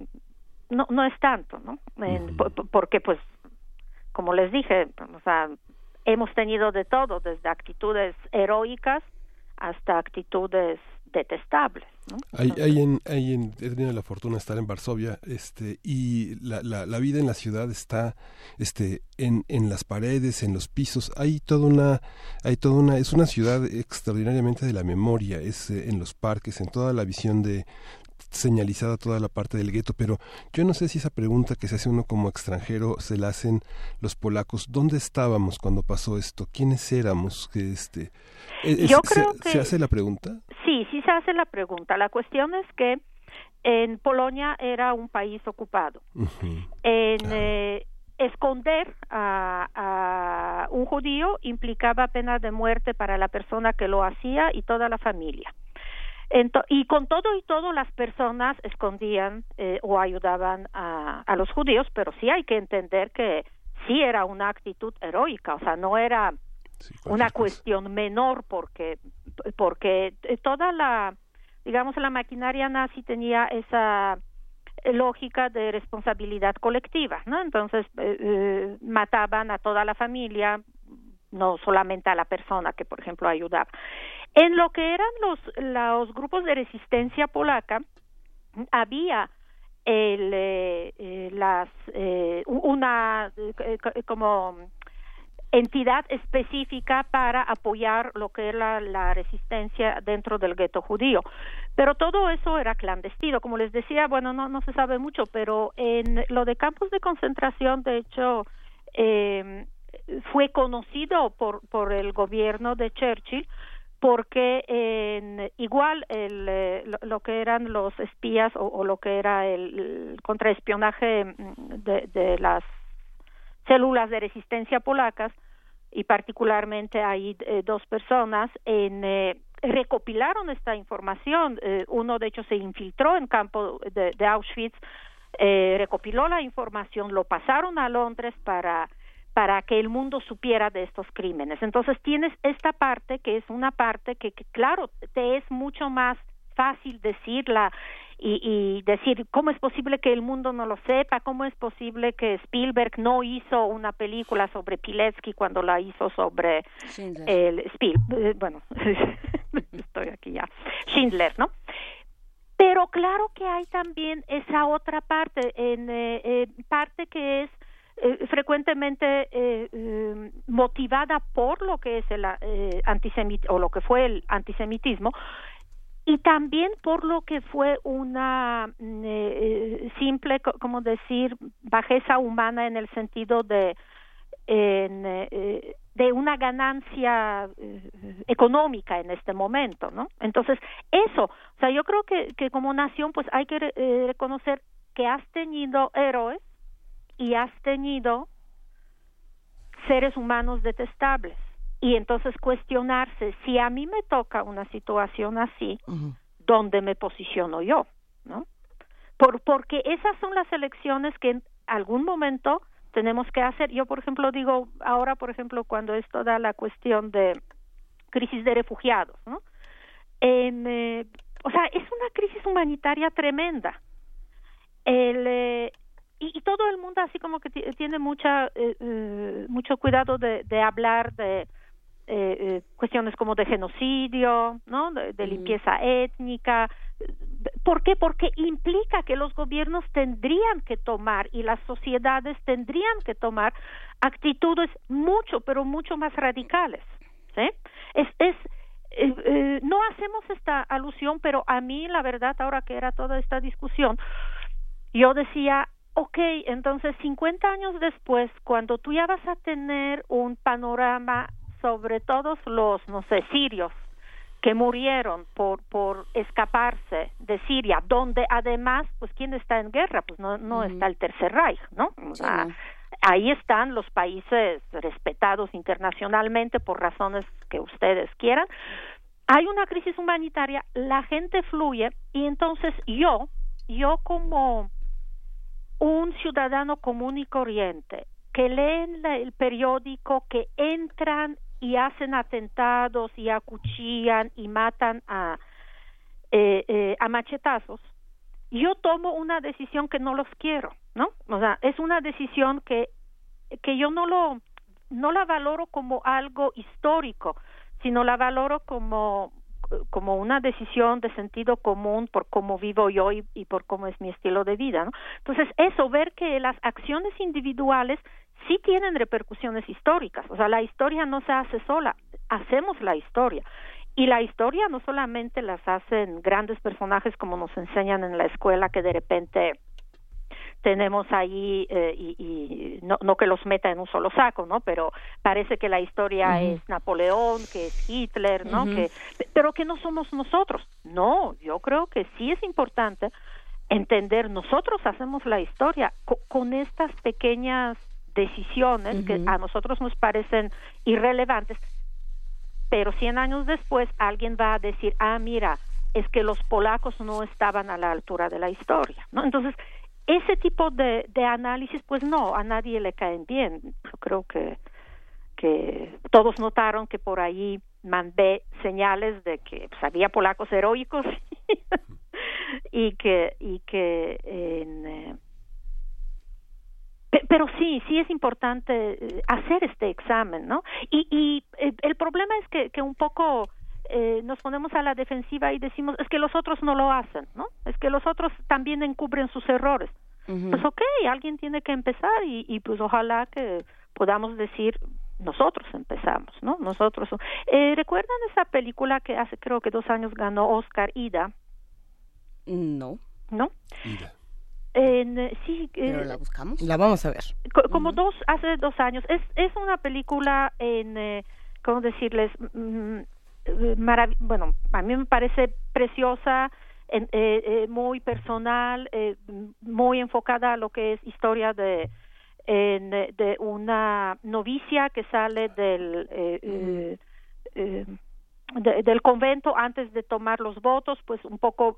[SPEAKER 29] no no es tanto no porque pues como les dije o sea hemos tenido de todo desde actitudes heroicas hasta actitudes detestables ¿no?
[SPEAKER 1] Hay, hay, en, hay en, he tenido la fortuna de estar en Varsovia este, y la, la, la, vida en la ciudad está este, en, en las paredes, en los pisos. Hay toda una, hay toda una, es una ciudad extraordinariamente de la memoria, es eh, en los parques, en toda la visión de, señalizada toda la parte del gueto, pero yo no sé si esa pregunta que se hace uno como extranjero se la hacen los polacos. ¿Dónde estábamos cuando pasó esto? ¿Quiénes éramos? Que este,
[SPEAKER 29] yo creo
[SPEAKER 1] se,
[SPEAKER 29] que
[SPEAKER 1] se hace la pregunta.
[SPEAKER 29] Sí, sí se hace la pregunta. La cuestión es que en Polonia era un país ocupado. En eh, esconder a, a, un judío implicaba pena de muerte para la persona que lo hacía y toda la familia. Y con todo y todo las personas escondían eh, o ayudaban a, a los judíos, pero sí hay que entender que sí era una actitud heroica, o sea, no era una cuestión menor porque porque toda la digamos la maquinaria nazi tenía esa lógica de responsabilidad colectiva, ¿no? Entonces eh, eh, mataban a toda la familia, no solamente a la persona que, por ejemplo, ayudaba. En lo que eran los, los grupos de resistencia polaca, había el, eh, las, una como entidad específica para apoyar lo que era la resistencia dentro del gueto judío. Pero todo eso era clandestino, como les decía, bueno, no, no se sabe mucho, pero en lo de campos de concentración, de hecho, eh, fue conocido por, por el gobierno de Churchill porque en, igual el, eh, lo, que eran los espías o, lo que era el, contraespionaje mm, de, de las células de resistencia polacas y particularmente hay eh, dos personas en eh, recopilaron esta información. Eh, uno de hecho se infiltró en campo de, de Auschwitz recopiló la información lo pasaron a Londres para para que el mundo supiera de estos crímenes. Entonces tienes esta parte que es una parte que, que claro te es mucho más fácil decirla y, y, decir cómo es posible que el mundo no lo sepa, cómo es posible que Spielberg no hizo una película sobre Pilecki cuando la hizo sobre el Spiel, eh, bueno, estoy aquí ya, Schindler, ¿no? Pero claro que hay también esa otra parte, en eh, eh, parte que es eh, frecuentemente eh, motivada por lo que es el eh, antisemitismo o lo que fue el antisemitismo y también por lo que fue una mm, eh, simple, como decir, bajeza humana en el sentido de eh, de una ganancia eh, económica en este momento, ¿no? Entonces, eso, o sea, yo creo que, que como nación, pues hay que reconocer que has tenido héroes y has tenido seres humanos detestables y entonces cuestionarse si a mí me toca una situación así, ¿dónde me posiciono yo? ¿No? Por, porque esas son las elecciones que en algún momento tenemos que hacer. Yo, por ejemplo, digo, ahora, por ejemplo, cuando esto da la cuestión de crisis de refugiados, ¿no? En, eh, o sea, es una crisis humanitaria tremenda. El, eh, y, y, todo el mundo así como que tiene mucha eh, mucho cuidado de, de hablar de eh, eh, cuestiones como de genocidio, ¿no? De, limpieza étnica. ¿Por qué? Porque implica que los gobiernos tendrían que tomar y las sociedades tendrían que tomar actitudes mucho, pero mucho más radicales. ¿sí? Es, es eh, eh, no hacemos esta alusión, pero a mí la verdad, ahora que era toda esta discusión, yo decía, ok, entonces 50 años después, cuando tú ya vas a tener un panorama sobre todos los, no sé, sirios que murieron por por escaparse de Siria, donde además, pues quién está en guerra, pues no no está el Tercer Reich, ¿no? ahí están los países respetados internacionalmente por razones que ustedes quieran. Hay una crisis humanitaria, la gente fluye y entonces yo, yo como un ciudadano común y corriente que leen el periódico, que entran y hacen atentados y acuchillan y matan a, eh, eh, a machetazos, yo tomo una decisión que no los quiero, ¿no? O sea, es una decisión que, que yo no lo, no la valoro como algo histórico, sino la valoro como como una decisión de sentido común por cómo vivo yo y, por cómo es mi estilo de vida, ¿no? Entonces, eso, ver que las acciones individuales sí tienen repercusiones históricas. O sea, la historia no se hace sola, hacemos la historia. y la historia no solamente las hacen grandes personajes como nos enseñan en la escuela que de repente tenemos ahí eh, y, no, no, que los meta en un solo saco, ¿no? Pero parece que la historia es Napoleón, que es Hitler, ¿no? que, pero que no somos nosotros. No, yo creo que sí es importante entender, nosotros hacemos la historia con estas pequeñas decisiones que a nosotros nos parecen irrelevantes, pero 100 años después alguien va a decir, ah, mira, es que los polacos no estaban a la altura de la historia, ¿no? Entonces, ese tipo de, de análisis, pues no, a nadie le caen bien. Yo creo que, que todos notaron que por ahí mandé señales de que pues, había polacos heroicos y que y que en, eh, pero sí, sí es importante eh, hacer este examen, ¿no? Y, y eh, el problema es que, que un poco eh, nos ponemos a la defensiva y decimos, es que los otros no lo hacen, ¿no? Es que los otros también encubren sus errores. Pues ok, alguien tiene que empezar y, y pues ojalá que podamos decir, nosotros empezamos, ¿no? Nosotros. Eh, ¿Recuerdan esa película que hace creo que dos años ganó Oscar, Ida?
[SPEAKER 7] No.
[SPEAKER 29] ¿No? En, eh, sí,
[SPEAKER 7] ¿Pero la buscamos?
[SPEAKER 3] La vamos a ver.
[SPEAKER 29] como dos, hace dos años. Es, es una película en, eh, ¿cómo decirles? Mm, bueno, a mí me parece preciosa, eh, eh, muy personal, eh, muy enfocada a lo que es historia de, de una novicia que sale del eh, del convento antes de tomar los votos, pues un poco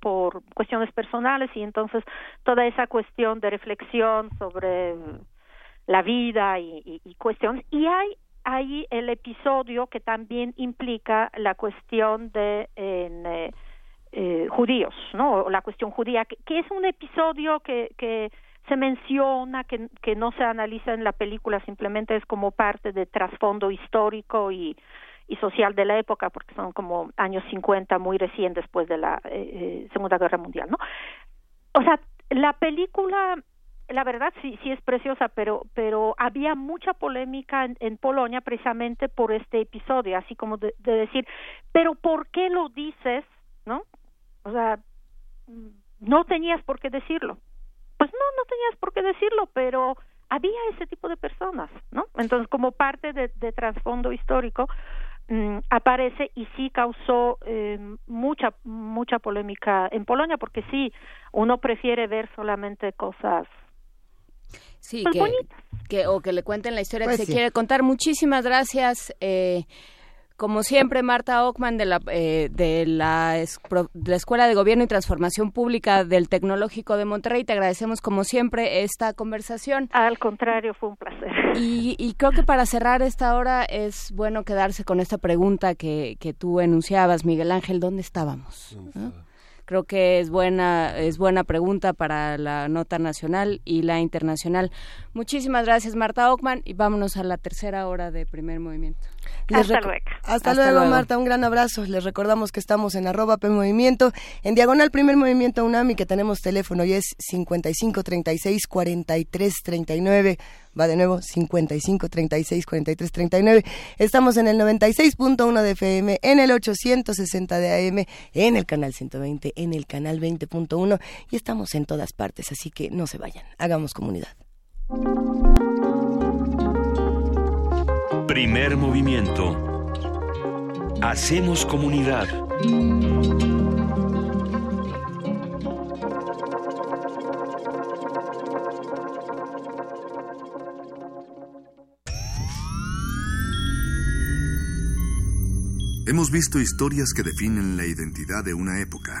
[SPEAKER 29] por, cuestiones personales y entonces toda esa cuestión de reflexión sobre la vida y, y cuestiones. Y hay ahí el episodio que también implica la cuestión de en, eh, judíos, ¿no? La cuestión judía, que, es un episodio que, que se menciona, que, que no se analiza en la película, simplemente es como parte de trasfondo histórico y, y social de la época, porque son como años 50, muy recién después de la eh, eh, Segunda Guerra Mundial, ¿no? O sea, la película, la verdad sí, sí es preciosa, pero, pero había mucha polémica en, en Polonia precisamente por este episodio, así como de, de decir, pero ¿por qué lo dices? ¿no? O sea, no tenías por qué decirlo. Pues no, no tenías por qué decirlo, pero había ese tipo de personas, ¿no? Entonces, como parte de, trasfondo histórico, mm, aparece y sí causó eh, mucha mucha polémica en Polonia, porque sí, uno prefiere ver solamente cosas
[SPEAKER 7] sí, pues, que, o que le cuenten la historia que pues se quiere contar. Muchísimas gracias. Eh, como siempre, Marta Ockman de la, eh, de, la, de la Escuela de Gobierno y Transformación Pública del Tecnológico de Monterrey, te agradecemos como siempre esta conversación.
[SPEAKER 29] Al contrario, fue un placer.
[SPEAKER 7] Y, y creo que para cerrar esta hora es bueno quedarse con esta pregunta que, que tú enunciabas, Miguel Ángel, ¿dónde estábamos? Creo que es buena es buena pregunta para la nota nacional y la internacional. Muchísimas gracias Marta Ockman y vámonos a la tercera hora de primer movimiento.
[SPEAKER 29] Hasta luego.
[SPEAKER 3] Hasta, luego, Marta, un gran abrazo. Les recordamos que estamos en arroba P Movimiento, en diagonal primer movimiento UNAM y que tenemos teléfono y es 55 36 43 39 va de nuevo 55 36 43 39. Estamos en el 96.1 de FM, en el 860 de AM, en el canal 120, en el canal 20.1 y estamos en todas partes, así que no se vayan, hagamos comunidad.
[SPEAKER 9] Primer movimiento. Hacemos comunidad.
[SPEAKER 15] Hemos visto historias que definen la identidad de una época.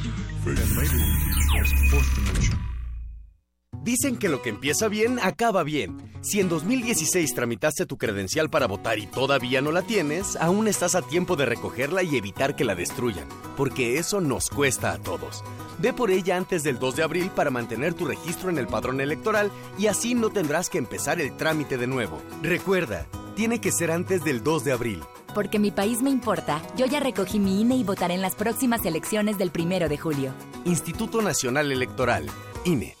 [SPEAKER 17] Dicen que lo que empieza bien, acaba bien. Si en 2016 tramitaste tu credencial para votar y todavía no la tienes, aún estás a tiempo de recogerla y evitar que la destruyan, porque eso nos cuesta a todos. Ve por ella antes del 2 de abril para mantener tu registro en el padrón electoral y así no tendrás que empezar el trámite de nuevo. Recuerda, tiene que ser antes del 2 de abril.
[SPEAKER 18] Porque mi país me importa, yo ya recogí mi INE y votaré en las próximas elecciones del 1 de julio.
[SPEAKER 17] Instituto Nacional Electoral, INE.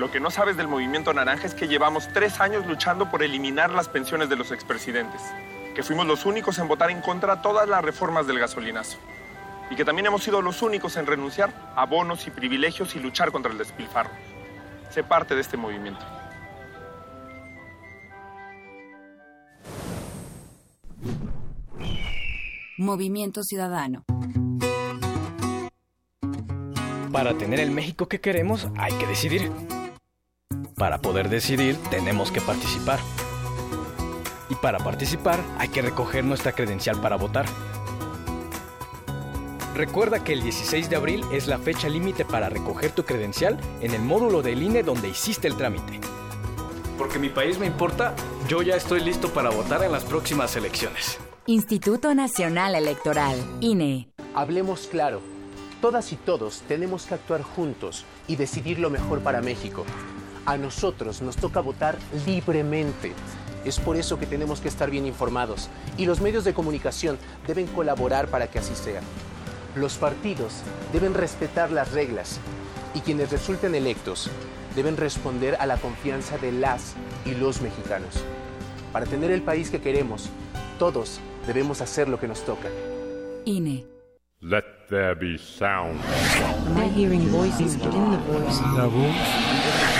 [SPEAKER 30] Lo que no sabes del movimiento naranja es que llevamos tres años luchando por eliminar las pensiones de los expresidentes, que fuimos los únicos en votar en contra de todas las reformas del gasolinazo, y que también hemos sido los únicos en renunciar a bonos y privilegios y luchar contra el despilfarro. Sé parte de este movimiento.
[SPEAKER 18] Movimiento Ciudadano.
[SPEAKER 31] Para tener el México que queremos hay que decidir. Para poder decidir tenemos que participar. Y para participar hay que recoger nuestra credencial para votar. Recuerda que el 16 de abril es la fecha límite para recoger tu credencial en el módulo del INE donde hiciste el trámite. Porque mi país me importa, yo ya estoy listo para votar en las próximas elecciones.
[SPEAKER 18] Instituto Nacional Electoral, INE.
[SPEAKER 32] Hablemos claro. Todas y todos tenemos que actuar juntos y decidir lo mejor para México. A nosotros nos toca votar libremente. Es por eso que tenemos que estar bien informados y los medios de comunicación deben colaborar para que así sea. Los partidos deben respetar las reglas y quienes resulten electos deben responder a la confianza de las y los mexicanos. Para tener el país que queremos, todos debemos hacer lo que nos toca.
[SPEAKER 18] INE.
[SPEAKER 33] Let there be sound.
[SPEAKER 34] La voz.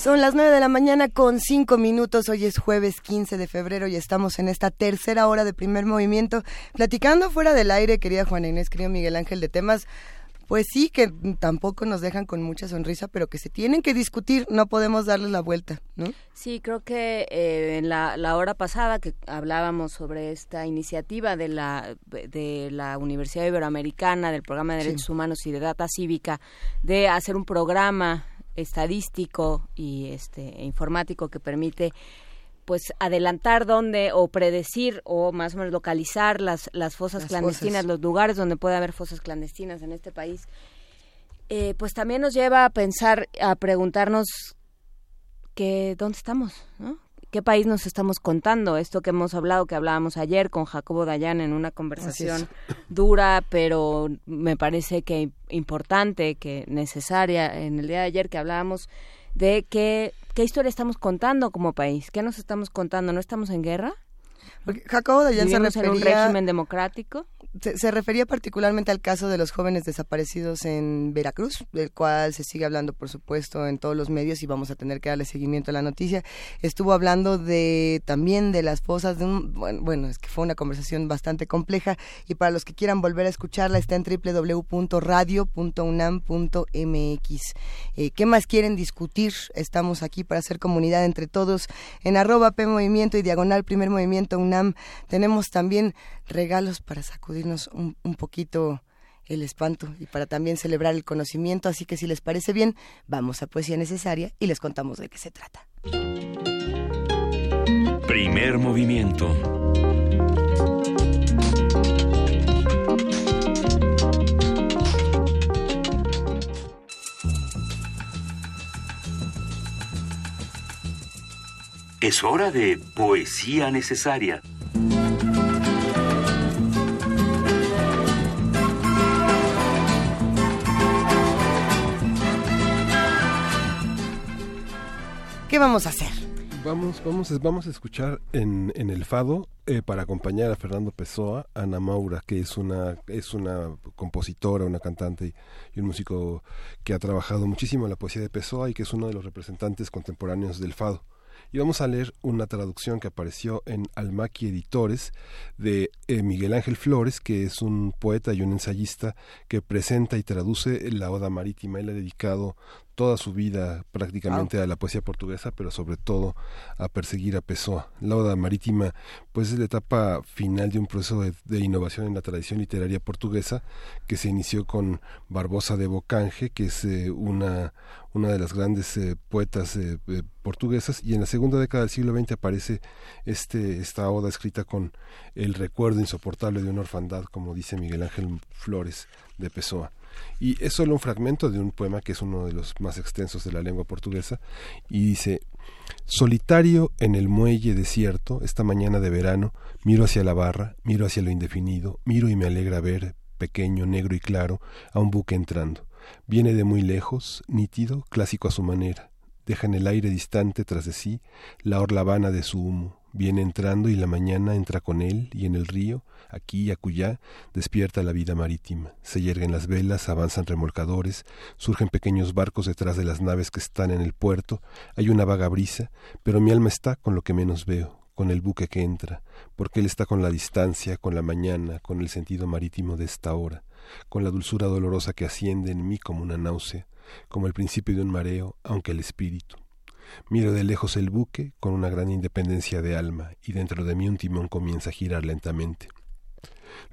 [SPEAKER 3] Son las 9 de la mañana con 5 minutos. Hoy es jueves 15 de febrero y estamos en esta tercera hora de primer movimiento. Platicando fuera del aire, querida Juana Inés, querido Miguel Ángel, de temas pues sí, que tampoco nos dejan con mucha sonrisa, pero que se tienen que discutir, no podemos darles la vuelta, ¿no?
[SPEAKER 7] Sí, creo que eh, en la, la, hora pasada que hablábamos sobre esta iniciativa de la, de la Universidad Iberoamericana, del Programa de Derechos sí. Humanos y de Data Cívica, de hacer un programa estadístico y este e informático que permite pues adelantar dónde o predecir o más o menos localizar las las fosas las clandestinas, fosas. los lugares donde puede haber fosas clandestinas en este país. eh, pues también nos lleva a pensar, a preguntarnos que dónde estamos, ¿no? ¿Qué país nos estamos contando? Esto que hemos hablado, que hablábamos ayer con Jacobo Dayan en una conversación dura, pero me parece que importante, que necesaria en el día de ayer que hablábamos de qué, qué historia estamos contando como país, qué nos estamos contando, ¿no estamos en guerra?
[SPEAKER 3] Jacobo Dayan se refería...
[SPEAKER 7] en un régimen democrático?
[SPEAKER 3] Se, refería particularmente al caso de los jóvenes desaparecidos en Veracruz, del cual se sigue hablando, por supuesto, en todos los medios y vamos a tener que darle seguimiento a la noticia. Estuvo hablando de también de las fosas de un, bueno, es que fue una conversación bastante compleja y para los que quieran volver a escucharla está en www.radio.unam.mx. Eh, ¿Qué más quieren discutir? Estamos aquí para hacer comunidad entre todos en arroba P Movimiento y Diagonal Primer Movimiento UNAM. Tenemos también regalos para un, un poquito el espanto y para también celebrar el conocimiento. Así que si les parece bien, vamos a Poesía Necesaria y les contamos de qué se trata.
[SPEAKER 9] Primer movimiento. Es hora de Poesía Necesaria.
[SPEAKER 3] Vamos a hacer?
[SPEAKER 1] Vamos, vamos, vamos a escuchar en, en el Fado eh, para acompañar a Fernando Pessoa, Ana Maura, que es una, es una compositora, una cantante y, un músico que ha trabajado muchísimo en la poesía de Pessoa y que es uno de los representantes contemporáneos del Fado. Y vamos a leer una traducción que apareció en Almaqui Editores de eh, Miguel Ángel Flores, que es un poeta y un ensayista que presenta y traduce la Oda Marítima. Él ha dedicado toda su vida prácticamente a la poesía portuguesa, pero sobre todo a perseguir a Pessoa. La Oda Marítima, pues es la etapa final de un proceso de, innovación en la tradición literaria portuguesa que se inició con Barbosa de Bocanje, que es eh, una, una de las grandes eh, poetas eh, portuguesas, y en la segunda década del siglo XX aparece este, esta oda escrita con el recuerdo insoportable de una orfandad, como dice Miguel Ángel Flores de Pessoa. Y es solo un fragmento de un poema que es uno de los más extensos de la lengua portuguesa y dice, Solitario en el muelle desierto, esta mañana de verano, miro hacia la barra, miro hacia lo indefinido, miro y me alegra ver, pequeño, negro y claro, a un buque entrando. Viene de muy lejos, nítido, clásico a su manera. Deja en el aire distante tras de sí la orla vana de su humo. Viene entrando y la mañana entra con él y en el río aquí y acullá, despierta la vida marítima. Se yerguen las velas, avanzan remolcadores, surgen pequeños barcos detrás de las naves que están en el puerto, hay una vaga brisa, pero mi alma está con lo que menos veo, con el buque que entra, porque él está con la distancia, con la mañana, con el sentido marítimo de esta hora, con la dulzura dolorosa que asciende en mí como una náusea, como el principio de un mareo, aunque el espíritu. Miro de lejos el buque con una gran independencia de alma, y dentro de mí un timón comienza a girar lentamente.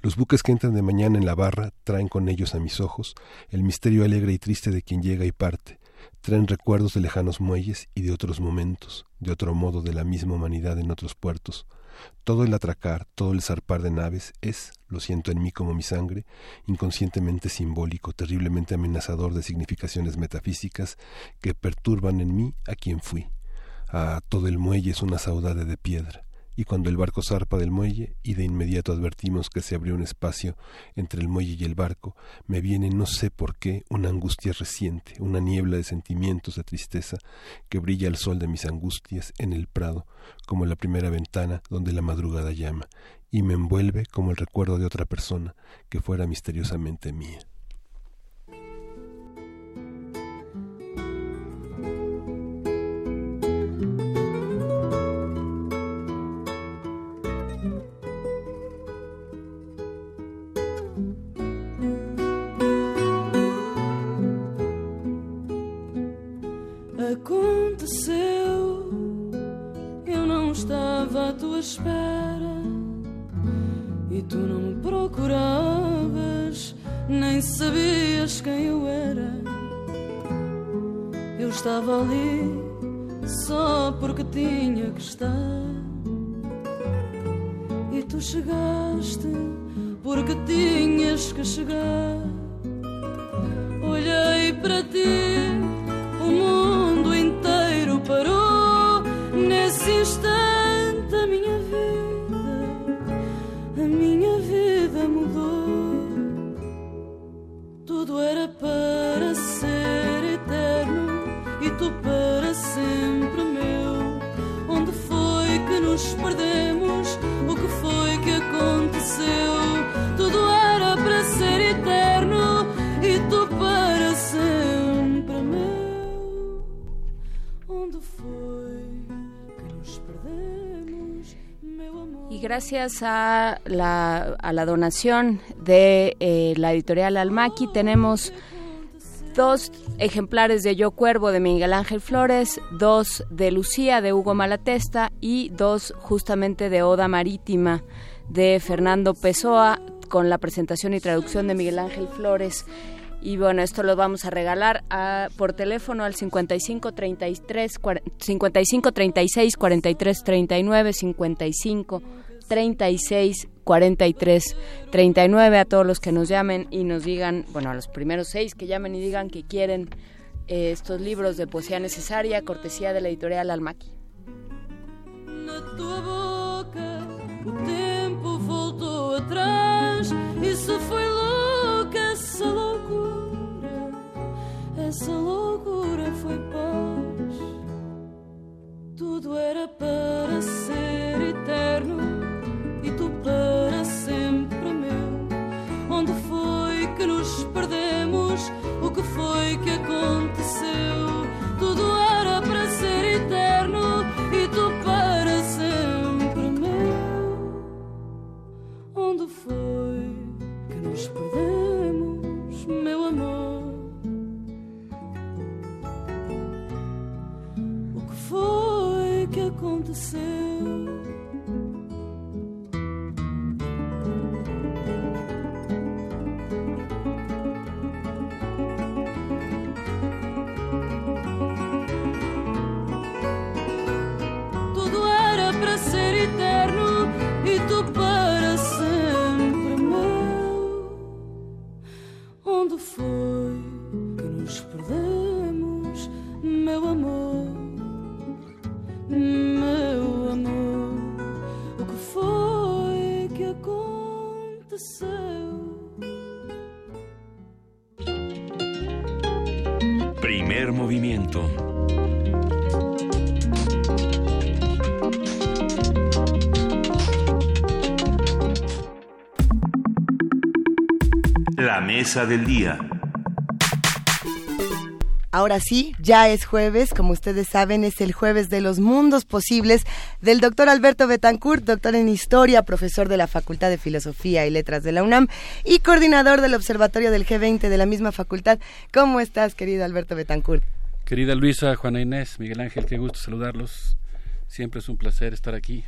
[SPEAKER 1] Los buques que entran de mañana en la barra traen con ellos a mis ojos el misterio alegre y triste de quien llega y parte, traen recuerdos de lejanos muelles y de otros momentos, de otro modo de la misma humanidad en otros puertos. Todo el atracar, todo el zarpar de naves es, lo siento en mí como mi sangre, inconscientemente simbólico, terriblemente amenazador de significaciones metafísicas que perturban en mí a quien fui. Ah, todo el muelle es una saudade de piedra y cuando el barco zarpa del muelle y de inmediato advertimos que se abrió un espacio entre el muelle y el barco, me viene no sé por qué una angustia reciente, una niebla de sentimientos de tristeza que brilla al sol de mis angustias en el prado, como la primera ventana donde la madrugada llama, y me envuelve como el recuerdo de otra persona que fuera misteriosamente mía.
[SPEAKER 35] Espera e tu não me procuravas, nem sabias quem eu era. Eu estava ali só porque tinha que estar. E tu chegaste porque tinhas que chegar. Olhei para ti o mundo inteiro parou nesse instante minha vida mudou. Tudo era para ser eterno e tu para sempre meu. Onde foi que nos perdemos? O que foi que aconteceu? Tudo era para ser eterno
[SPEAKER 7] Gracias a la, a la donación de eh, la editorial Almaqui tenemos dos ejemplares de Yo Cuervo de Miguel Ángel Flores, dos de Lucía de Hugo Malatesta y dos justamente de Oda Marítima de Fernando Pessoa con la presentación y traducción de Miguel Ángel Flores. Y bueno, esto lo vamos a regalar por teléfono al 55 33 cuar- 55 36 43 39 55 36 43 39 a todos los que nos llamen y nos digan, bueno, a los primeros seis que llamen y digan que quieren eh, estos libros de poesía necesaria, cortesía de la editorial Almaqui.
[SPEAKER 35] e essa loucura foi paz tudo era para ser que foi que aconteceu
[SPEAKER 36] La mesa del día.
[SPEAKER 3] Ahora sí, ya es jueves, como ustedes saben, es el jueves de los mundos posibles del doctor Alberto Betancourt, doctor en historia, profesor de la Facultad de Filosofía y Letras de la UNAM y coordinador del Observatorio del G20 de la misma facultad. ¿Cómo estás, querido Alberto Betancourt?
[SPEAKER 37] Querida Luisa, Juana Inés, Miguel Ángel, qué gusto saludarlos. Siempre es un placer estar aquí.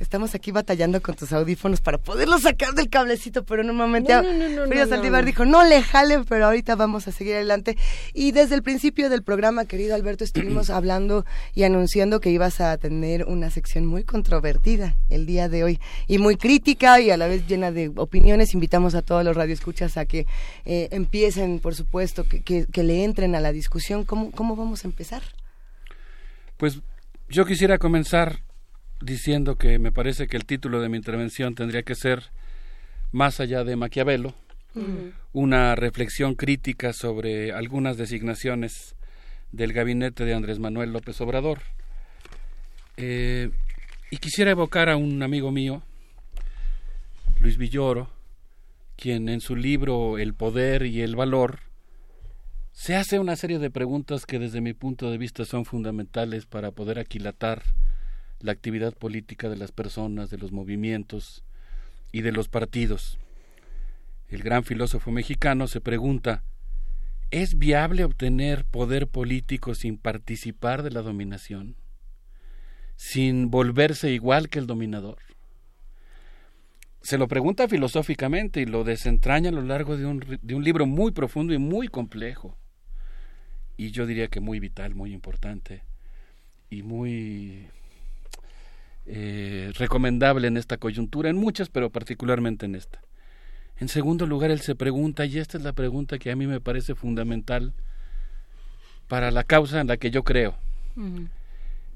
[SPEAKER 3] Estamos aquí batallando con tus audífonos para poderlos sacar del cablecito, pero en un momento
[SPEAKER 7] No, no, no, no,
[SPEAKER 3] Frida
[SPEAKER 7] no,
[SPEAKER 3] Saldívar
[SPEAKER 7] no.
[SPEAKER 3] dijo, no le jale, pero ahorita vamos a seguir adelante. Y desde el principio del programa, querido Alberto, estuvimos hablando y anunciando que ibas a tener una sección muy controvertida el día de hoy y muy crítica y a la vez llena de opiniones. Invitamos a todos los radioescuchas a que eh, empiecen, por supuesto, que, que, que le entren a la discusión. ¿Cómo, ¿Cómo vamos a empezar?
[SPEAKER 37] Pues yo quisiera comenzar diciendo que me parece que el título de mi intervención tendría que ser Más allá de Maquiavelo, una reflexión crítica sobre algunas designaciones del gabinete de Andrés Manuel López Obrador. Eh, y quisiera evocar a un amigo mío, Luis Villoro, quien en su libro El poder y el valor se hace una serie de preguntas que desde mi punto de vista son fundamentales para poder aquilatar la actividad política de las personas, de los movimientos y de los partidos. El gran filósofo mexicano se pregunta, ¿es viable obtener poder político sin participar de la dominación? ¿Sin volverse igual que el dominador? Se lo pregunta filosóficamente y lo desentraña a lo largo de un, de un libro muy profundo y muy complejo. Y yo diría que muy vital, muy importante y muy eh, recomendable en esta coyuntura, en muchas, pero particularmente en esta. En segundo lugar, él se pregunta, y esta es la pregunta que a mí me parece fundamental para la causa en la que yo creo.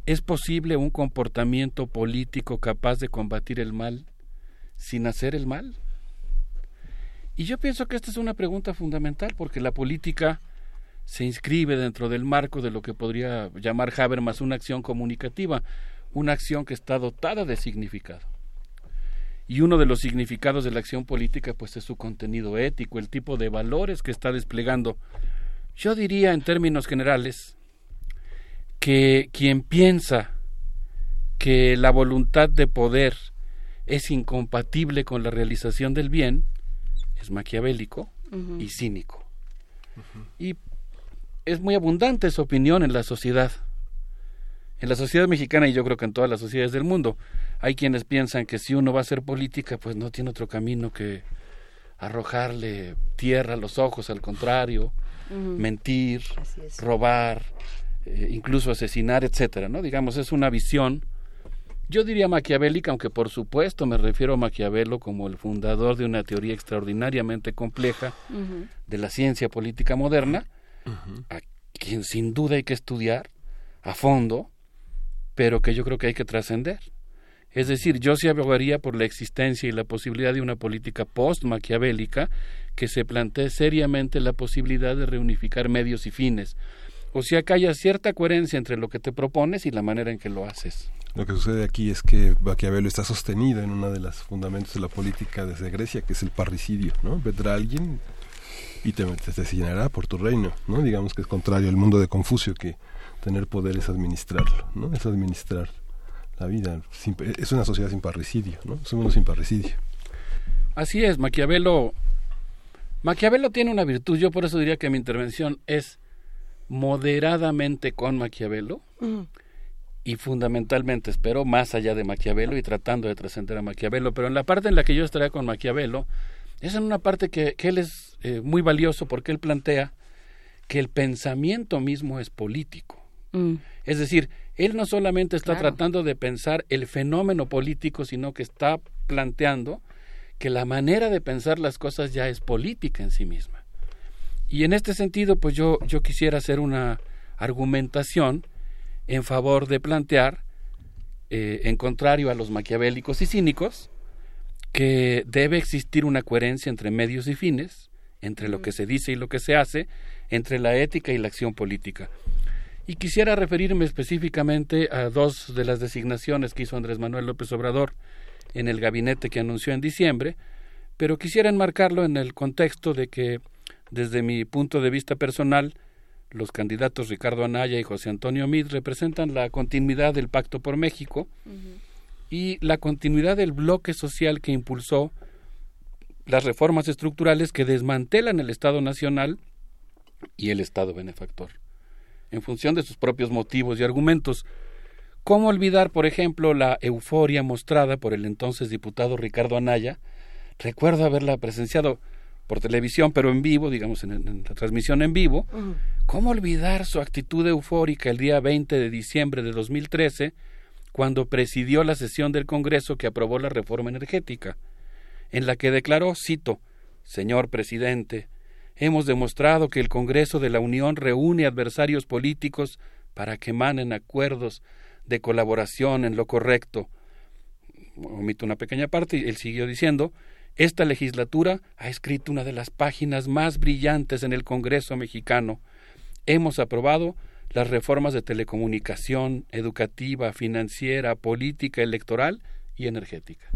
[SPEAKER 37] ¿Es posible un comportamiento político capaz de combatir el mal sin hacer el mal? Y yo pienso que esta es una pregunta fundamental porque la política se inscribe dentro del marco de lo que podría llamar Habermas una acción comunicativa, una acción que está dotada de significado. Y uno de los significados de la acción política pues es su contenido ético, el tipo de valores que está desplegando. Yo diría en términos generales que quien piensa que la voluntad de poder es incompatible con la realización del bien es maquiavélico y cínico. Y es muy abundante esa opinión en la sociedad. En la sociedad mexicana y yo creo que en todas las sociedades del mundo. Hay quienes piensan que si uno va a hacer política pues no tiene otro camino que arrojarle tierra a los ojos, al contrario, mentir, robar, eh, incluso asesinar, etcétera, ¿no? Digamos, es una visión yo diría maquiavélica, aunque por supuesto me refiero a Maquiavelo como el fundador de una teoría extraordinariamente compleja de la ciencia política moderna, a quien sin duda hay que estudiar a fondo, pero que yo creo que hay que trascender. Es decir, yo sí abogaría por la existencia y la posibilidad de una política post-maquiavélica que se plantee seriamente la posibilidad de reunificar medios y fines. O sea, que haya cierta coherencia entre lo que te propones y la manera en que lo haces.
[SPEAKER 1] Lo que sucede aquí es que Maquiavelo está sostenido en uno de los fundamentos de la política desde Grecia, que es el parricidio, ¿no? Vendrá alguien y te, te por tu reino, ¿no? Digamos que es contrario al mundo de Confucio, que tener poder es administrarlo, ¿no? Es administrar la vida. Es una sociedad sin parricidio, ¿no? Es un mundo sin parricidio.
[SPEAKER 37] Así es, Maquiavelo. Maquiavelo tiene una virtud, yo por eso diría que mi intervención es moderadamente con Maquiavelo y fundamentalmente espero más allá de Maquiavelo y tratando de trascender a Maquiavelo, pero en la parte en la que yo estaría con Maquiavelo es en una parte que, que él es eh, muy valioso porque él plantea que el pensamiento mismo es político. Mm. Es decir, él no solamente está tratando de pensar el fenómeno político, sino que está planteando que la manera de pensar las cosas ya es política en sí misma. Y en este sentido, pues yo, yo quisiera hacer una argumentación en favor de plantear, eh, en contrario a los maquiavélicos y cínicos, que debe existir una coherencia entre medios y fines, entre lo que se dice y lo que se hace, entre la ética y la acción política. Y quisiera referirme específicamente a dos de las designaciones que hizo Andrés Manuel López Obrador en el gabinete que anunció en diciembre, pero quisiera enmarcarlo en el contexto de que, desde mi punto de vista personal, los candidatos Ricardo Anaya y José Antonio Mid representan la continuidad del Pacto por México y la continuidad del bloque social que impulsó las reformas estructurales que desmantelan el Estado Nacional y el Estado benefactor en función de sus propios motivos y argumentos. ¿Cómo olvidar, por ejemplo, la euforia mostrada por el entonces diputado Ricardo Anaya? Recuerdo haberla presenciado por televisión, pero en vivo, digamos, en, la transmisión en vivo. ¿Cómo olvidar su actitud eufórica el día 20 de diciembre de 2013, cuando presidió la sesión del Congreso que aprobó la reforma energética, en la que declaró, cito, Señor presidente, hemos demostrado que el Congreso de la Unión reúne adversarios políticos para que emanen acuerdos de colaboración en lo correcto. Omito una pequeña parte y él siguió diciendo esta legislatura ha escrito una de las páginas más brillantes en el Congreso mexicano. Hemos aprobado las reformas de telecomunicación, educativa, financiera, política, electoral y energética.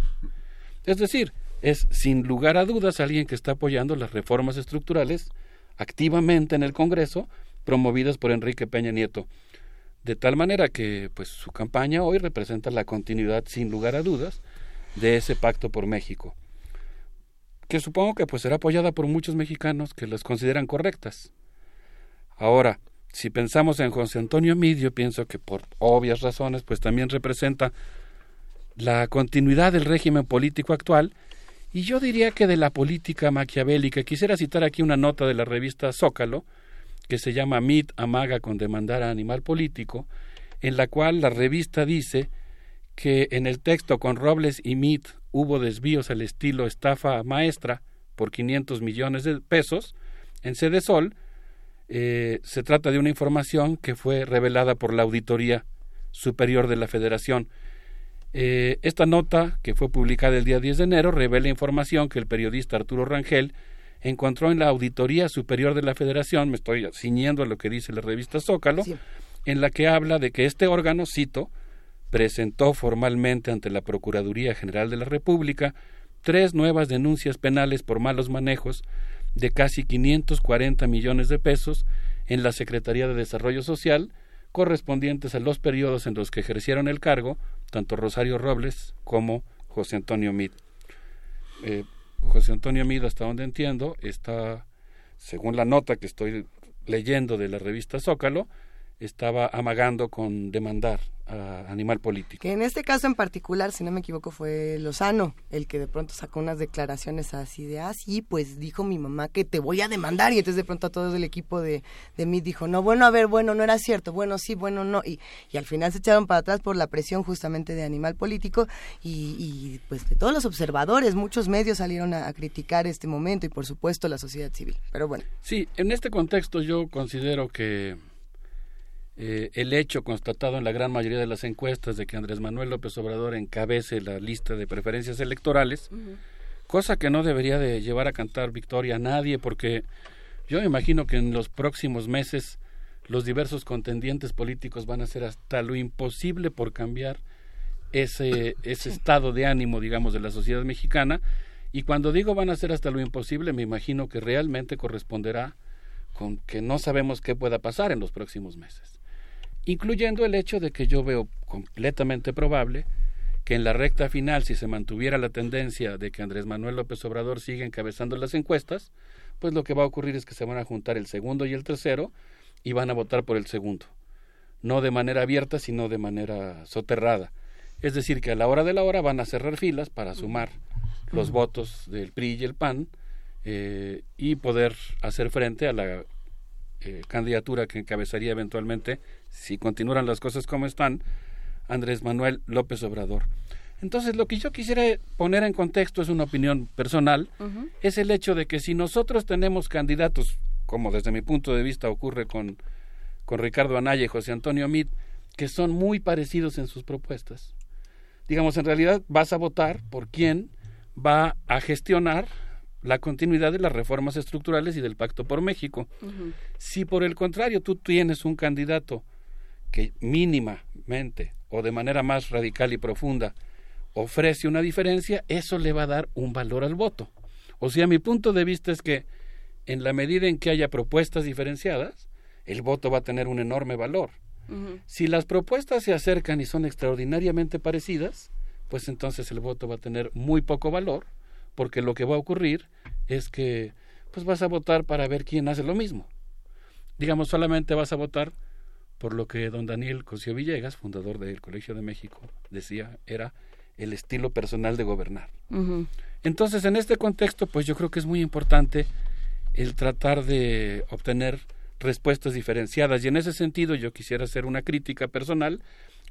[SPEAKER 37] Es decir, es sin lugar a dudas alguien que está apoyando las reformas estructurales activamente en el Congreso promovidas por Enrique Peña Nieto. De tal manera que pues su campaña hoy representa la continuidad sin lugar a dudas de ese pacto por México, que supongo que pues será apoyada por muchos mexicanos que las consideran correctas. Ahora, si pensamos en José Antonio Midio, pienso que por obvias razones pues también representa la continuidad del régimen político actual. Y yo diría que de la política maquiavélica, quisiera citar aquí una nota de la revista Zócalo, que se llama Mit amaga con demandar a animal político, en la cual la revista dice que en el texto con Robles y Mit hubo desvíos al estilo estafa maestra por 500 millones de pesos, en Sede Sol, Eh, se trata de una información que fue revelada por la Auditoría Superior de la Federación. Eh, esta nota, que fue publicada el día 10 de enero, revela información que el periodista Arturo Rangel encontró en la Auditoría Superior de la Federación, me estoy ciñendo a lo que dice la revista Zócalo, en la que habla de que este órgano, cito, presentó formalmente ante la Procuraduría General de la República tres nuevas denuncias penales por malos manejos de casi 540 millones de pesos en la Secretaría de Desarrollo Social, correspondientes a los periodos en los que ejercieron el cargo tanto Rosario Robles como José Antonio Mid. Eh, José Antonio Mid, hasta donde entiendo, está, según la nota que estoy leyendo de la revista Zócalo, estaba amagando con demandar animal político.
[SPEAKER 3] Que en este caso en particular, si no me equivoco, fue Lozano el que de pronto sacó unas declaraciones así de, ah, sí, pues dijo mi mamá que te voy a demandar. Y entonces de pronto a todo el equipo de, de mí dijo, no, bueno, a ver, bueno, no era cierto, bueno, sí, bueno, no. Y, y al final se echaron para atrás por la presión justamente de animal político y, y pues de todos los observadores, muchos medios salieron a, a criticar este momento y por supuesto la sociedad civil. Pero bueno.
[SPEAKER 37] Sí, en este contexto yo considero que eh, el hecho constatado en la gran mayoría de las encuestas de que Andrés Manuel López Obrador encabece la lista de preferencias electorales, cosa que no debería de llevar a cantar victoria a nadie, porque yo me imagino que en los próximos meses los diversos contendientes políticos van a hacer hasta lo imposible por cambiar ese, ese estado de ánimo, digamos, de la sociedad mexicana. Y cuando digo van a hacer hasta lo imposible, me imagino que realmente corresponderá con que no sabemos qué pueda pasar en los próximos meses incluyendo el hecho de que yo veo completamente probable que en la recta final, si se mantuviera la tendencia de que Andrés Manuel López Obrador siga encabezando las encuestas, pues lo que va a ocurrir es que se van a juntar el segundo y el tercero y van a votar por el segundo. No de manera abierta, sino de manera soterrada. Es decir, que a la hora de la hora van a cerrar filas para sumar los votos del PRI y el PAN eh, y poder hacer frente a la eh, candidatura que encabezaría eventualmente, si continuaran las cosas como están, Andrés Manuel López Obrador. Entonces, lo que yo quisiera poner en contexto es una opinión personal, es el hecho de que si nosotros tenemos candidatos, como desde mi punto de vista ocurre con, con Ricardo Anaya y José Antonio Mit, que son muy parecidos en sus propuestas, digamos, en realidad vas a votar por quien va a gestionar la continuidad de las reformas estructurales y del Pacto por México. Si por el contrario tú tienes un candidato que mínimamente o de manera más radical y profunda ofrece una diferencia, eso le va a dar un valor al voto. O sea, mi punto de vista es que en la medida en que haya propuestas diferenciadas, el voto va a tener un enorme valor. Si las propuestas se acercan y son extraordinariamente parecidas, pues entonces el voto va a tener muy poco valor porque lo que va a ocurrir es que pues vas a votar para ver quién hace lo mismo. Digamos, solamente vas a votar por lo que don Daniel Cosío Villegas, fundador del Colegio de México, decía era el estilo personal de gobernar. Entonces, en este contexto, pues yo creo que es muy importante el tratar de obtener respuestas diferenciadas y en ese sentido yo quisiera hacer una crítica personal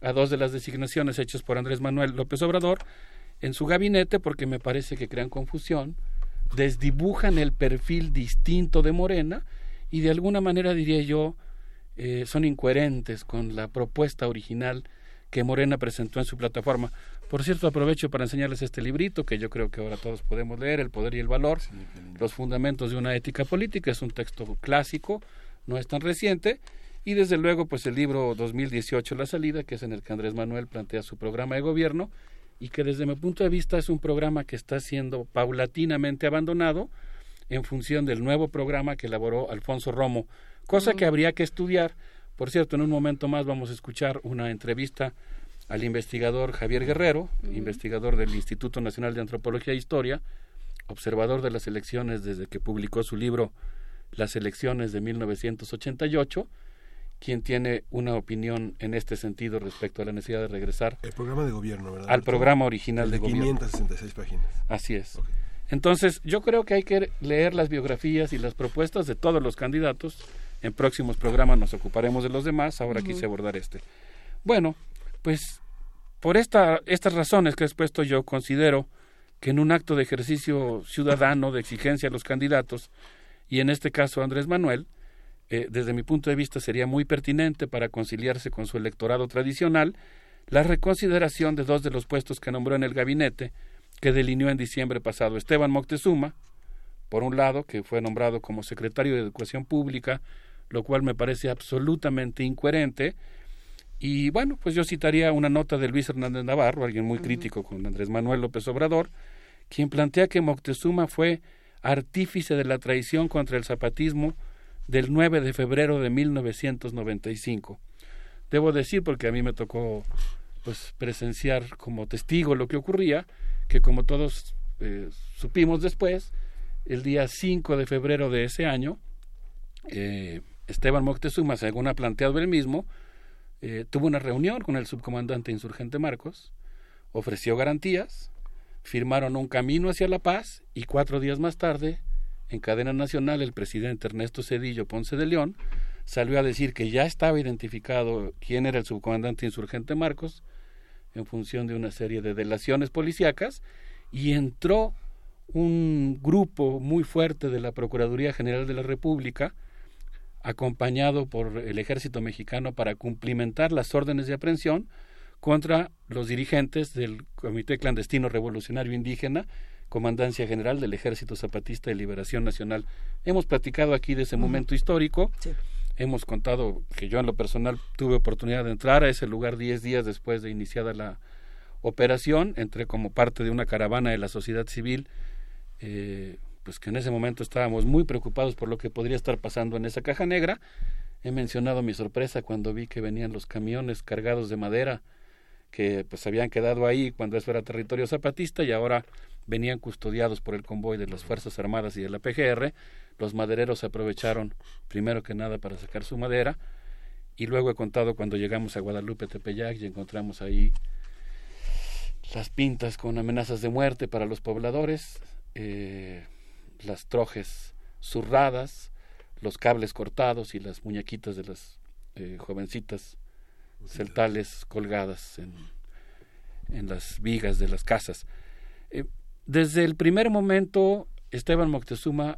[SPEAKER 37] a dos de las designaciones hechas por Andrés Manuel López Obrador en su gabinete porque me parece que crean confusión, desdibujan el perfil distinto de Morena y de alguna manera diría yo eh, son incoherentes con la propuesta original que Morena presentó en su plataforma. Por cierto, aprovecho para enseñarles este librito que yo creo que ahora todos podemos leer, El poder y el valor, los fundamentos de una ética política, es un texto clásico, no es tan reciente, y desde luego pues el libro 2018 La salida, que es en el que Andrés Manuel plantea su programa de gobierno y que desde mi punto de vista es un programa que está siendo paulatinamente abandonado en función del nuevo programa que elaboró Alfonso Romo, cosa que habría que estudiar. Por cierto, en un momento más vamos a escuchar una entrevista al investigador Javier Guerrero, investigador del Instituto Nacional de Antropología e Historia, observador de las elecciones desde que publicó su libro Las elecciones de 1988 quien tiene una opinión en este sentido respecto a la necesidad de regresar
[SPEAKER 1] el programa de gobierno, ¿verdad?
[SPEAKER 37] Al programa original de, gobierno.
[SPEAKER 1] 566 páginas.
[SPEAKER 37] Así es. Entonces, yo creo que hay que leer las biografías y las propuestas de todos los candidatos. En próximos programas nos ocuparemos de los demás. Ahora quise abordar este. Bueno, pues por esta, estas razones que he expuesto, yo considero que en un acto de ejercicio ciudadano de exigencia a los candidatos, y en este caso Andrés Manuel, eh, desde mi punto de vista sería muy pertinente para conciliarse con su electorado tradicional la reconsideración de dos de los puestos que nombró en el gabinete que delineó en diciembre pasado. Esteban Moctezuma, por un lado, que fue nombrado como secretario de Educación Pública, lo cual me parece absolutamente incoherente, y bueno, pues yo citaría una nota de Luis Hernández Navarro, alguien muy crítico con Andrés Manuel López Obrador, quien plantea que Moctezuma fue artífice de la traición contra el zapatismo del 9 de febrero de 1995. Debo decir, porque a mí me tocó pues presenciar como testigo lo que ocurría, que como todos eh, supimos después, el día 5 de febrero de ese año, eh, Esteban Moctezuma, según ha planteado él mismo, eh, tuvo una reunión con el subcomandante insurgente Marcos, ofreció garantías, firmaron un camino hacia la paz y cuatro días más tarde, en cadena nacional, el presidente Ernesto Cedillo Ponce de León salió a decir que ya estaba identificado quién era el subcomandante insurgente Marcos en función de una serie de delaciones policíacas y entró un grupo muy fuerte de la Procuraduría General de la República acompañado por el ejército mexicano para cumplimentar las órdenes de aprehensión contra los dirigentes del Comité Clandestino Revolucionario Indígena, Comandancia General del Ejército Zapatista de Liberación Nacional. Hemos platicado aquí de ese momento histórico. Hemos contado que yo en lo personal tuve oportunidad de entrar a ese lugar diez días después de iniciada la operación. Entré como parte de una caravana de la sociedad civil eh, pues que en ese momento estábamos muy preocupados por lo que podría estar pasando en esa caja negra. He mencionado mi sorpresa cuando vi que venían los camiones cargados de madera que pues habían quedado ahí cuando eso era territorio zapatista y ahora venían custodiados por el convoy de las Fuerzas Armadas y de la PGR. Los madereros aprovecharon primero que nada para sacar su madera y luego he contado cuando llegamos a Guadalupe Tepeyac y encontramos ahí las pintas con amenazas de muerte para los pobladores. Eh, las trojes zurradas, los cables cortados y las muñequitas de las eh, jovencitas celtales colgadas en, las vigas de las casas. Eh, desde el primer momento, Esteban Moctezuma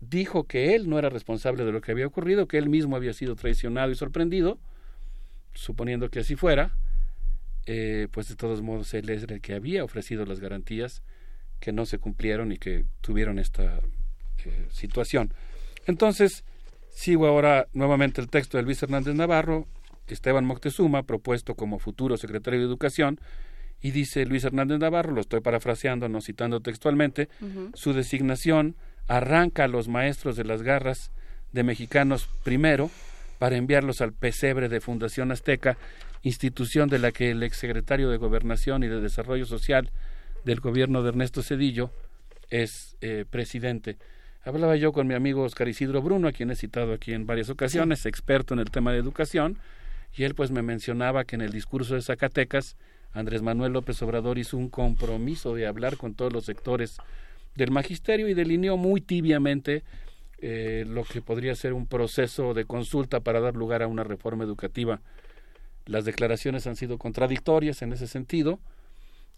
[SPEAKER 37] dijo que él no era responsable de lo que había ocurrido, que él mismo había sido traicionado y sorprendido, suponiendo que así fuera, eh, pues de todos modos él es el que había ofrecido las garantías que no se cumplieron y que tuvieron esta eh, situación. Entonces, sigo ahora nuevamente el texto de Luis Hernández Navarro, Esteban Moctezuma, propuesto como futuro secretario de Educación, y dice Luis Hernández Navarro, lo estoy parafraseando, no citando textualmente, su designación arranca a los maestros de las garras de mexicanos primero para enviarlos al pesebre de Fundación Azteca, institución de la que el exsecretario de Gobernación y de Desarrollo Social del gobierno de Ernesto Cedillo es eh, presidente. Hablaba yo con mi amigo Oscar Isidro Bruno, a quien he citado aquí en varias ocasiones, experto en el tema de educación, y él pues me mencionaba que en el discurso de Zacatecas Andrés Manuel López Obrador hizo un compromiso de hablar con todos los sectores del magisterio y delineó muy tibiamente eh, lo que podría ser un proceso de consulta para dar lugar a una reforma educativa. Las declaraciones han sido contradictorias en ese sentido,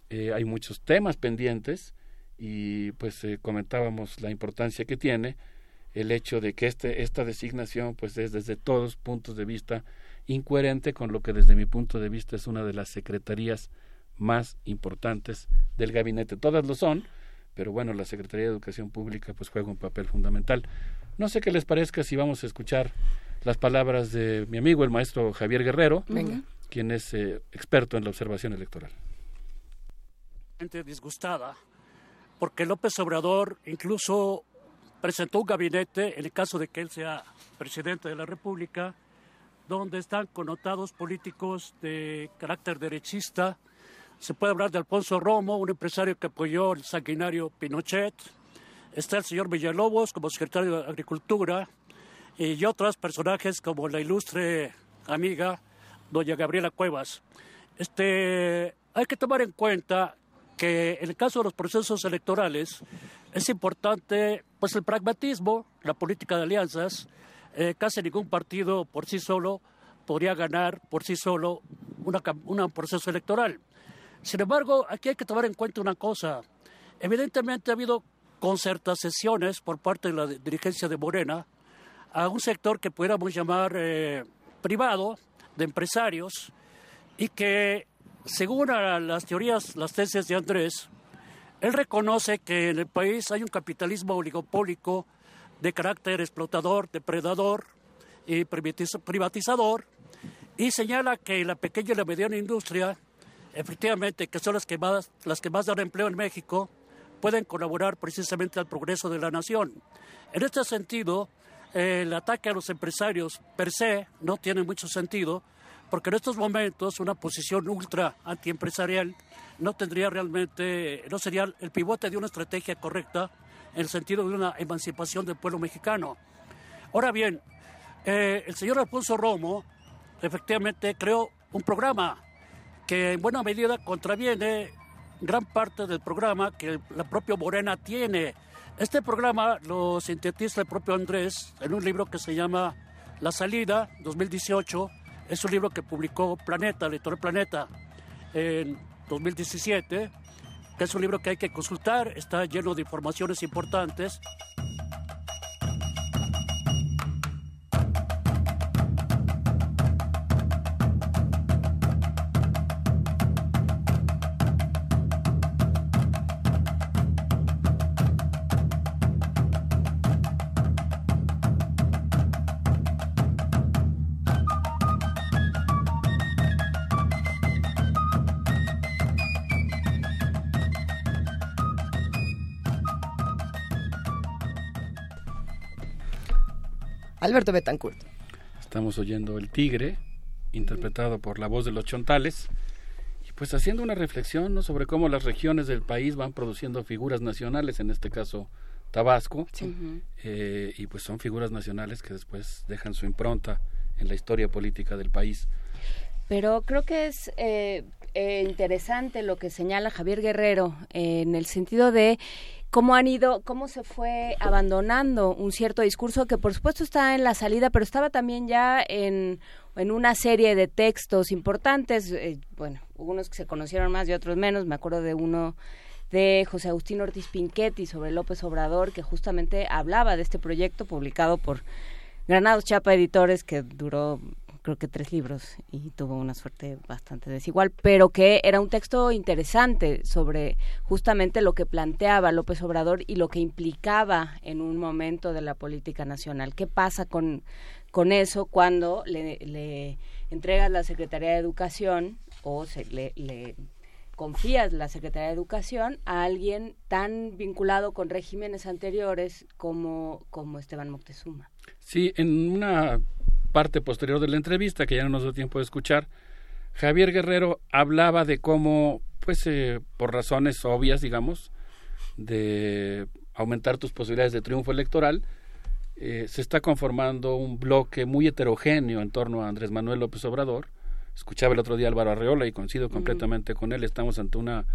[SPEAKER 37] eh, hay muchos temas pendientes y pues eh, comentábamos la importancia que tiene el hecho de que este, esta designación pues es desde todos puntos de vista incoherente con lo que desde mi punto de vista es una de las secretarías más importantes del gabinete. Todas lo son, pero bueno, la Secretaría de Educación Pública pues juega un papel fundamental. No sé qué les parezca si vamos a escuchar las palabras de mi amigo el maestro Javier Guerrero, quien es eh, experto en la observación electoral
[SPEAKER 36] disgustada porque López Obrador incluso presentó un gabinete, en el caso de que él sea presidente de la República, donde están connotados políticos de carácter derechista. Se puede hablar de Alfonso Romo, un empresario que apoyó el sanguinario Pinochet. Está el señor Villalobos como secretario de Agricultura y otros personajes como la ilustre amiga doña Gabriela Cuevas. Este, hay que tomar en cuenta que en el caso de los procesos electorales es importante pues el pragmatismo, la política de alianzas. Eh, casi ningún partido por sí solo podría ganar por sí solo un proceso electoral. Sin embargo, aquí hay que tomar en cuenta una cosa. Evidentemente ha habido concertaciones por parte de la dirigencia de Morena a un sector que pudiéramos llamar eh, privado, de empresarios, y que, según las teorías, las tesis de Andrés, él reconoce que en el país hay un capitalismo oligopólico de carácter explotador, depredador y privatizador, y señala que la pequeña y la mediana industria, efectivamente, que son las que más, las que más dan empleo en México, pueden colaborar precisamente al progreso de la nación. En este sentido, el ataque a los empresarios per se no tiene mucho sentido, porque en estos momentos una posición ultra antiempresarial no tendría realmente, no sería el pivote de una estrategia correcta en el sentido de una emancipación del pueblo mexicano. Ahora bien, eh, el señor Alfonso Romo efectivamente creó un programa que en buena medida contraviene gran parte del programa que la propia Morena tiene. Este programa lo sintetiza el propio Andrés en un libro que se llama La Salida 2018. Es un libro que publicó Planeta, el editor Planeta, en 2017, es un libro que hay que consultar, está lleno de informaciones importantes.
[SPEAKER 3] Alberto Betancourt.
[SPEAKER 37] Estamos oyendo El Tigre, interpretado por la voz de los Chontales, y pues haciendo una reflexión ¿no? sobre cómo las regiones del país van produciendo figuras nacionales, en este caso Tabasco, eh, y pues son figuras nacionales que después dejan su impronta en la historia política del país.
[SPEAKER 7] Pero creo que es eh, eh, interesante lo que señala Javier Guerrero en el sentido de cómo han ido, cómo se fue abandonando un cierto discurso que por supuesto está en la salida, pero estaba también ya en, en una serie de textos importantes, eh, bueno, unos que se conocieron más y otros menos, me acuerdo de uno de José Agustín Ortiz Pinchetti sobre López Obrador, que justamente hablaba de este proyecto publicado por Granados Chapa Editores, que duró creo que tres libros y tuvo una suerte bastante desigual, pero que era un texto interesante sobre justamente lo que planteaba López Obrador y lo que implicaba en un momento de la política nacional. ¿Qué pasa con, con eso cuando le, entregas la Secretaría de Educación o se, le, le confías la Secretaría de Educación a alguien tan vinculado con regímenes anteriores como, como Esteban Moctezuma?
[SPEAKER 37] Sí, en una parte posterior de la entrevista, que ya no nos dio tiempo de escuchar, Javier Guerrero hablaba de cómo, pues eh, por razones obvias, digamos, de aumentar tus posibilidades de triunfo electoral, eh, se está conformando un bloque muy heterogéneo en torno a Andrés Manuel López Obrador. Escuchaba el otro día Álvaro Arreola y coincido completamente con él. Estamos ante una,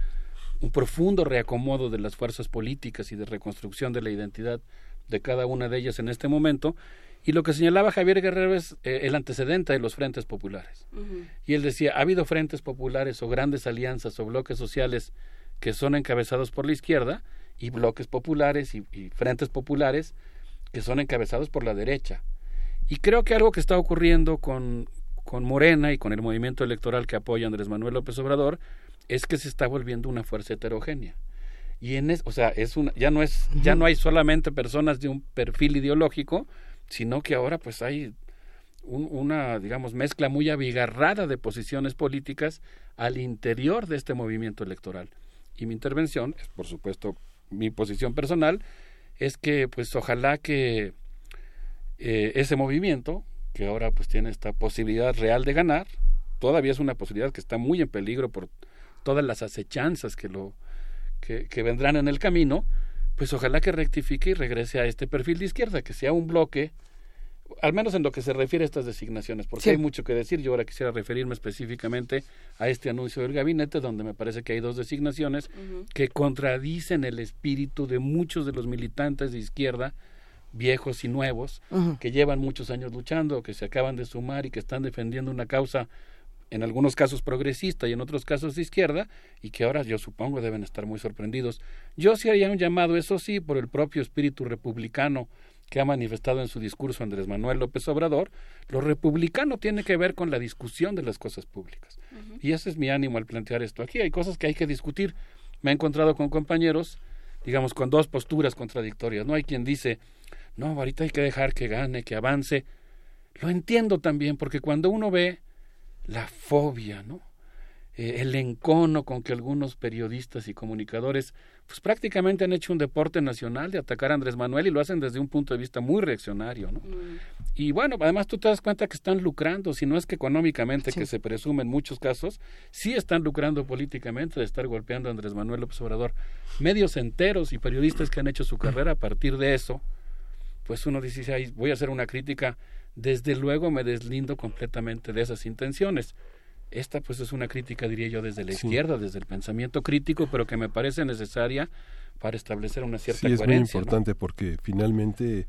[SPEAKER 37] un profundo reacomodo de las fuerzas políticas y de reconstrucción de la identidad de cada una de ellas en este momento. Y lo que señalaba Javier Guerrero es eh, el antecedente de los frentes populares. Y él decía, ha habido frentes populares o grandes alianzas o bloques sociales que son encabezados por la izquierda y bloques populares y, frentes populares que son encabezados por la derecha. Y creo que algo que está ocurriendo con, con Morena y con el movimiento electoral que apoya Andrés Manuel López Obrador es que se está volviendo una fuerza heterogénea. Y en es, o sea, es una, ya no es ya no hay solamente personas de un perfil ideológico, sino que ahora pues hay una, digamos, mezcla muy abigarrada de posiciones políticas al interior de este movimiento electoral. Y mi intervención, es por supuesto mi posición personal, es que pues ojalá que eh, ese movimiento, que ahora pues tiene esta posibilidad real de ganar, todavía es una posibilidad que está muy en peligro por todas las acechanzas que lo que, que vendrán en el camino, pues ojalá que rectifique y regrese a este perfil de izquierda, que sea un bloque, al menos en lo que se refiere a estas designaciones, porque hay mucho que decir. Yo ahora quisiera referirme específicamente a este anuncio del gabinete, donde me parece que hay dos designaciones que contradicen el espíritu de muchos de los militantes de izquierda, viejos y nuevos, que llevan muchos años luchando, que se acaban de sumar y que están defendiendo una causa en algunos casos progresista y en otros casos de izquierda, y que ahora yo supongo deben estar muy sorprendidos. Yo sí haría un llamado, eso sí, por el propio espíritu republicano que ha manifestado en su discurso Andrés Manuel López Obrador, lo republicano tiene que ver con la discusión de las cosas públicas. Y ese es mi ánimo al plantear esto. Aquí hay cosas que hay que discutir. Me he encontrado con compañeros, digamos, con dos posturas contradictorias. No hay quien dice, no, ahorita hay que dejar que gane, que avance. Lo entiendo también, porque cuando uno ve la fobia, ¿no? Eh, el encono con que algunos periodistas y comunicadores pues prácticamente han hecho un deporte nacional de atacar a Andrés Manuel y lo hacen desde un punto de vista muy reaccionario, ¿no? Mm. Y bueno, además tú te das cuenta que están lucrando, si no es que económicamente, que se presume en muchos casos, sí están lucrando políticamente de estar golpeando a Andrés Manuel López Obrador. Medios enteros y periodistas que han hecho su carrera a partir de eso, pues uno dice, Ay, voy a hacer una crítica desde luego me deslindo completamente de esas intenciones. Esta pues es una crítica, diría yo, desde la izquierda, desde el pensamiento crítico, pero que me parece necesaria para establecer una cierta
[SPEAKER 1] sí,
[SPEAKER 37] es
[SPEAKER 1] muy importante porque finalmente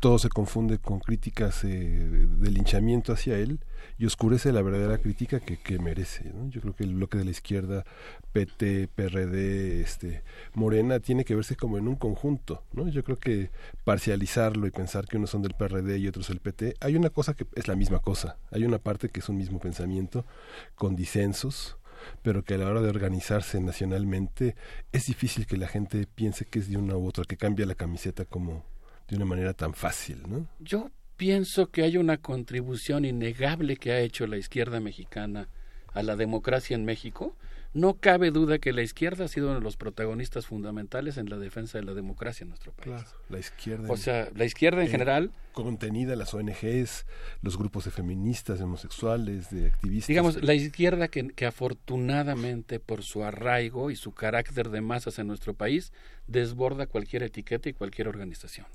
[SPEAKER 1] todo se confunde con críticas eh, de linchamiento hacia él y oscurece la verdadera crítica que, que merece. Yo creo que el bloque de la izquierda, PT, PRD, este, Morena, tiene que verse como en un conjunto. ¿no? Yo creo que parcializarlo y pensar que unos son del PRD y otros del PT, hay una cosa que es la misma cosa. Hay una parte que es un mismo pensamiento, con disensos, pero que a la hora de organizarse nacionalmente es difícil que la gente piense que es de una u otra, que cambia la camiseta como de una manera tan fácil, ¿no?
[SPEAKER 37] Yo pienso que hay una contribución innegable que ha hecho la izquierda mexicana a la democracia en México no cabe duda que la izquierda ha sido uno de los protagonistas fundamentales en la defensa de la democracia en nuestro país.
[SPEAKER 1] Claro, la izquierda.
[SPEAKER 37] O sea, la izquierda en, general.
[SPEAKER 1] Contenida, las ONGs, los grupos de feministas, de homosexuales, de activistas.
[SPEAKER 37] Digamos, la izquierda que, que afortunadamente por su arraigo y su carácter de masas en nuestro país desborda cualquier etiqueta y cualquier organización.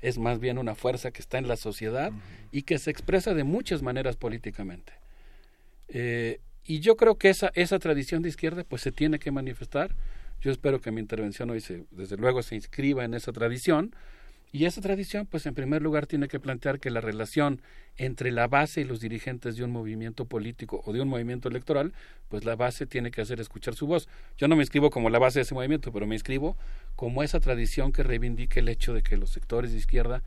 [SPEAKER 37] Es más bien una fuerza que está en la sociedad y que se expresa de muchas maneras políticamente. Eh, y yo creo que esa, esa tradición de izquierda pues se tiene que manifestar. Yo espero que mi intervención hoy se, desde luego se inscriba en esa tradición. Y esa tradición, pues en primer lugar, tiene que plantear que la relación entre la base y los dirigentes de un movimiento político o de un movimiento electoral, pues la base tiene que hacer escuchar su voz. Yo no me inscribo como la base de ese movimiento, pero me inscribo como esa tradición que reivindique el hecho de que los sectores de izquierda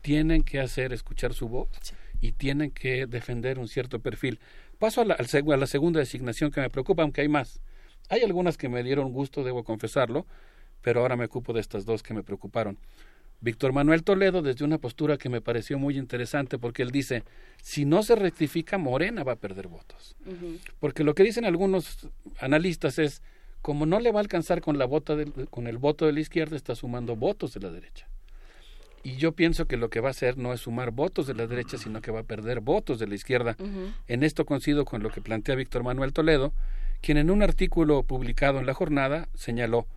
[SPEAKER 37] tienen que hacer escuchar su voz y tienen que defender un cierto perfil. Paso a la, a la segunda designación que me preocupa, aunque hay más. Hay algunas que me dieron gusto, debo confesarlo, pero ahora me ocupo de estas dos que me preocuparon. Víctor Manuel Toledo desde una postura que me pareció muy interesante porque él dice, si no se rectifica, Morena va a perder votos. Porque lo que dicen algunos analistas es, como no le va a alcanzar con, la vota con el voto de la izquierda, está sumando votos de la derecha. Y yo pienso que lo que va a hacer no es sumar votos de la derecha, sino que va a perder votos de la izquierda. En esto coincido con lo que plantea Víctor Manuel Toledo, quien en un artículo publicado en La Jornada señaló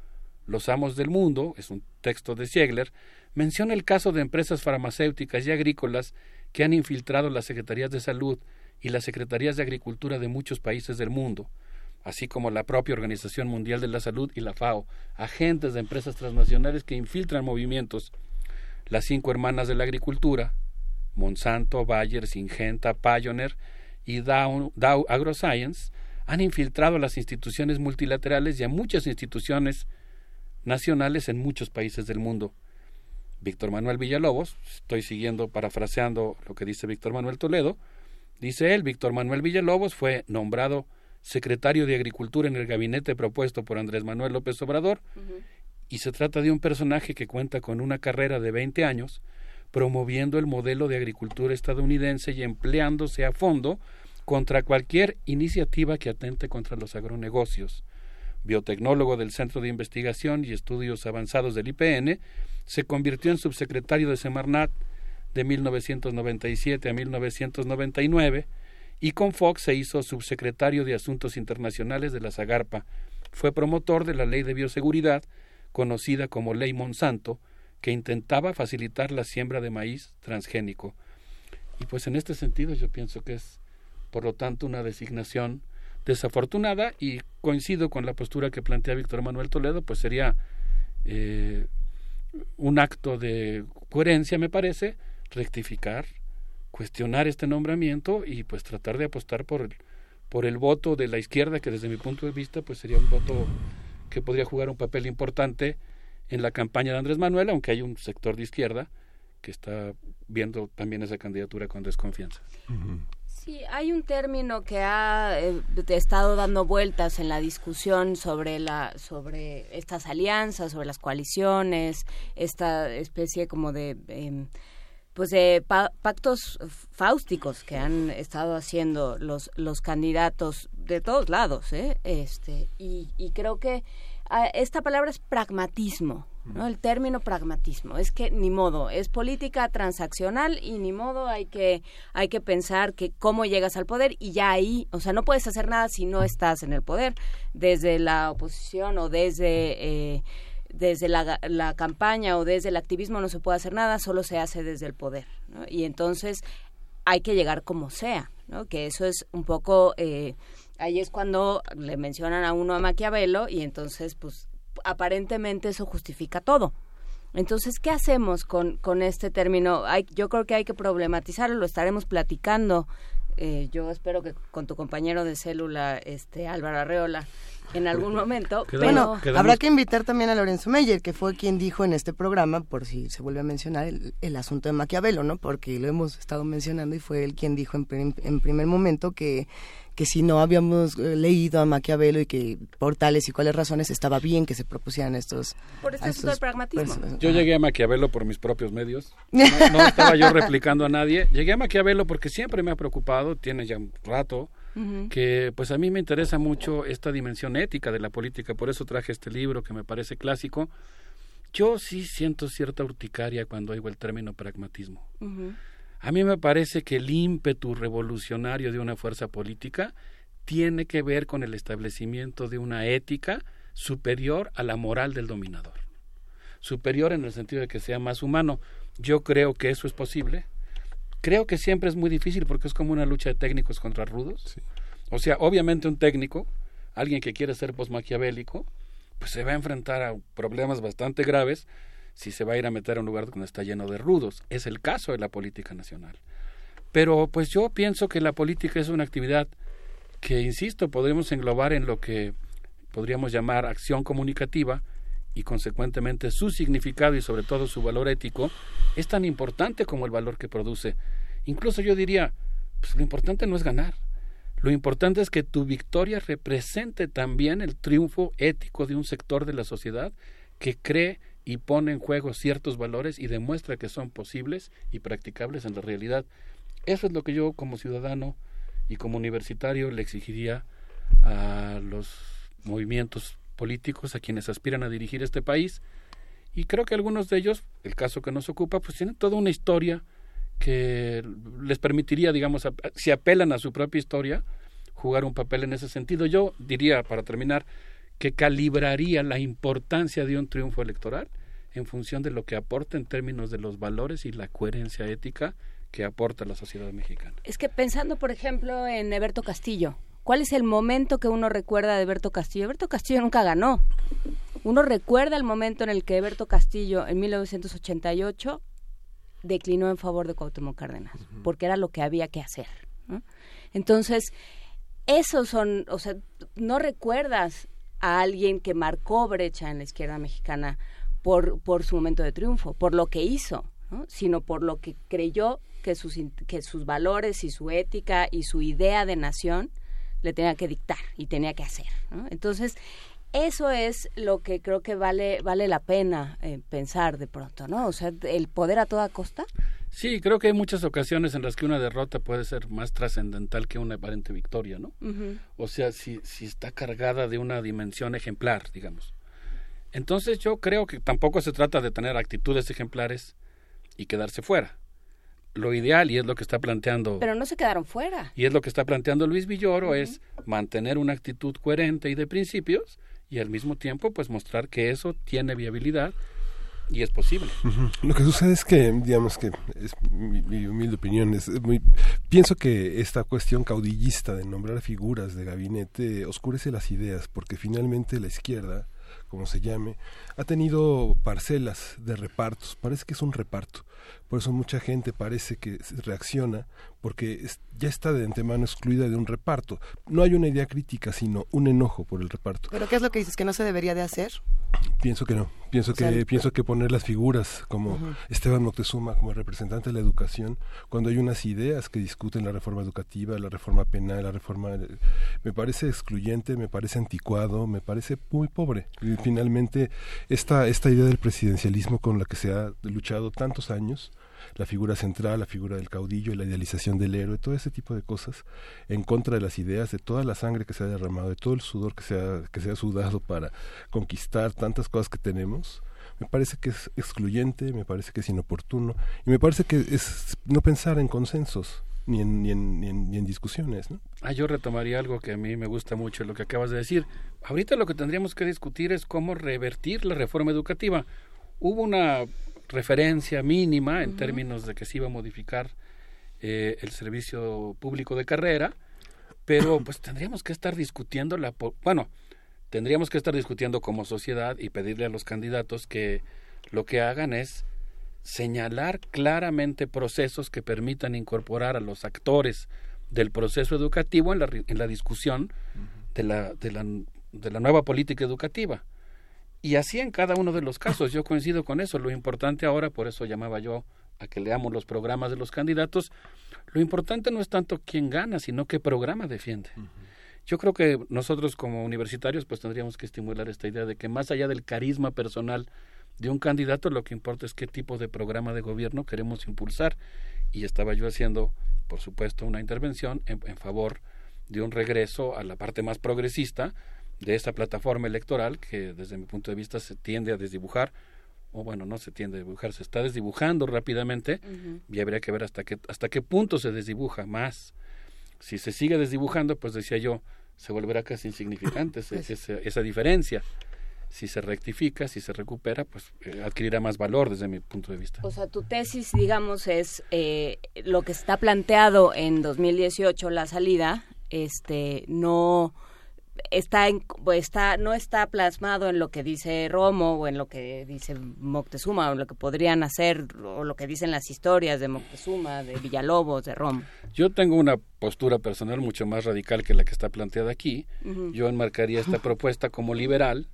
[SPEAKER 37] Los amos del mundo, es un texto de Siegler, menciona el caso de empresas farmacéuticas y agrícolas que han infiltrado las secretarías de salud y las secretarías de agricultura de muchos países del mundo, así como la propia Organización Mundial de la Salud y la FAO, agentes de empresas transnacionales que infiltran movimientos. Las cinco hermanas de la agricultura, Monsanto, Bayer, Syngenta, Pioneer y Dow, Dow AgroScience, han infiltrado a las instituciones multilaterales y a muchas instituciones nacionales en muchos países del mundo. Víctor Manuel Villalobos, estoy siguiendo, parafraseando lo que dice Víctor Manuel Toledo, dice él, Víctor Manuel Villalobos fue nombrado secretario de Agricultura en el gabinete propuesto por Andrés Manuel López Obrador y se trata de un personaje que cuenta con una carrera de 20 años promoviendo el modelo de agricultura estadounidense y empleándose a fondo contra cualquier iniciativa que atente contra los agronegocios. Biotecnólogo del Centro de Investigación y Estudios Avanzados del IPN, se convirtió en subsecretario de Semarnat de 1997 a 1999 y con Fox se hizo subsecretario de Asuntos Internacionales de la Zagarpa. Fue promotor de la Ley de Bioseguridad conocida como Ley Monsanto, que intentaba facilitar la siembra de maíz transgénico. Y pues en este sentido yo pienso que es, por lo tanto, una designación desafortunada y coincido con la postura que plantea Víctor Manuel Toledo, pues sería eh, un acto de coherencia, me parece, rectificar, cuestionar este nombramiento y pues tratar de apostar por, por el voto de la izquierda, que desde mi punto de vista pues sería un voto que podría jugar un papel importante en la campaña de Andrés Manuel, aunque hay un sector de izquierda que está viendo también esa candidatura con desconfianza.
[SPEAKER 7] Sí, hay un término que ha eh, estado dando vueltas en la discusión sobre la sobre estas alianzas, sobre las coaliciones, esta especie como de em, pues de pactos fáusticos que han estado haciendo los los candidatos de todos lados, ¿eh? este y, y creo que esta palabra es pragmatismo ¿no? El término pragmatismo. Es que ni modo, es política transaccional y ni modo hay que, hay que pensar que cómo llegas al poder y ya ahí, o sea, no puedes hacer nada si no estás en el poder, desde la oposición o desde... Eh, desde la, la, campaña o desde el activismo no se puede hacer nada, solo se hace desde el poder. Y entonces hay que llegar como sea, ¿no? que eso es un poco... Eh, ahí es cuando le mencionan a uno a Maquiavelo y entonces pues aparentemente eso justifica todo. Entonces, ¿qué hacemos con, con este término? Hay, yo creo que hay que problematizarlo, lo estaremos platicando. Eh, yo espero que con tu compañero de célula, este Álvaro Arreola, en algún momento.
[SPEAKER 3] bueno, habrá que invitar también a Lorenzo Meyer, que fue quien dijo en este programa, por si se vuelve a mencionar, el, asunto de Maquiavelo, ¿no? Porque lo hemos estado mencionando y fue él quien dijo en, en primer momento que que si no habíamos eh, leído a Maquiavelo y que por tales y cuáles razones estaba bien que se propusieran estos...
[SPEAKER 7] Por eso es pragmatismo.
[SPEAKER 37] yo llegué a Maquiavelo por mis propios medios. No, estaba yo replicando a nadie. Llegué a Maquiavelo porque siempre me ha preocupado, tiene ya un rato, que pues a mí me interesa mucho esta dimensión ética de la política. Por eso traje este libro que me parece clásico. Yo sí siento cierta urticaria cuando oigo el término pragmatismo. A mí me parece que el ímpetu revolucionario de una fuerza política tiene que ver con el establecimiento de una ética superior a la moral del dominador. Superior en el sentido de que sea más humano. Yo creo que eso es posible. Creo que siempre es muy difícil porque es como una lucha de técnicos contra rudos. O sea, obviamente un técnico, alguien que quiere ser posmaquiavélico, pues se va a enfrentar a problemas bastante graves si se va a ir a meter a un lugar donde está lleno de rudos. Es el caso de la política nacional. Pero pues yo pienso que la política es una actividad que, insisto, podríamos englobar en lo que podríamos llamar acción comunicativa y consecuentemente su significado y sobre todo su valor ético es tan importante como el valor que produce. Incluso yo diría, pues lo importante no es ganar, lo importante es que tu victoria represente también el triunfo ético de un sector de la sociedad que cree y pone en juego ciertos valores y demuestra que son posibles y practicables en la realidad. Eso es lo que yo como ciudadano y como universitario le exigiría a los movimientos políticos, a quienes aspiran a dirigir este país. Y creo que algunos de ellos, el caso que nos ocupa, pues tienen toda una historia que les permitiría, digamos, si apelan a su propia historia, jugar un papel en ese sentido. Yo diría, para terminar, que calibraría la importancia de un triunfo electoral en función de lo que aporta en términos de los valores y la coherencia ética que aporta la sociedad mexicana.
[SPEAKER 7] Es que pensando, por ejemplo, en Eberto Castillo, ¿cuál es el momento que uno recuerda de Eberto Castillo? Eberto Castillo nunca ganó. Uno recuerda el momento en el que Eberto Castillo, en 1988, declinó en favor de Cuauhtémoc Cárdenas, porque era lo que había que hacer. Entonces, esos son, o sea, no recuerdas a alguien que marcó brecha en la izquierda mexicana por, por su momento de triunfo, por lo que hizo, sino por lo que creyó que sus, que sus valores y su ética y su idea de nación le tenía que dictar y tenía que hacer. Entonces, eso es lo que creo que vale, vale la pena eh, pensar de pronto, ¿no? O sea, el poder a toda costa.
[SPEAKER 37] Sí, creo que hay muchas ocasiones en las que una derrota puede ser más trascendental que una aparente victoria, ¿no? O sea, si, si está cargada de una dimensión ejemplar, digamos. Entonces yo creo que tampoco se trata de tener actitudes ejemplares y quedarse fuera. Lo ideal, y es lo que está planteando...
[SPEAKER 7] Pero no se quedaron fuera.
[SPEAKER 37] Y es lo que está planteando Luis Villoro, es mantener una actitud coherente y de principios y al mismo tiempo pues mostrar que eso tiene viabilidad y es posible.
[SPEAKER 1] Lo que sucede es que, digamos que es mi, humilde opinión, es muy, pienso que esta cuestión caudillista de nombrar figuras de gabinete oscurece las ideas, porque finalmente la izquierda como se llame, ha tenido parcelas de repartos, parece que es un reparto. Por eso mucha gente parece que reacciona porque ya está de antemano excluida de un reparto. No hay una idea crítica, sino un enojo por el reparto.
[SPEAKER 3] ¿Pero qué es lo que dices? ¿Que no se debería de hacer?
[SPEAKER 1] Pienso que no. Pienso que pienso que poner las figuras como Esteban Moctezuma como representante de la educación, cuando hay unas ideas que discuten la reforma educativa, la reforma penal, la reforma me parece excluyente, me parece anticuado, me parece muy pobre. Y finalmente esta esta idea del presidencialismo con la que se ha luchado tantos años la figura central, la figura del caudillo, la idealización del héroe, todo ese tipo de cosas en contra de las ideas, de toda la sangre que se ha derramado, de todo el sudor que se ha, que se sudado para conquistar tantas cosas que tenemos, me parece que es excluyente, me parece que es inoportuno y me parece que es no pensar en consensos. Ni en, ni en, ni en, discusiones. ¿no?
[SPEAKER 37] Ah, yo retomaría algo que a mí me gusta mucho, lo que acabas de decir. Ahorita lo que tendríamos que discutir es cómo revertir la reforma educativa. Hubo una referencia mínima en términos de que se iba a modificar eh, el servicio público de carrera, pero pues tendríamos que estar discutiendo la bueno, tendríamos que estar discutiendo como sociedad y pedirle a los candidatos que lo que hagan es señalar claramente procesos que permitan incorporar a los actores del proceso educativo en la, en la discusión de la, de, la, de la nueva política educativa. Y así en cada uno de los casos, yo coincido con eso. Lo importante ahora, por eso llamaba yo a que leamos los programas de los candidatos, lo importante no es tanto quién gana, sino qué programa defiende. Yo creo que nosotros como universitarios pues tendríamos que estimular esta idea de que más allá del carisma personal de un candidato, lo que importa es qué tipo de programa de gobierno queremos impulsar. Y estaba yo haciendo, por supuesto, una intervención en, en favor de un regreso a la parte más progresista, de esta plataforma electoral que desde mi punto de vista se tiende a desdibujar o bueno, no se tiende a dibujar, se está desdibujando rápidamente y habría que ver hasta qué, hasta qué punto se desdibuja más. Si se sigue desdibujando, pues decía yo, se volverá casi insignificante pues esa, diferencia. Si se rectifica, si se recupera, pues eh, adquirirá más valor desde mi punto de vista.
[SPEAKER 7] O sea, tu tesis, digamos, es eh, lo que está planteado en 2018, la salida, este, no está, pues, está no está plasmado en lo que dice Romo o en lo que dice Moctezuma o en lo que podrían hacer o lo que dicen las historias de Moctezuma, de Villalobos, de Romo.
[SPEAKER 37] Yo tengo una postura personal mucho más radical que la que está planteada aquí. Yo enmarcaría esta propuesta como liberal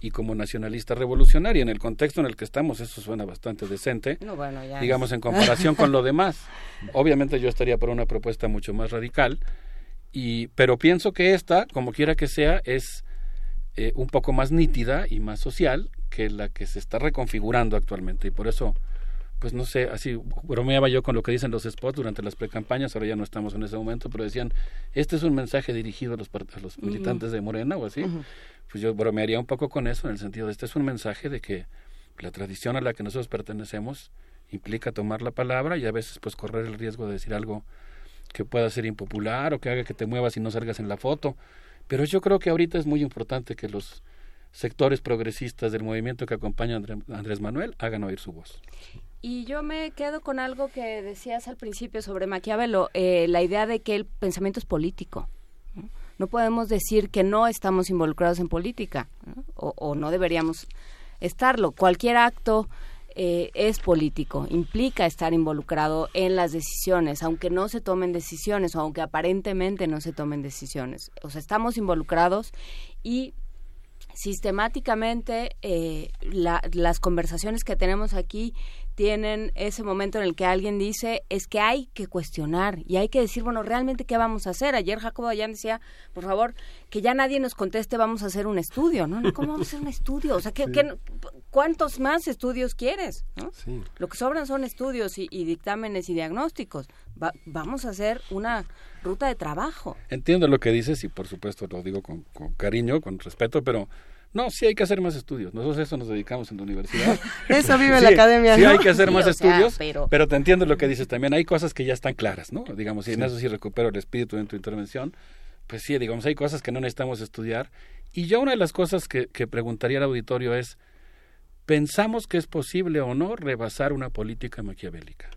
[SPEAKER 37] y como nacionalista revolucionaria. En el contexto en el que estamos, eso suena bastante decente, digamos, en comparación con lo demás. Obviamente yo estaría por una propuesta mucho más radical, y, pero pienso que esta, como quiera que sea, es eh, un poco más nítida y más social que la que se está reconfigurando actualmente. Y por eso, pues no sé, así bromeaba yo con lo que dicen los spots durante las precampañas, ahora ya no estamos en ese momento, pero decían, este es un mensaje dirigido a los, a los militantes de Morena o así. Pues yo bromearía un poco con eso, en el sentido de este es un mensaje de que la tradición a la que nosotros pertenecemos implica tomar la palabra y a veces pues correr el riesgo de decir algo que pueda ser impopular o que haga que te muevas y no salgas en la foto. Pero yo creo que ahorita es muy importante que los sectores progresistas del movimiento que acompaña a Andrés Manuel hagan oír su voz.
[SPEAKER 7] Y yo me quedo con algo que decías al principio sobre Maquiavelo, eh, la idea de que el pensamiento es político. ¿no? podemos decir que no estamos involucrados en política O, o, no deberíamos estarlo. Cualquier acto eh, es político, implica estar involucrado en las decisiones, aunque no se tomen decisiones o aunque aparentemente no se tomen decisiones. O sea, estamos involucrados y sistemáticamente eh, las conversaciones que tenemos aquí tienen ese momento en el que alguien dice es que hay que cuestionar y hay que decir, bueno, realmente qué vamos a hacer. Ayer Jacobo Dayan decía, por favor, que ya nadie nos conteste, vamos a hacer un estudio, ¿no? ¿Cómo vamos a hacer un estudio? O sea, ¿qué, cuántos más estudios quieres? Lo que sobran son estudios y, dictámenes y diagnósticos. vamos a hacer una ruta de trabajo.
[SPEAKER 37] Entiendo lo que dices y por supuesto lo digo con cariño, con respeto, pero no, sí hay que hacer más estudios. Nosotros eso nos dedicamos en la universidad.
[SPEAKER 3] eso vive la academia.
[SPEAKER 37] Sí hay que hacer más estudios, pero... te entiendo lo que dices también. Hay cosas que ya están claras, ¿no? Digamos, y en eso sí recupero el espíritu en tu intervención. Pues sí, digamos, hay cosas que no necesitamos estudiar. Y yo una de las cosas que, que preguntaría al auditorio es, ¿pensamos que es posible o no rebasar una política maquiavélica?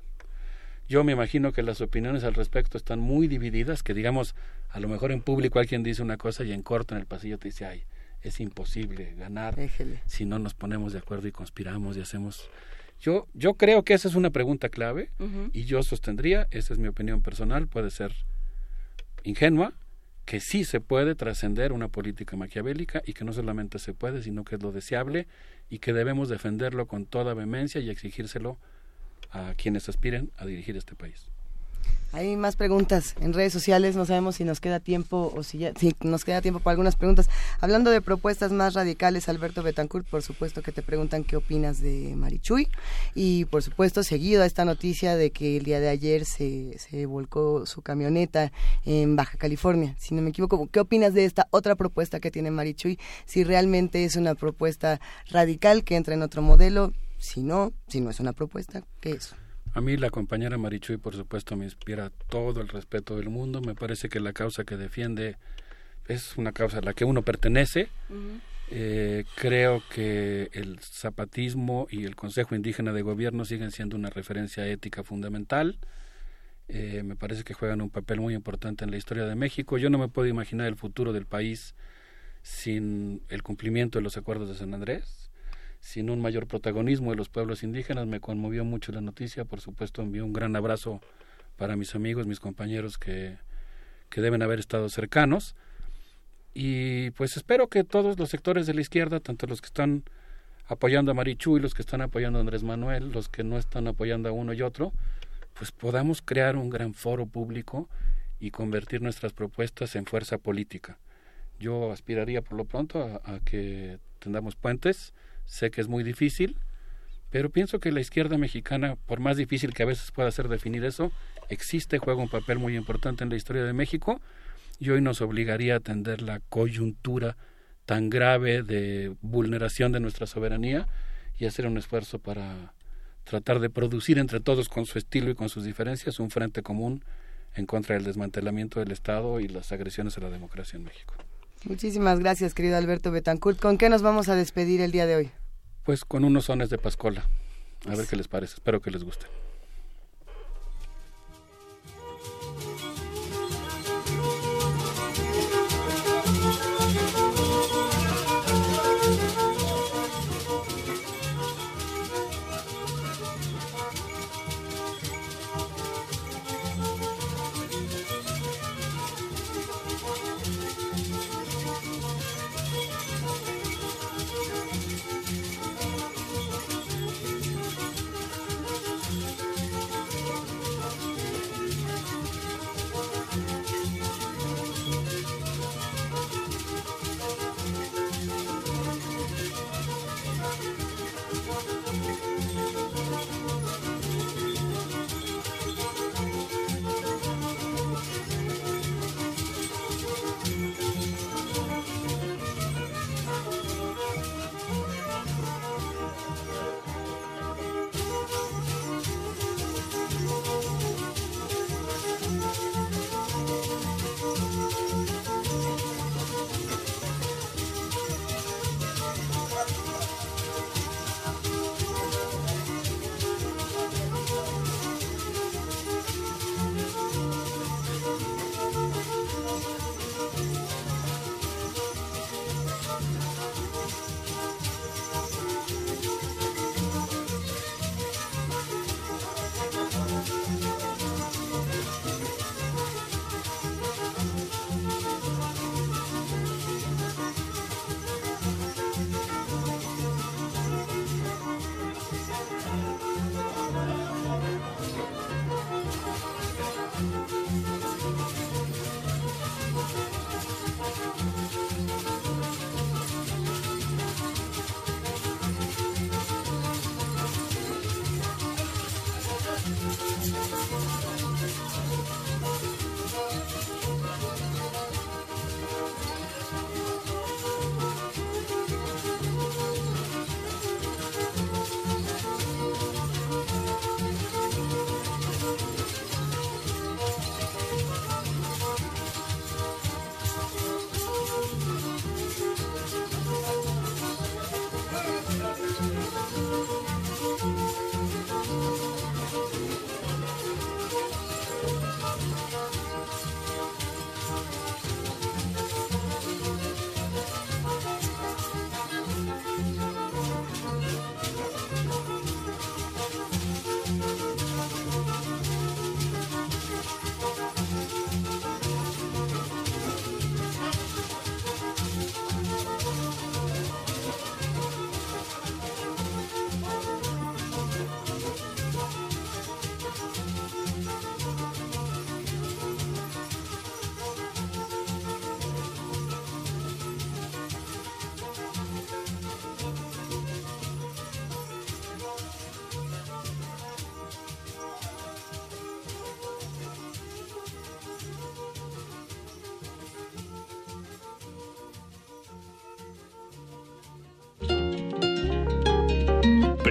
[SPEAKER 37] Yo me imagino que las opiniones al respecto están muy divididas, que digamos, a lo mejor en público alguien dice una cosa y en corto en el pasillo te dice, ay, es imposible ganar si no nos ponemos de acuerdo y conspiramos y hacemos yo yo creo que esa es una pregunta clave y yo sostendría esa es mi opinión personal puede ser ingenua que sí se puede trascender una política maquiavélica y que no solamente se puede, sino que es lo deseable y que debemos defenderlo con toda vehemencia y exigírselo a quienes aspiren a dirigir este país.
[SPEAKER 3] Hay más preguntas en redes sociales, no sabemos si nos queda tiempo o si, ya, nos queda tiempo para algunas preguntas. Hablando de propuestas más radicales, Alberto Betancourt, por supuesto que te preguntan qué opinas de Marichuy y por supuesto seguido a esta noticia de que el día de ayer se, se volcó su camioneta en Baja California, si no me equivoco. ¿Qué opinas de esta otra propuesta que tiene Marichuy? Si realmente es una propuesta radical que entra en otro modelo, si no, si no es una propuesta, ¿qué es?
[SPEAKER 37] A mí la compañera Marichuy, por supuesto, me inspira todo el respeto del mundo. Me parece que la causa que defiende es una causa a la que uno pertenece. Eh, creo que el zapatismo y el Consejo Indígena de Gobierno siguen siendo una referencia ética fundamental. Eh, me parece que juegan un papel muy importante en la historia de México. Yo no me puedo imaginar el futuro del país sin el cumplimiento de los acuerdos de San Andrés sin un mayor protagonismo de los pueblos indígenas. Me conmovió mucho la noticia, por supuesto envío un gran abrazo para mis amigos, mis compañeros que, que deben haber estado cercanos. Y pues espero que todos los sectores de la izquierda, tanto los que están apoyando a Marichu y los que están apoyando a Andrés Manuel, los que no están apoyando a uno y otro, pues podamos crear un gran foro público y convertir nuestras propuestas en fuerza política. Yo aspiraría por lo pronto a, a que tengamos puentes, Sé que es muy difícil, pero pienso que la izquierda mexicana, por más difícil que a veces pueda ser definir eso, existe, juega un papel muy importante en la historia de México y hoy nos obligaría a atender la coyuntura tan grave de vulneración de nuestra soberanía y hacer un esfuerzo para tratar de producir entre todos con su estilo y con sus diferencias un frente común en contra del desmantelamiento del Estado y las agresiones a la democracia en México.
[SPEAKER 3] Muchísimas gracias, querido Alberto Betancourt. ¿Con qué nos vamos a despedir el día de hoy?
[SPEAKER 37] Pues con unos sones de Pascola. A ver qué les parece. Espero que les guste.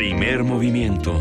[SPEAKER 9] Primer movimiento.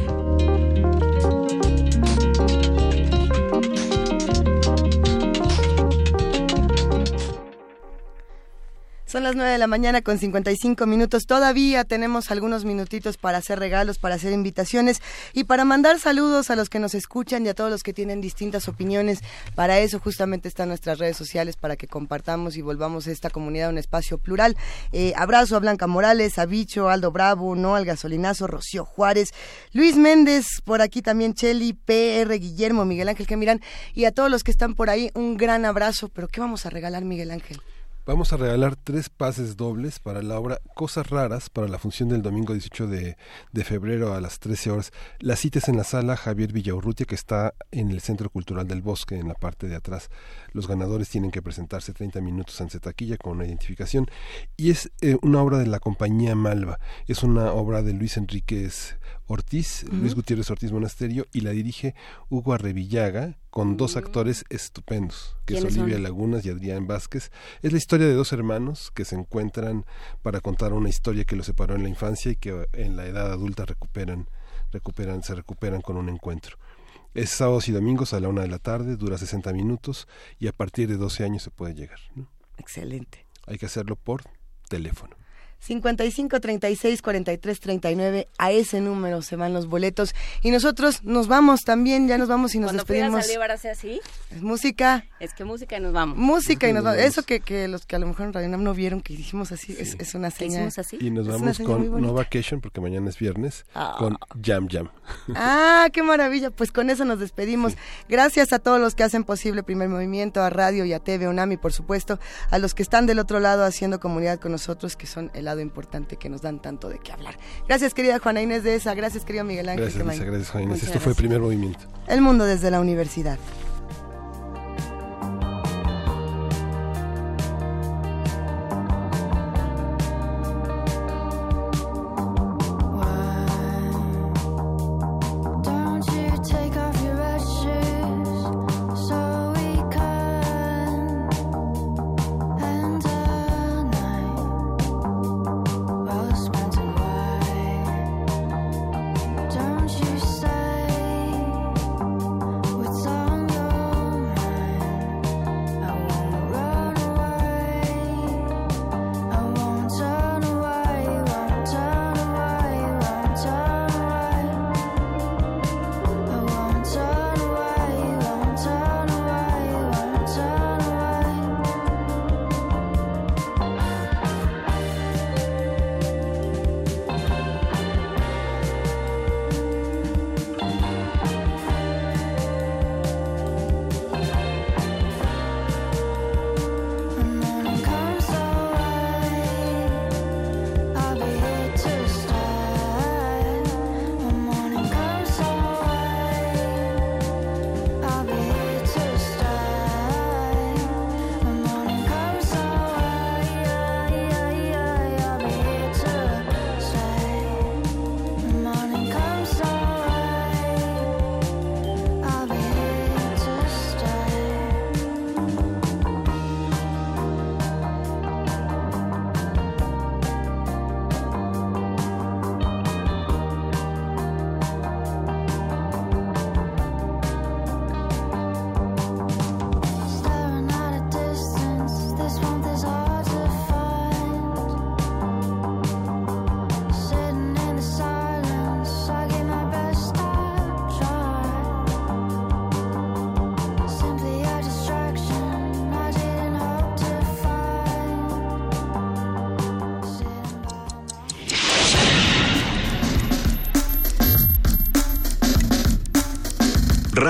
[SPEAKER 3] Son las 9 de la mañana con 55 minutos. Todavía tenemos algunos minutitos para hacer regalos, para hacer invitaciones y para mandar saludos a los que nos escuchan y a todos los que tienen distintas opiniones. Para eso justamente están nuestras redes sociales, para que compartamos y volvamos esta comunidad a un espacio plural. Eh, abrazo a Blanca Morales, a Bicho, Aldo Bravo, No al Gasolinazo, Rocío Juárez, Luis Méndez, por aquí también Cheli, PR, Guillermo, Miguel Ángel Gemirán y a todos los que están por ahí, un gran abrazo. Pero ¿qué vamos a regalar, Miguel Ángel?
[SPEAKER 1] Vamos a regalar tres pases dobles para la obra Cosas Raras para la función del domingo 18 de, de febrero a las 13 horas. La cita es en la sala Javier Villaurrutia que está en el Centro Cultural del Bosque, en la parte de atrás. Los ganadores tienen que presentarse 30 minutos ante taquilla con una identificación. Y es eh, una obra de la compañía Malva. Es una obra de Luis Enríquez Ortiz, Luis Gutiérrez Ortiz Monasterio, y la dirige Hugo Arrevillaga, con dos actores estupendos, que es Olivia Lagunas y Adrián Vázquez. Es la historia de dos hermanos que se encuentran para contar una historia que los separó en la infancia y que en la edad adulta recuperan, recuperan, se recuperan con un encuentro. Es sábados y domingos a la una de la tarde, dura 60 minutos y a partir de 12 años se puede llegar.
[SPEAKER 3] Excelente.
[SPEAKER 1] Hay que hacerlo por teléfono.
[SPEAKER 3] 55 36 43 39 a ese número se van los boletos. Y nosotros nos vamos también ya nos vamos y nos
[SPEAKER 7] Cuando
[SPEAKER 3] despedimos.
[SPEAKER 7] a así.
[SPEAKER 3] Es música.
[SPEAKER 7] Es que música y nos vamos.
[SPEAKER 3] Música y nos vamos. Eso que, que los que a lo mejor en Radio Nam no vieron que dijimos así es, es, una señal.
[SPEAKER 7] así?
[SPEAKER 1] y nos vamos con No Vacation porque mañana es viernes
[SPEAKER 3] Ah.
[SPEAKER 1] con Jam Jam.
[SPEAKER 3] Ah qué maravilla. Pues con eso nos despedimos. Gracias a todos los que hacen posible Primer Movimiento a Radio y a TV UNAM y por supuesto. A los que están del otro lado haciendo comunidad con nosotros que son el lado importante que nos dan tanto de qué hablar gracias querida Juana Inés de esa gracias querido Miguel Ángel
[SPEAKER 1] gracias. Lisa, gracias Juan Inés.
[SPEAKER 3] Muchas
[SPEAKER 1] esto fue
[SPEAKER 3] gracias.
[SPEAKER 1] primer movimiento
[SPEAKER 3] El mundo desde la universidad.